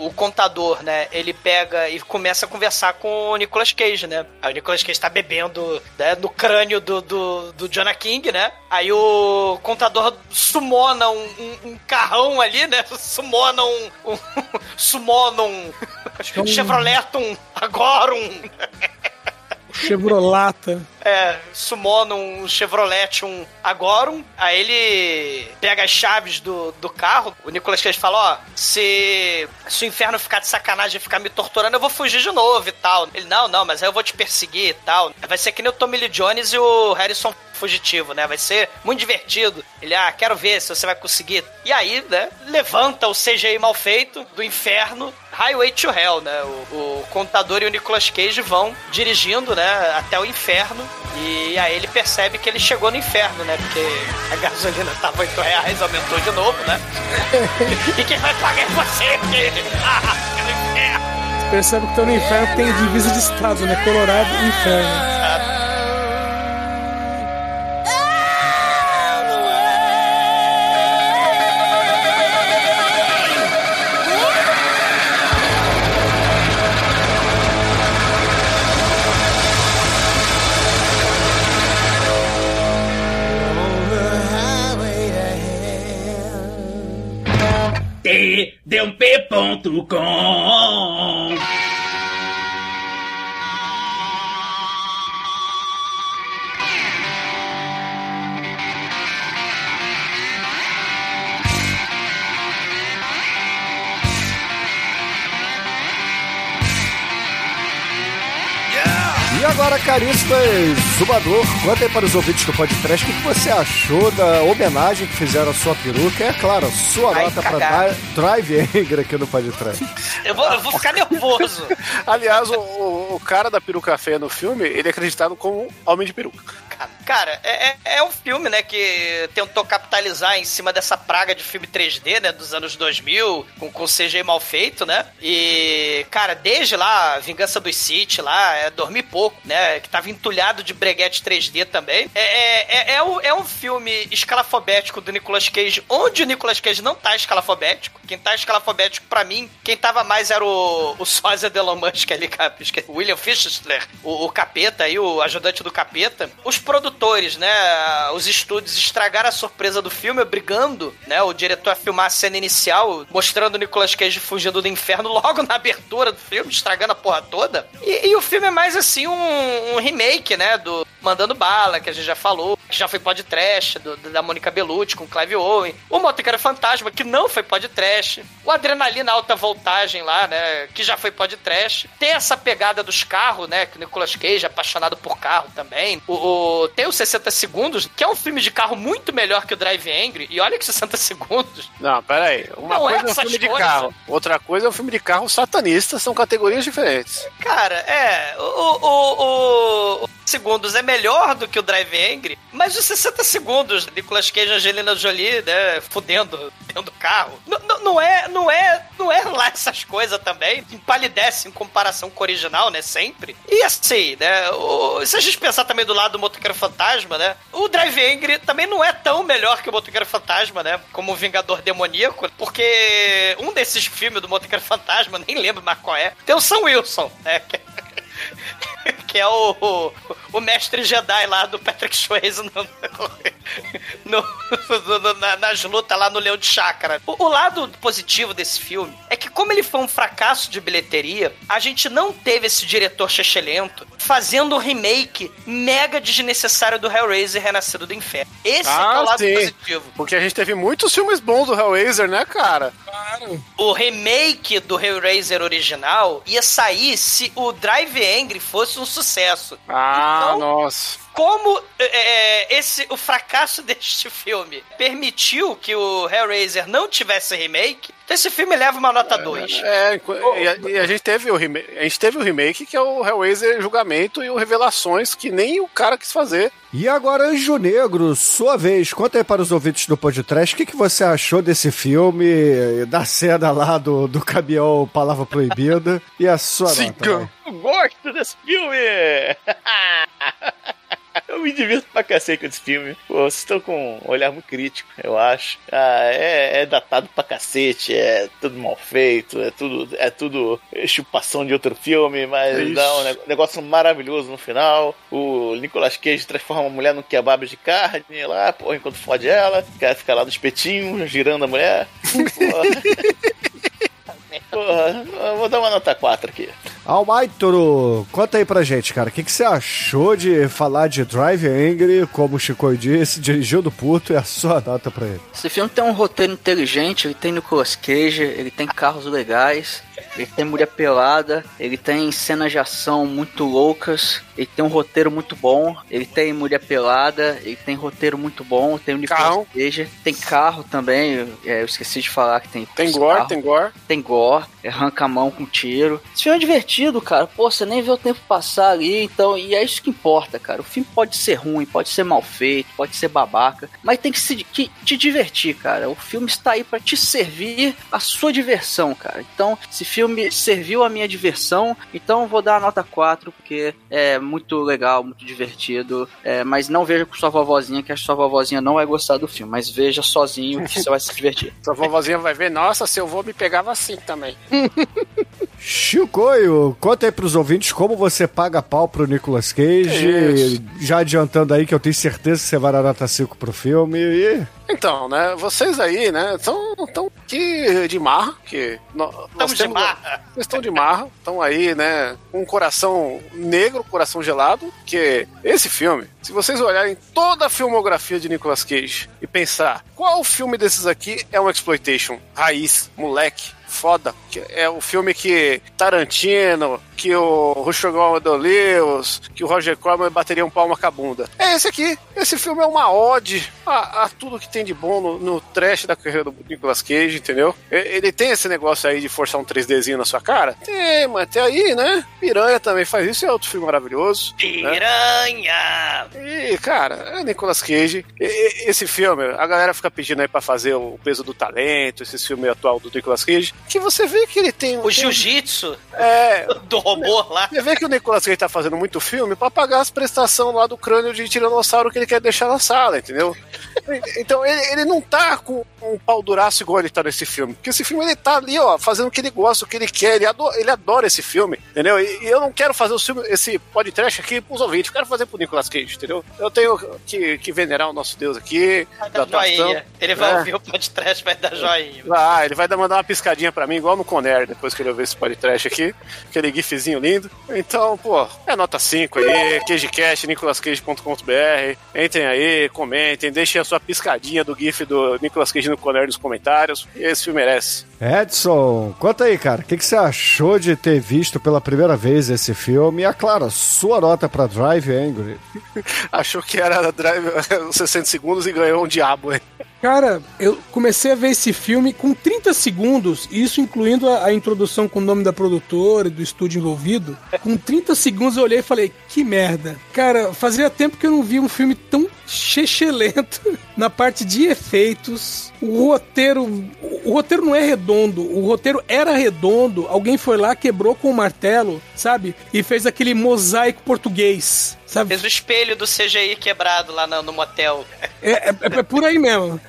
o contador, né? Ele pega e começa a conversar com o Nicolas Cage, né? Aí o Nicolas Cage tá bebendo né, no crânio do, do, do Jonah King, né? Aí o contador sumona um, um- um carrão ali, né? Sumona um. um sumona um. é um- Chevrolet um. Agora um. Chevrolata. É, sumona um Chevrolet, um Agorum. Aí ele pega as chaves do, do carro. O Nicolas Cage fala: Ó, se, se o inferno ficar de sacanagem e ficar me torturando, eu vou fugir de novo e tal. Ele: Não, não, mas aí eu vou te perseguir e tal. Vai ser que nem o Tommy Lee Jones e o Harrison fugitivo, né? Vai ser muito divertido. Ele, ah, quero ver se você vai conseguir. E aí, né, levanta o CGI mal feito do inferno, Highway to Hell, né? O, o contador e o Nicolas Cage vão dirigindo, né, até o inferno. E aí ele percebe que ele chegou no inferno, né? Porque a gasolina tava 8 reais, aumentou de novo, né? e quem vai pagar é você, porque... Ah, pelo inferno. Percebe que estão no inferno tem divisa de estado, né? Colorado e inferno. tdump.com E agora, caristas, Zumbador, conta aí para os ouvintes do podcast o que que você achou da homenagem que fizeram à sua peruca. É claro, a sua Ai, nota para. Drive Angry aqui no podcast. Eu vou, eu vou ficar nervoso. Aliás, o, o, o cara da peruca feia no filme, ele é acreditado como homem de peruca. Cara, é, é, é um filme, né, que tentou capitalizar em cima dessa praga de filme 3D, né, dos anos 2000, com, com CG mal feito, né? E, cara, desde lá, Vingança dos City, lá, é Dormir Pouco, né, que tava entulhado de breguete 3D também. É, é, é, é, um, é um filme escalafobético do Nicolas Cage, onde o Nicolas Cage não tá escalafobético. Quem tá escalafobético, pra mim, quem tava mais era o, o sósia de Elon Musk ali, cara, William Fischler, o, o capeta aí, o ajudante do capeta. Os produtores, né, os estúdios estragaram a surpresa do filme, obrigando, né, o diretor a filmar a cena inicial, mostrando o Nicolas Cage fugindo do inferno logo na abertura do filme, estragando a porra toda. E, e o filme é mais assim um, um remake, né, do Mandando Bala, que a gente já falou, que já foi podcast, do, da Mônica Bellucci com Clive Owen, o Motoqueiro Fantasma, que não foi podcast, o Adrenalina Alta Voltagem lá, né, que já foi podcast. Tem essa pegada dos carros, né, que o Nicolas Cage é apaixonado por carro também. O, o- tem o 60 Segundos, que é um filme de carro muito melhor que o Drive Angry, e olha que 60 Segundos Não, pera aí. Uma Não é coisa é um filme de coisas. carro, outra coisa é um filme de carro satanista, são categorias diferentes. Cara, é. O, o, o, o segundos é melhor do que o Drive Angry, mas os 60 segundos, Nicolas Cage e Angelina Jolie, né, fudendo dentro do carro. N- n- não é, não é, não é lá essas coisas também. Empalidece em comparação com o original, né, sempre. E assim, né, o- se a gente pensar também do lado do Motoqueiro Fantasma, né, o Drive Angry também não é tão melhor que o Motoqueiro Fantasma, né, como o Vingador Demoníaco, porque um desses filmes do Motoqueiro Fantasma, nem lembro mais qual é, tem o Sam Wilson, né, que é o, o, o mestre Jedi lá do Patrick Swayze no, no- no- na- nas lutas lá no Leão de Chácara. O, o lado positivo desse filme é que como ele foi um fracasso de bilheteria, a gente não teve esse diretor chechelento fazendo um remake mega desnecessário do Hellraiser Renascido do Inferno. Esse é, que é o lado sim. positivo. Porque a gente teve muitos filmes bons do Hellraiser, né, cara? fizeram. o remake do Hellraiser original ia sair se o Drive Angry fosse um sucesso. Ah, Então- nossa. Como é, esse o fracasso deste filme permitiu que o Hellraiser não tivesse remake, então esse filme leva uma nota 2. É, enqu- e, a, e a gente teve o remake, a gente teve o remake que é o Hellraiser Julgamento e o Revelações que nem o cara quis fazer. E agora, Anjo Negro, sua vez. Conta aí para os ouvintes do podcast o que, que você achou desse filme, da cena lá do, do caminhão Palavra Proibida e a sua nota. vai. Eu gosto desse filme! Eu me divirto pra cacete com esse filme. Pô, vocês estão com um olhar muito crítico, eu acho. Ah, é, é datado pra cacete, é tudo mal feito, é tudo, é tudo chupação de outro filme, mas É isso. dá um ne- negócio maravilhoso no final. O Nicolas Cage transforma a mulher num kebab de carne lá, porra, enquanto fode ela. O cara fica lá no espetinho, girando a mulher. Porra. Vou dar uma nota 4 aqui. Almaitoro, conta aí pra gente, cara. O que, que você achou de falar de Drive Angry, como o Chico disse, dirigiu do puto e a sua nota pra ele? Esse filme tem um roteiro inteligente, ele tem Nicolas Cage, ele tem carros legais, ele tem mulher pelada, ele tem cenas de ação muito loucas, ele tem um roteiro muito bom, ele tem mulher pelada, ele tem roteiro muito bom, tem Carro. Cage, tem carro também, é, eu esqueci de falar que tem Tem gore, carro, tem gore. tem gore, arranca a mão com tiro. Esse filme é divertido, cara. Pô, você nem vê o tempo passar ali, então, e é isso que importa, cara. O filme pode ser ruim, pode ser mal feito, pode ser babaca, mas tem que se que, te divertir, cara. O filme está aí pra te servir a sua diversão, cara. Então, esse filme serviu a minha diversão, então vou dar a nota 4, porque é muito legal, muito divertido. É, mas não veja com sua vovozinha, que a sua vovozinha não vai gostar do filme, mas veja sozinho que você vai se divertir. Sua vovozinha vai ver, nossa, se eu vou me pegava assim também. Chicoio, conta aí pros ouvintes como você paga pau pro Nicolas Cage. Isso. Já adiantando aí que eu tenho certeza que você vai dar nota 5 pro filme. E Então, né, vocês aí, né, estão tão aqui de marra, que nó- nós, Estamos de temos- marra. Vocês estão de marra, estão aí, né, com um coração negro, coração gelado, que esse filme, se vocês olharem toda a filmografia de Nicolas Cage e pensar, qual filme desses aqui é um exploitation raiz, moleque, foda, é o filme que Tarantino, que o Rushogão Lewis, que o Roger Corman bateria um palma com a bunda. É esse aqui. Esse filme é uma ode a, a tudo que tem de bom no, no trash da carreira do Nicolas Cage, entendeu? Ele tem esse negócio aí de forçar um 3Dzinho na sua cara? Tem, mas até aí, né? Piranha também faz isso, é outro filme maravilhoso. né? Piranha! E, cara, é Nicolas Cage. E- esse filme, a galera fica pedindo aí pra fazer o peso do talento, esse filme atual do Nicolas Cage, que você vê que ele tem. O tem- jiu-jitsu É, do robô lá. você vê que o Nicolas Cage tá fazendo muito filme pra pagar as prestações lá do crânio de tiranossauro que ele quer deixar na sala, entendeu? Então ele, ele não tá com um pau duraço igual ele tá nesse filme. Porque esse filme ele tá ali, ó, fazendo o que ele gosta, o que ele quer. Ele adora, ele adora esse filme, entendeu? E, e eu não quero fazer o filme, esse podcast aqui pros ouvintes, eu quero fazer pro Nicolas Cage, entendeu? Eu tenho que, que venerar o nosso Deus aqui. Vai da dar joinha. Ele vai É. ouvir o podcast, vai dar joinha. Ah, ele vai dar- mandar uma piscadinha pra mim, igual no Conner, depois que ele ouvir esse podcast aqui. Aquele gifzinho lindo. Então, pô, é nota 5 aí, QueijeCast, nicolascage.com.br. Entrem aí, comentem, deixem a sua piscadinha do gif do Nicolas Cage no Conner nos comentários. Esse filme merece. Edson, conta aí, cara. O que, que você achou de ter visto pela primeira vez esse filme? E, é claro, sua nota pra Drive Angry. Achou que era Drive 60 segundos e ganhou um diabo, hein? Cara, eu comecei a ver esse filme com 30 segundos, isso incluindo a, a introdução com o nome da produtora e do estúdio envolvido. Com 30 segundos eu olhei e falei, que merda. Cara, fazia tempo que eu não vi um filme tão chechelento na parte de efeitos. O roteiro. O, o roteiro não é redondo, o roteiro era redondo. Alguém foi lá, quebrou com o martelo, sabe? E fez aquele mosaico português. Sabe? Fez o espelho do CGI quebrado lá no, no motel. É, é- é por aí mesmo.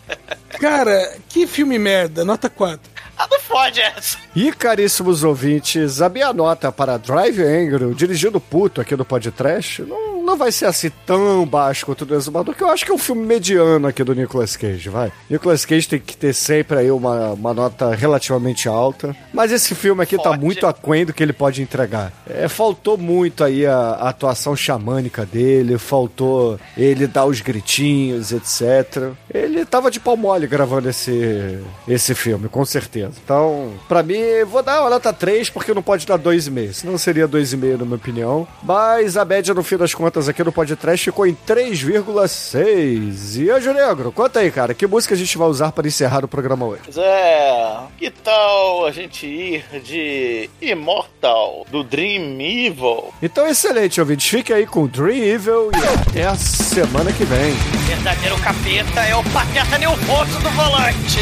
Cara, que filme merda, nota 4. Ah, não fode essa. E, caríssimos ouvintes, a minha nota para Drive Angry, o dirigido puto aqui do podcast, não, não vai ser assim tão baixo quanto o do Exumador, que eu acho que é um filme mediano aqui do Nicolas Cage, vai. Nicolas Cage tem que ter sempre aí uma, uma nota relativamente alta. Mas esse filme aqui tá Forte. muito aquém do que ele pode entregar. É, faltou muito aí a, a atuação xamânica dele, faltou ele dar os gritinhos, etc. Ele tava de pau mole gravando esse, esse filme, com certeza. Então, pra mim, vou dar uma nota 3, porque não pode dar 2,5. Senão seria 2,5 na minha opinião. Mas a média, no fim das contas, aqui no podcast ficou em 3,6. E Anjo Negro, conta aí, cara, que música a gente vai usar para encerrar o programa hoje? Pois é, que tal a gente ir de Immortal, do Dream Evil? Então, excelente, ouvintes. Fique aí com Dream Evil e até a semana que vem. O verdadeiro capeta é o pateta nervoso do volante.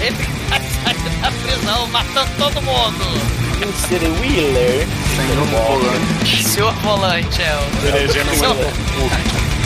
Ele vai sair da prisão matando todo mundo. Mr. Wheeler. Senhor volante. Senhor volante, é o. Senhor- It's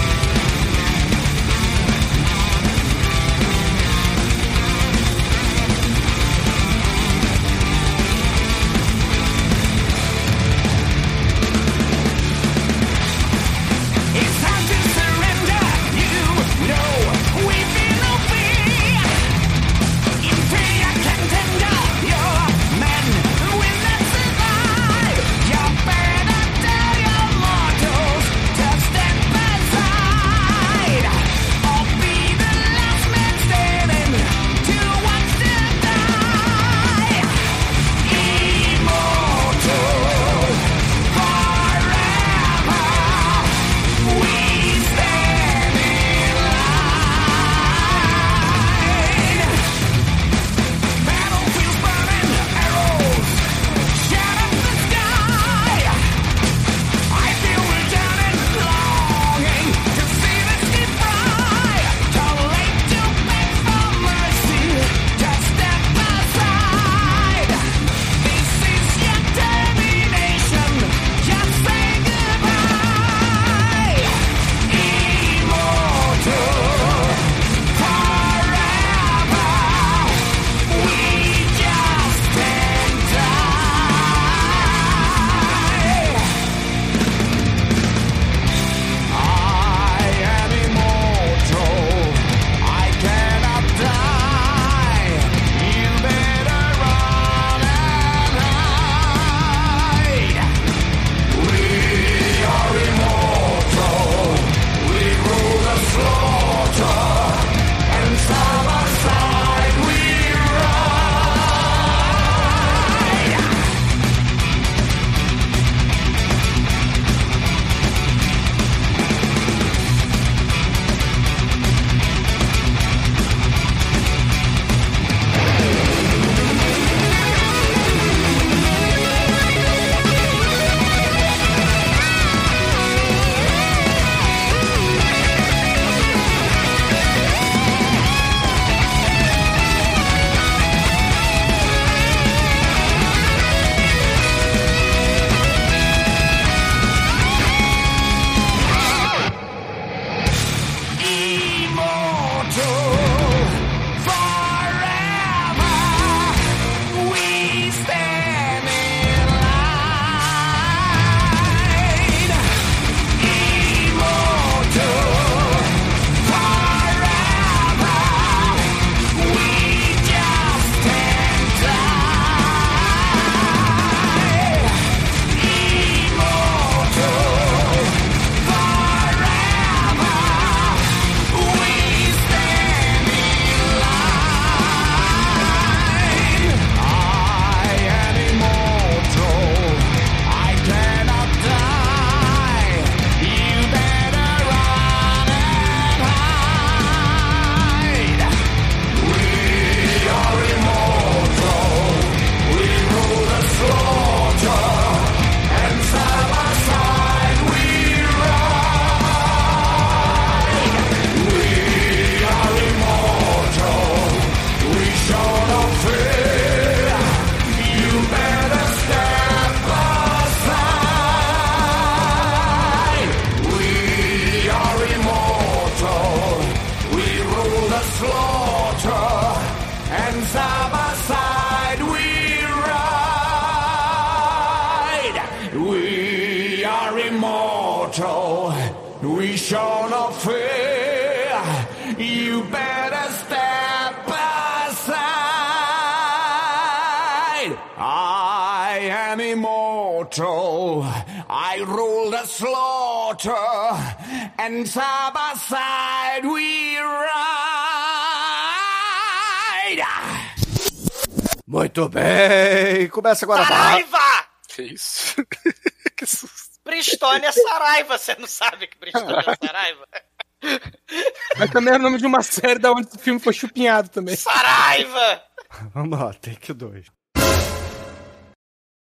começa agora. Saraiva! Que isso? que susto. Bristônia Saraiva, você não sabe que Bristônia é Saraiva? Mas também é o nome de uma série da onde o filme foi chupinhado também. Saraiva! Vamos lá, take dois.